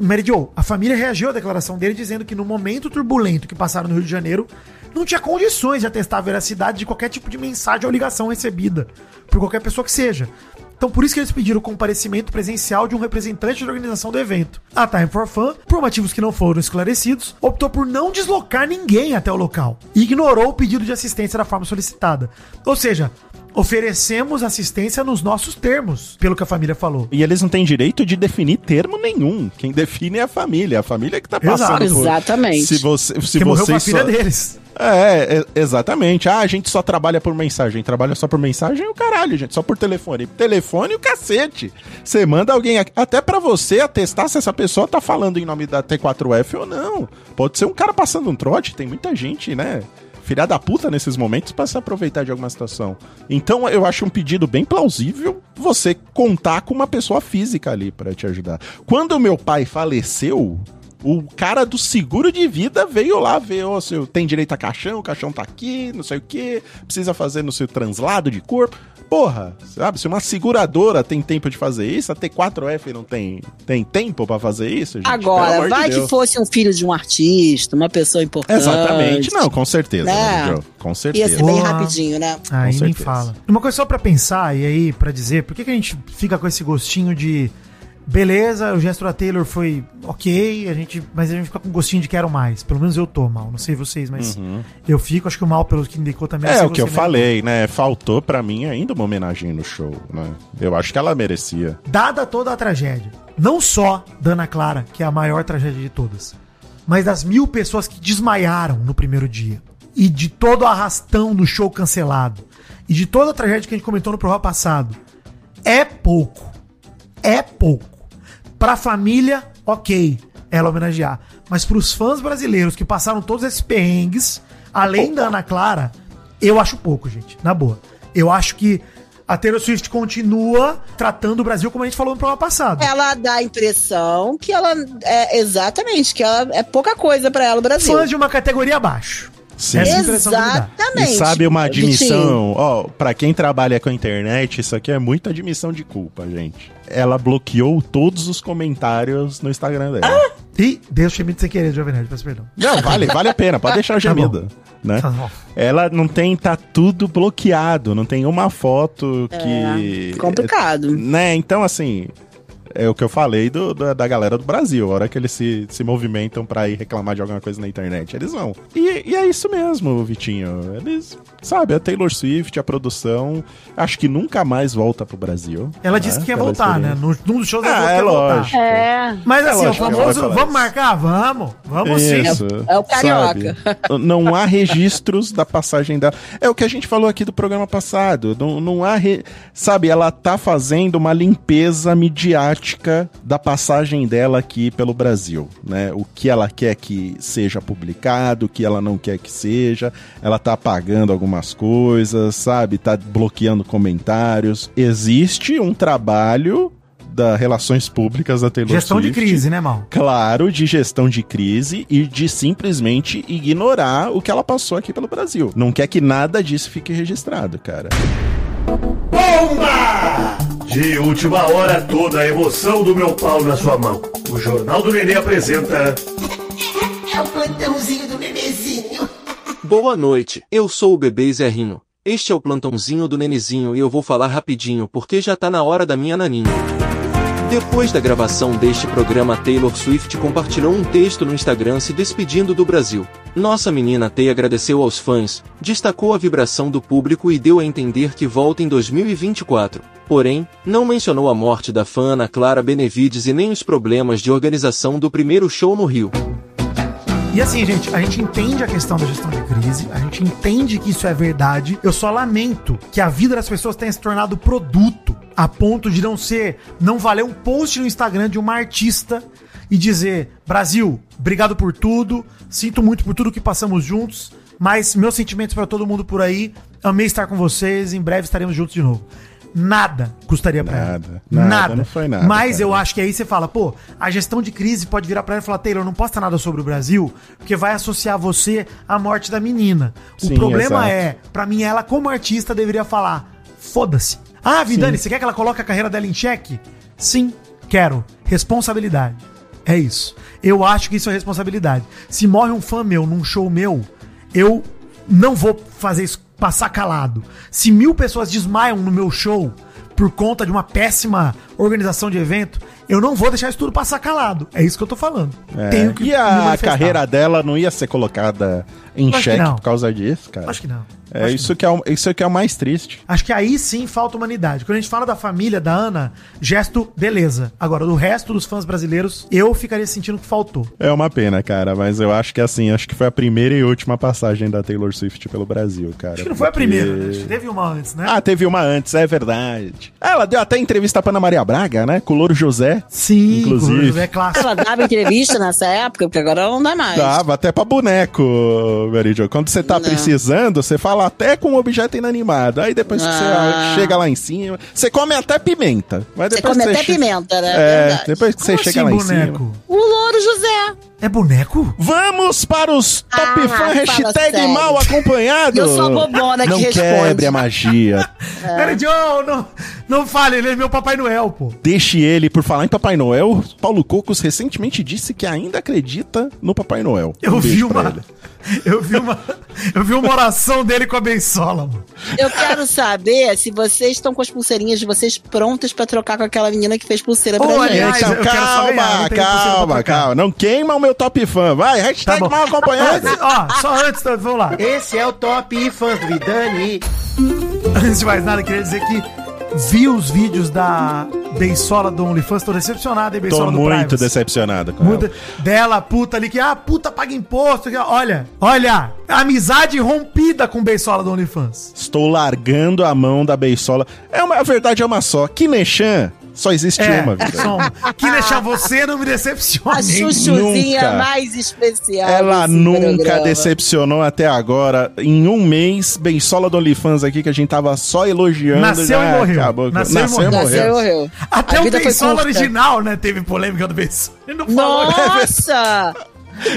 Mary Jo, a família reagiu à declaração dele dizendo que no momento turbulento que passaram no Rio de Janeiro, não tinha condições de atestar a veracidade de qualquer tipo de mensagem ou ligação recebida por qualquer pessoa que seja. Então por isso que eles pediram o comparecimento presencial de um representante da organização do evento. A Time for Fun, por motivos que não foram esclarecidos, optou por não deslocar ninguém até o local e ignorou o pedido de assistência da forma solicitada. Ou seja, oferecemos assistência nos nossos termos, pelo que a família falou. E eles não têm direito de definir termo nenhum. Quem define é a família. A família que tá passando Exato. por... Exatamente. Se você, se que morreu com a filha só... deles. É, é, exatamente. Ah, a gente só trabalha por mensagem. Trabalha só por mensagem, o caralho, gente. Só por telefone. Telefone, o cacete. Você manda alguém aqui. Até pra você atestar se essa pessoa tá falando em nome da T4F ou não. Pode ser um cara passando um trote. Tem muita gente, né? Filha da puta nesses momentos pra se aproveitar de alguma situação. Então eu acho um pedido bem plausível você contar com uma pessoa física ali pra te ajudar. Quando meu pai faleceu, o cara do seguro de vida veio lá ver, ó, seu tem direito a caixão, o caixão tá aqui, não sei o que, precisa fazer no seu translado de corpo. Porra, sabe, se uma seguradora tem tempo de fazer isso, a T4F não tem, tem tempo pra fazer isso, gente? Agora, amor de vai que fosse um filho de um artista, uma pessoa importante. Exatamente, não, com certeza, Né? né? Com Ia certeza. ser bem Boa. rapidinho, né? Aí Com nem fala. Uma coisa só pra pensar e aí pra dizer, por que, que a gente fica com esse gostinho de beleza, o gesto da Taylor foi ok, a gente, mas a gente fica com gostinho de quero mais. Pelo menos eu tô mal, não sei vocês, mas eu fico, acho que o mal pelo que indicou também. Uhum. É se o que eu você falei, né? Faltou pra mim ainda uma homenagem no show, né? Eu acho que ela merecia. Dada toda a tragédia, não só da Ana Clara, que é a maior tragédia de todas, mas das mil pessoas que desmaiaram no primeiro dia, e de todo o arrastão no show cancelado, e de toda a tragédia que a gente comentou no programa passado, é pouco. É pouco. Pra família, ok, ela homenagear. Mas pros fãs brasileiros que passaram todos esses perrengues, além da Ana Clara, eu acho pouco, gente. Na boa. Eu acho que a Taylor Swift continua tratando o Brasil como a gente falou no programa passado. Ela dá a impressão que ela é exatamente, que ela é pouca coisa pra ela, o Brasil. Fãs de uma categoria abaixo. Sim. Essa é a. Exatamente. E sabe uma Vitinho. admissão, ó, pra quem trabalha com a internet, isso aqui é muita admissão de culpa, gente. Ela bloqueou todos os comentários no Instagram dela. Ah! E Deus chame de sem querer, Jovem Nerd, peço perdão. Não, vale, vale a pena, pode *laughs* deixar o Tá gemido, né? Tá. Ela não tem, tá tudo bloqueado, não tem uma foto que... É, complicado. Né, então assim, é o que eu falei do, da, da galera do Brasil, a hora que eles se, se movimentam pra ir reclamar de alguma coisa na internet, eles vão. E, e é isso mesmo, Vitinho, eles, sabe, a Taylor Swift, a produção, acho que nunca mais volta pro Brasil. Ela né, disse que ia pela voltar, né? No, num dos shows ela Ah, que é lógico. É. Mas É assim, lógico o ela famoso, vamos isso. marcar? Vamos, vamos sim. Isso, É o carioca. sabe? Não há registros da passagem dela. É o que a gente falou aqui do programa passado. Não, não há. re- Sabe, ela tá fazendo uma limpeza política da passagem dela aqui pelo Brasil, né? O que ela quer que seja publicado, o que ela não quer que seja. Ela tá apagando algumas coisas, sabe? Tá bloqueando comentários. Existe um trabalho da relações públicas da Taylor Gestão de Swift. crise, né, Mal? Claro, de gestão de crise e de simplesmente ignorar o que ela passou aqui pelo Brasil. Não quer que nada disso fique registrado, cara. Bomba! De última hora, toda a emoção do meu pau na sua mão. O Jornal do Nenê apresenta. É o plantãozinho do bebezinho. Boa noite, eu sou o bebê Zerrinho. Este é o plantãozinho do Nenezinho e eu vou falar rapidinho porque já tá na hora da minha naninha. Depois da gravação deste programa, Taylor Swift compartilhou um texto no Instagram se despedindo do Brasil. Nossa menina Tay agradeceu aos fãs, destacou a vibração do público e deu a entender que volta em 2024. Porém, não mencionou a morte da fã Ana Clara Benevides e nem os problemas de organização do primeiro show no Rio. E assim, gente, a gente entende a questão da gestão de crise, a gente entende que isso é verdade. Eu só lamento que a vida das pessoas tenha se tornado produto a ponto de não ser, não valer um post no Instagram de uma artista e dizer: Brasil, obrigado por tudo, sinto muito por tudo que passamos juntos, mas meus sentimentos para todo mundo por aí, amei estar com vocês, em breve estaremos juntos de novo. Nada custaria pra Nada, ela. nada, não foi nada, Mas cara. eu acho que aí você fala, pô, a gestão de crise pode virar pra ela e falar, Taylor, não posta nada sobre o Brasil, porque vai associar você à morte da menina. O Sim, problema exato. é, pra mim, ela como artista deveria falar, foda-se. Ah, Vidani, você quer que ela coloque a carreira dela em xeque? Sim, quero. Responsabilidade. É isso. Eu acho que isso é responsabilidade. Se morre um fã meu num show meu, eu não vou fazer isso passar calado. Se mil pessoas desmaiam no meu show por conta de uma péssima organização de evento, eu não vou deixar isso tudo passar calado. É isso que eu tô falando. É, Tenho que e a carreira dela não ia ser colocada em xeque por causa disso, cara? Acho que não. É Acho isso que, é o, isso que é o mais triste. Acho que aí sim falta humanidade. Quando a gente fala da família da Ana, gesto, beleza. Agora, do resto dos fãs brasileiros, eu ficaria sentindo que faltou. É uma pena, cara, mas eu acho que assim, acho que foi a primeira e última passagem da Taylor Swift pelo Brasil, cara. Acho que não foi a porque- primeira, né? Acho que Teve uma antes, né? Ah, teve uma antes, é verdade. Ela deu até entrevista pra Ana Maria Braga, né? Com o Louro José. Sim, inclusive. é clássico. Ela dava entrevista nessa época, porque agora não dá mais. Dava até pra boneco, Meridio. Quando você tá Não. precisando, você fala até com um objeto inanimado. Aí depois que você Ah. chega lá em cima, você come até pimenta. Mas Você depois come que até che- pimenta, né? É, depois que você Como chega assim, lá em boneco? cima. O Louro José. É boneco? Vamos para os Top Ah, Fã hashtag sério. mal acompanhado. Eu sou a bobona que Não responde. quebre a magia. *laughs* Peraí, Joe, não, não fale, ele é meu Papai Noel, pô. Deixe ele, por falar em Papai Noel, Paulo Cocos recentemente disse que ainda acredita no Papai Noel. Eu Um vi uma. *laughs* Eu vi uma. Eu vi uma oração dele com a bençola, mano. Eu quero saber se vocês estão com as pulseirinhas de vocês prontas pra trocar com aquela menina que fez pulseira pra Ô, gente. Então, calma, pra calma, trocar. calma. Não queima o meu top fã. Vai, hashtag Tá bom. mal acompanhado. Antes, ó, só antes, então, vamos lá. Esse é o Top Fãs do Vidani. Antes de mais nada, queria dizer que vi os vídeos da Beisola do OnlyFans, tô decepcionado, hein, Beisola Tô do muito Privacy. decepcionado com Muito, ela. dela, puta ali, que, ah, puta, paga imposto. que- olha, olha, amizade rompida com Beisola do OnlyFans. Estou largando a mão da beisola. É uma, a verdade é uma só. Kineshan só existe É, uma, vida. som. Que deixar você não me decepcione. A chuchuzinha Nunca. mais especial. Ela desse nunca programa. decepcionou até agora. Em um mês, Beisola do OnlyFans aqui, que a gente tava só elogiando. Nasceu já e morreu. Acabou. Nasceu e Nasceu e morreu. Nasceu e morreu. Até A o curta. original, né? Teve polêmica do não falou. Nossa!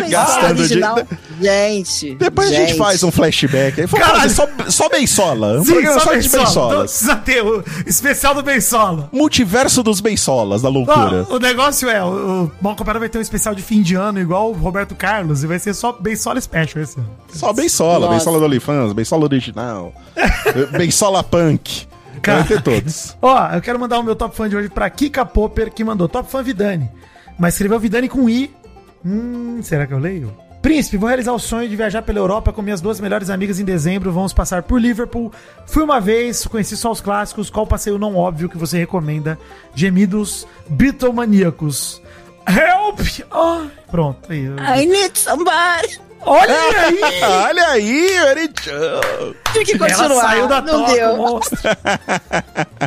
Gastando original. de- Gente. Depois a gente faz um flashback. aí. Caralho. só, só Beisola. Um Sim, só só de Beisola. Então, Beisolas. precisa ter o especial do Beisola. Multiverso dos Beisolas, da Ó, loucura. o negócio é, o, o vai ter um especial de fim de ano igual o Roberto Carlos e vai ser só Beisola Special esse ano. Só Beisola, Nossa. Beisola do OnlyFans, Beisola original, *laughs* Beisola Punk. Cara. Vai ter todos. Ó, eu quero mandar o meu top fã de hoje pra Kika Popper, que mandou top fã Vidani. Mas escreveu Vidani com I. Hum, será que eu leio? Príncipe, vou realizar o sonho de viajar pela Europa com minhas duas melhores amigas em dezembro. Vamos passar por Liverpool. Fui uma vez, conheci só os clássicos. Qual passeio não óbvio que você recomenda? Gemidos Beatlemaníacos. Help! Ah, pronto. Aí, eu- I need somebody. Olha *laughs* aí! Olha aí, Jo. Tem que Ela continuar. saiu da não toca, deu. monstro.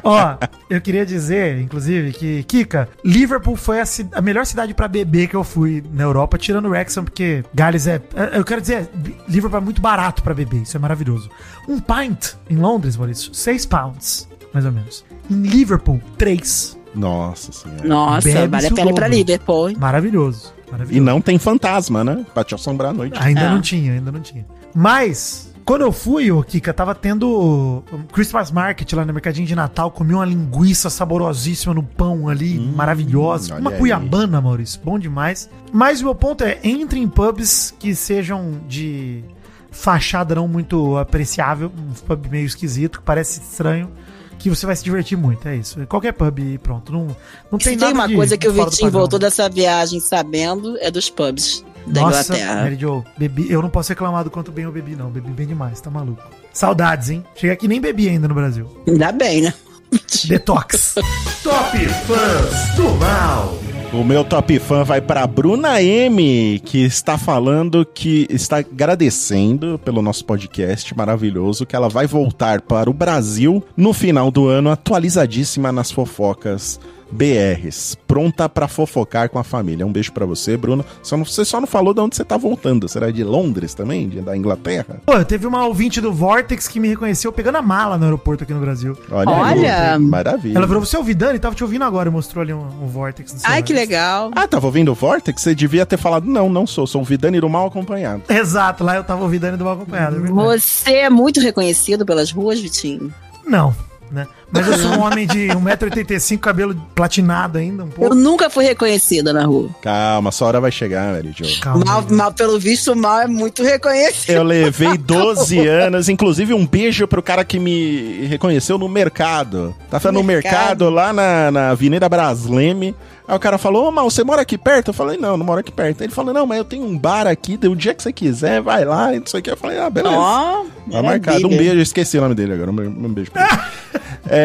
Ó, eu queria dizer, inclusive, que, Kika, Liverpool foi a, a melhor cidade pra beber que eu fui na Europa, tirando o Wrexham, porque Gales é... é, Eu quero dizer, Liverpool é muito barato pra beber, isso é maravilhoso. Um pint em Londres, Maurício, 6 pounds, mais ou menos. Em Liverpool, 3. Nossa senhora. Nossa, Bebe-se vale a o pena ir pra. Liverpool. hein? Maravilhoso. maravilhoso. E não tem fantasma, né? Pra te assombrar à noite. Ainda É. não tinha, ainda não tinha. Mas, quando eu fui, o Kika, tava tendo um Christmas Market lá no mercadinho de Natal, comi uma linguiça saborosíssima no pão ali, maravilhosa. olha Uma aí. cuiabana, Maurício, bom demais. Mas o meu ponto é, entre em pubs que sejam de fachada não muito apreciável, um pub meio esquisito, que parece estranho, que você vai se divertir muito, é isso. Qualquer pub e pronto, não, não Se tem tem, nada uma de coisa que o Vitinho voltou dessa viagem sabendo, é dos pubs da Nossa, Inglaterra. Mary Jo, bebi, eu não posso reclamar do quanto bem eu bebi, não. Bebi bem demais, tá maluco. Saudades, hein? Cheguei aqui e nem bebi ainda no Brasil. Ainda bem, né? Detox. *laughs* Top Fãs do Mal. O meu top fã vai pra Bruna M, que está falando que está agradecendo pelo nosso podcast maravilhoso, que ela vai voltar para o Brasil no final do ano, atualizadíssima nas fofocas BRs, pronta pra fofocar com a família. Um beijo pra você, Bruna. Só não- você só não falou de onde você tá voltando. Será de Londres também? De- da Inglaterra? Pô, teve uma ouvinte do Vortex que me reconheceu pegando a mala no aeroporto aqui no Brasil. Olha, Olha! aí, maravilha. Ela falou, você é o Vidani? Tava te ouvindo agora e mostrou ali um, um Vortex. no Ai, que legal. Ah, tava ouvindo o Vortex? Você devia ter falado, não, não sou, sou o Vidani do mal acompanhado. Exato, lá eu tava ouvindo Vidani do mal acompanhado. é. Você é muito reconhecido pelas ruas, Vitinho? Não, né? Mas eu sou um homem de 1,85m, cabelo platinado ainda, um Eu pouco. nunca fui reconhecida na rua. Calma, sua hora vai chegar, Mary Jo. Calma. Mal, mal, pelo visto, o mal é muito reconhecido. Eu levei 12 *laughs* anos, inclusive um beijo pro cara que me reconheceu no mercado. Tava no Mercado. mercado lá na, na Avenida Brasleme. Aí o cara falou, ô Mal, você mora aqui perto? Eu falei, não, não moro aqui perto. Ele falou, não, mas eu tenho um bar aqui, o dia que você quiser, vai lá, e não sei o que. Eu falei, ah, beleza. Ó, Tá marcado. Um beijo, esqueci o nome dele agora. Um um beijo pra ele. *laughs* É,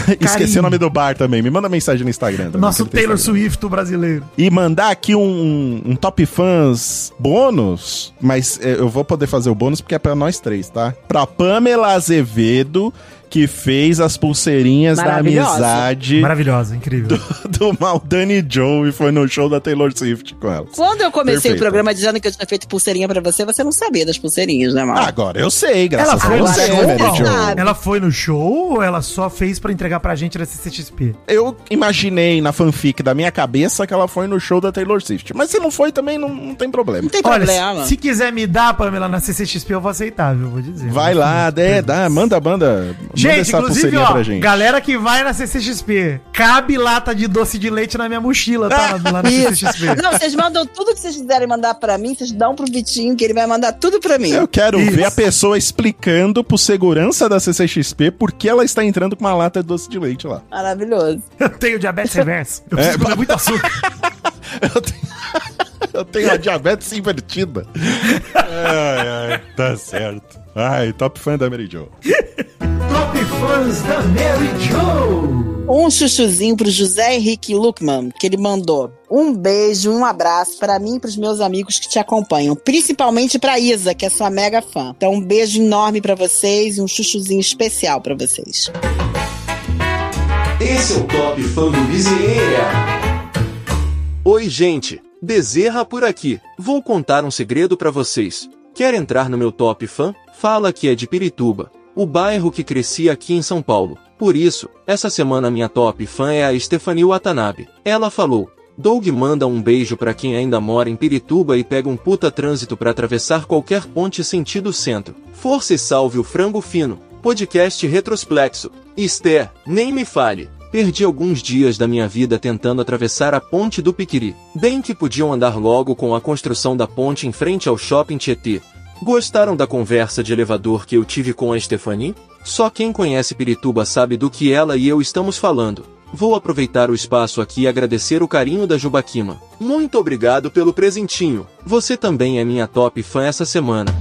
*laughs* esqueci o nome do bar também. Me manda mensagem no Instagram. também, Nosso Taylor Instagram. Swift brasileiro. E mandar aqui um, um top fãs bônus, mas é, eu vou poder fazer o bônus porque é pra nós três, tá? Pra Pamela Azevedo, que fez as pulseirinhas da amizade Maravilhosa, incrível. do Maldani Joe e foi no show da Taylor Swift com ela. Quando eu comecei Perfeito. o programa dizendo que eu tinha feito pulseirinha pra você, você não sabia das pulseirinhas, né, Mal? Agora eu sei, Ela graças a foi no Agora você, show. Ela foi no show ou ela só fez pra entregar pra gente na CCXP? Eu imaginei na fanfic da minha cabeça que ela foi no show da Taylor Swift. Mas se não foi também, não, não tem problema. Não tem Olha, problema. se, se quiser me dar, Pamela, na CCXP, eu vou aceitar, viu? Vou dizer. Vai lá, é, dá, manda, manda, manda Gente, essa inclusive, pulseirinha ó, pra gente. galera que vai na CCXP, cabe lata de doce de leite na minha mochila, tá? *laughs* Lá na. CCXP. Não, vocês mandam tudo que vocês quiserem mandar pra mim, vocês dão pro Vitinho, que ele vai mandar tudo pra mim. Eu quero Isso. ver a pessoa explicando pro segurança da CCXP por que ela está entrando com uma lata de doce de leite lá. Maravilhoso. *laughs* Eu tenho diabetes reverso. Eu preciso É, comer muito açúcar. *laughs* Eu tenho, eu tenho a diabetes invertida. Ai, ai, tá certo. Ai, top fã da Mary Jo. Top Fãs da Mary Jo. Um chuchuzinho pro José Henrique Luckman, que ele mandou. Um beijo, um abraço pra mim e pros meus amigos que te acompanham. Principalmente pra Isa, que é sua mega fã. Então, um beijo enorme pra vocês e um chuchuzinho especial pra vocês. Esse é o Top Fã do Bezerra. Oi, gente. Bezerra por aqui. Vou contar um segredo pra vocês. Quer entrar no meu Top Fã? Fala que é de Pirituba, o bairro que cresci aqui em São Paulo. Por isso, essa semana minha Top Fã é a Stephanie Watanabe. Ela falou: Doug manda um beijo pra quem ainda mora em Pirituba e pega um puta trânsito pra atravessar qualquer ponte sentido centro. Força e salve o frango fino. Podcast retrosplexo. Esther, nem me fale. Perdi alguns dias da minha vida tentando atravessar a ponte do Piquiri. Bem que podiam andar logo com a construção da ponte em frente ao shopping Tietê. Gostaram da conversa de elevador que eu tive com a Stephanie? Só quem conhece Pirituba sabe do que ela e eu estamos falando. Vou aproveitar o espaço aqui e agradecer o carinho da Jubaquima. Muito obrigado pelo presentinho. Você também é minha top fã essa semana.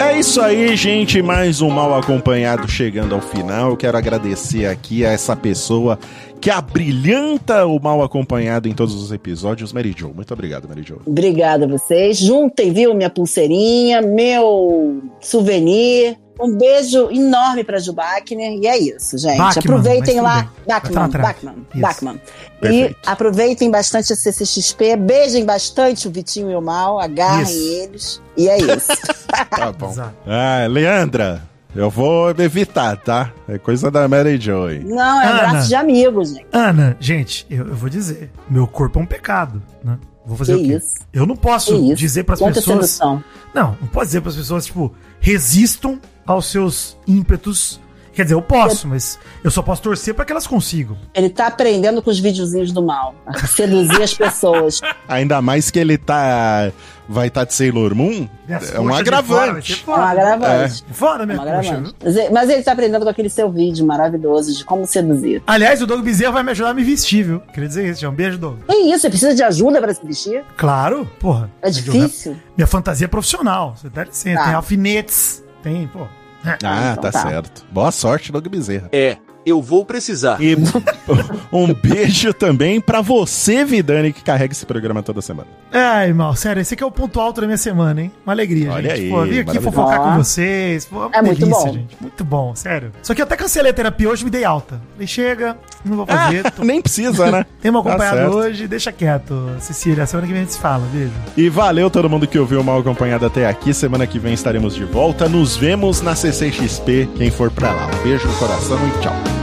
É isso aí, gente. Mais um mal acompanhado chegando ao final. Eu quero agradecer aqui a essa pessoa que abrilhanta o mal acompanhado em todos os episódios, Mary Jo. Muito obrigado, Mary Jo. Obrigada a vocês. Juntem, viu, minha pulseirinha, meu souvenir. Um beijo enorme pra Jubakner. E é isso, gente. Bachmann, aproveitem lá. tudo bem. Vai Bachmann, atrás. Bachmann. Bachmann. E Perfeito. aproveitem bastante a CCXP. Beijem bastante o Vitinho e o Mal. Agarrem Isso. eles. E é isso. *laughs* Tá bom. Ah, Leandra, eu vou evitar, tá? É coisa da Mary Jo aí. Não, é Ana. abraço de amigos, gente. Ana, gente, eu, eu vou dizer, meu corpo é um pecado, né? Vou fazer Que o quê? isso. Eu não posso dizer pras Quanta pessoas. sedução. Não, não pode dizer pras pessoas, tipo, resistam aos seus ímpetos. Quer dizer, eu posso, mas eu só posso torcer pra que elas consigam. Ele tá aprendendo com os videozinhos do mal. A *laughs* seduzir as pessoas. Ainda mais que ele tá. Vai estar de Sailor Moon. Minhas É um fora, agravante. É um foda. agravante. Fora É minha um coxa, agravante. viu? Mas ele- Mas ele tá aprendendo com aquele seu vídeo maravilhoso de como seduzir. Aliás, o Doug Bezerra vai me ajudar a me vestir, viu? Queria dizer isso, já. Um beijo, Doug. Que isso? Você precisa de ajuda pra se vestir? Claro, porra. É difícil? Minha fantasia é profissional. Você dá licença. Tá. Tem alfinetes. Tem, pô. Ah, então tá, tá. certo. Boa sorte, Doug Bezerra. É, eu vou precisar. E *laughs* um beijo também pra você, Vidani, que carrega esse programa toda semana. Ai, mal, sério, esse aqui é o ponto alto da minha semana, hein? Uma alegria, Olha gente. aí, Pô, vim aqui fofocar com Ó. vocês. Pô, É muito bom. gente. Muito bom, sério. Só que eu até cancelei a terapia hoje, me dei alta. Falei, chega, não vou fazer. tô- *laughs* Nem precisa, né? *laughs* Tem uma Tá acompanhado certo. hoje, deixa quieto, Cecília. Semana que vem a gente se fala, beijo. E valeu todo mundo que ouviu o mal acompanhado até aqui. Semana que vem estaremos de volta. Nos vemos na CCXP, quem for pra lá. Um beijo no coração e tchau.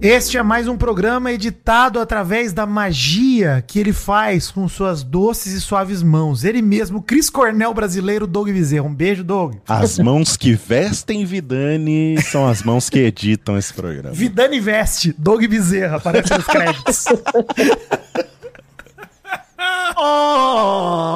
Este é mais um programa editado através da magia que ele faz com suas doces e suaves mãos. Ele mesmo, Cris Cornel brasileiro, Doug Bezerra. Um beijo, Doug. As mãos que vestem Vidani são as mãos que editam esse programa. Vidani Veste, Doug Bezerra, aparece nos créditos. *laughs* Oh!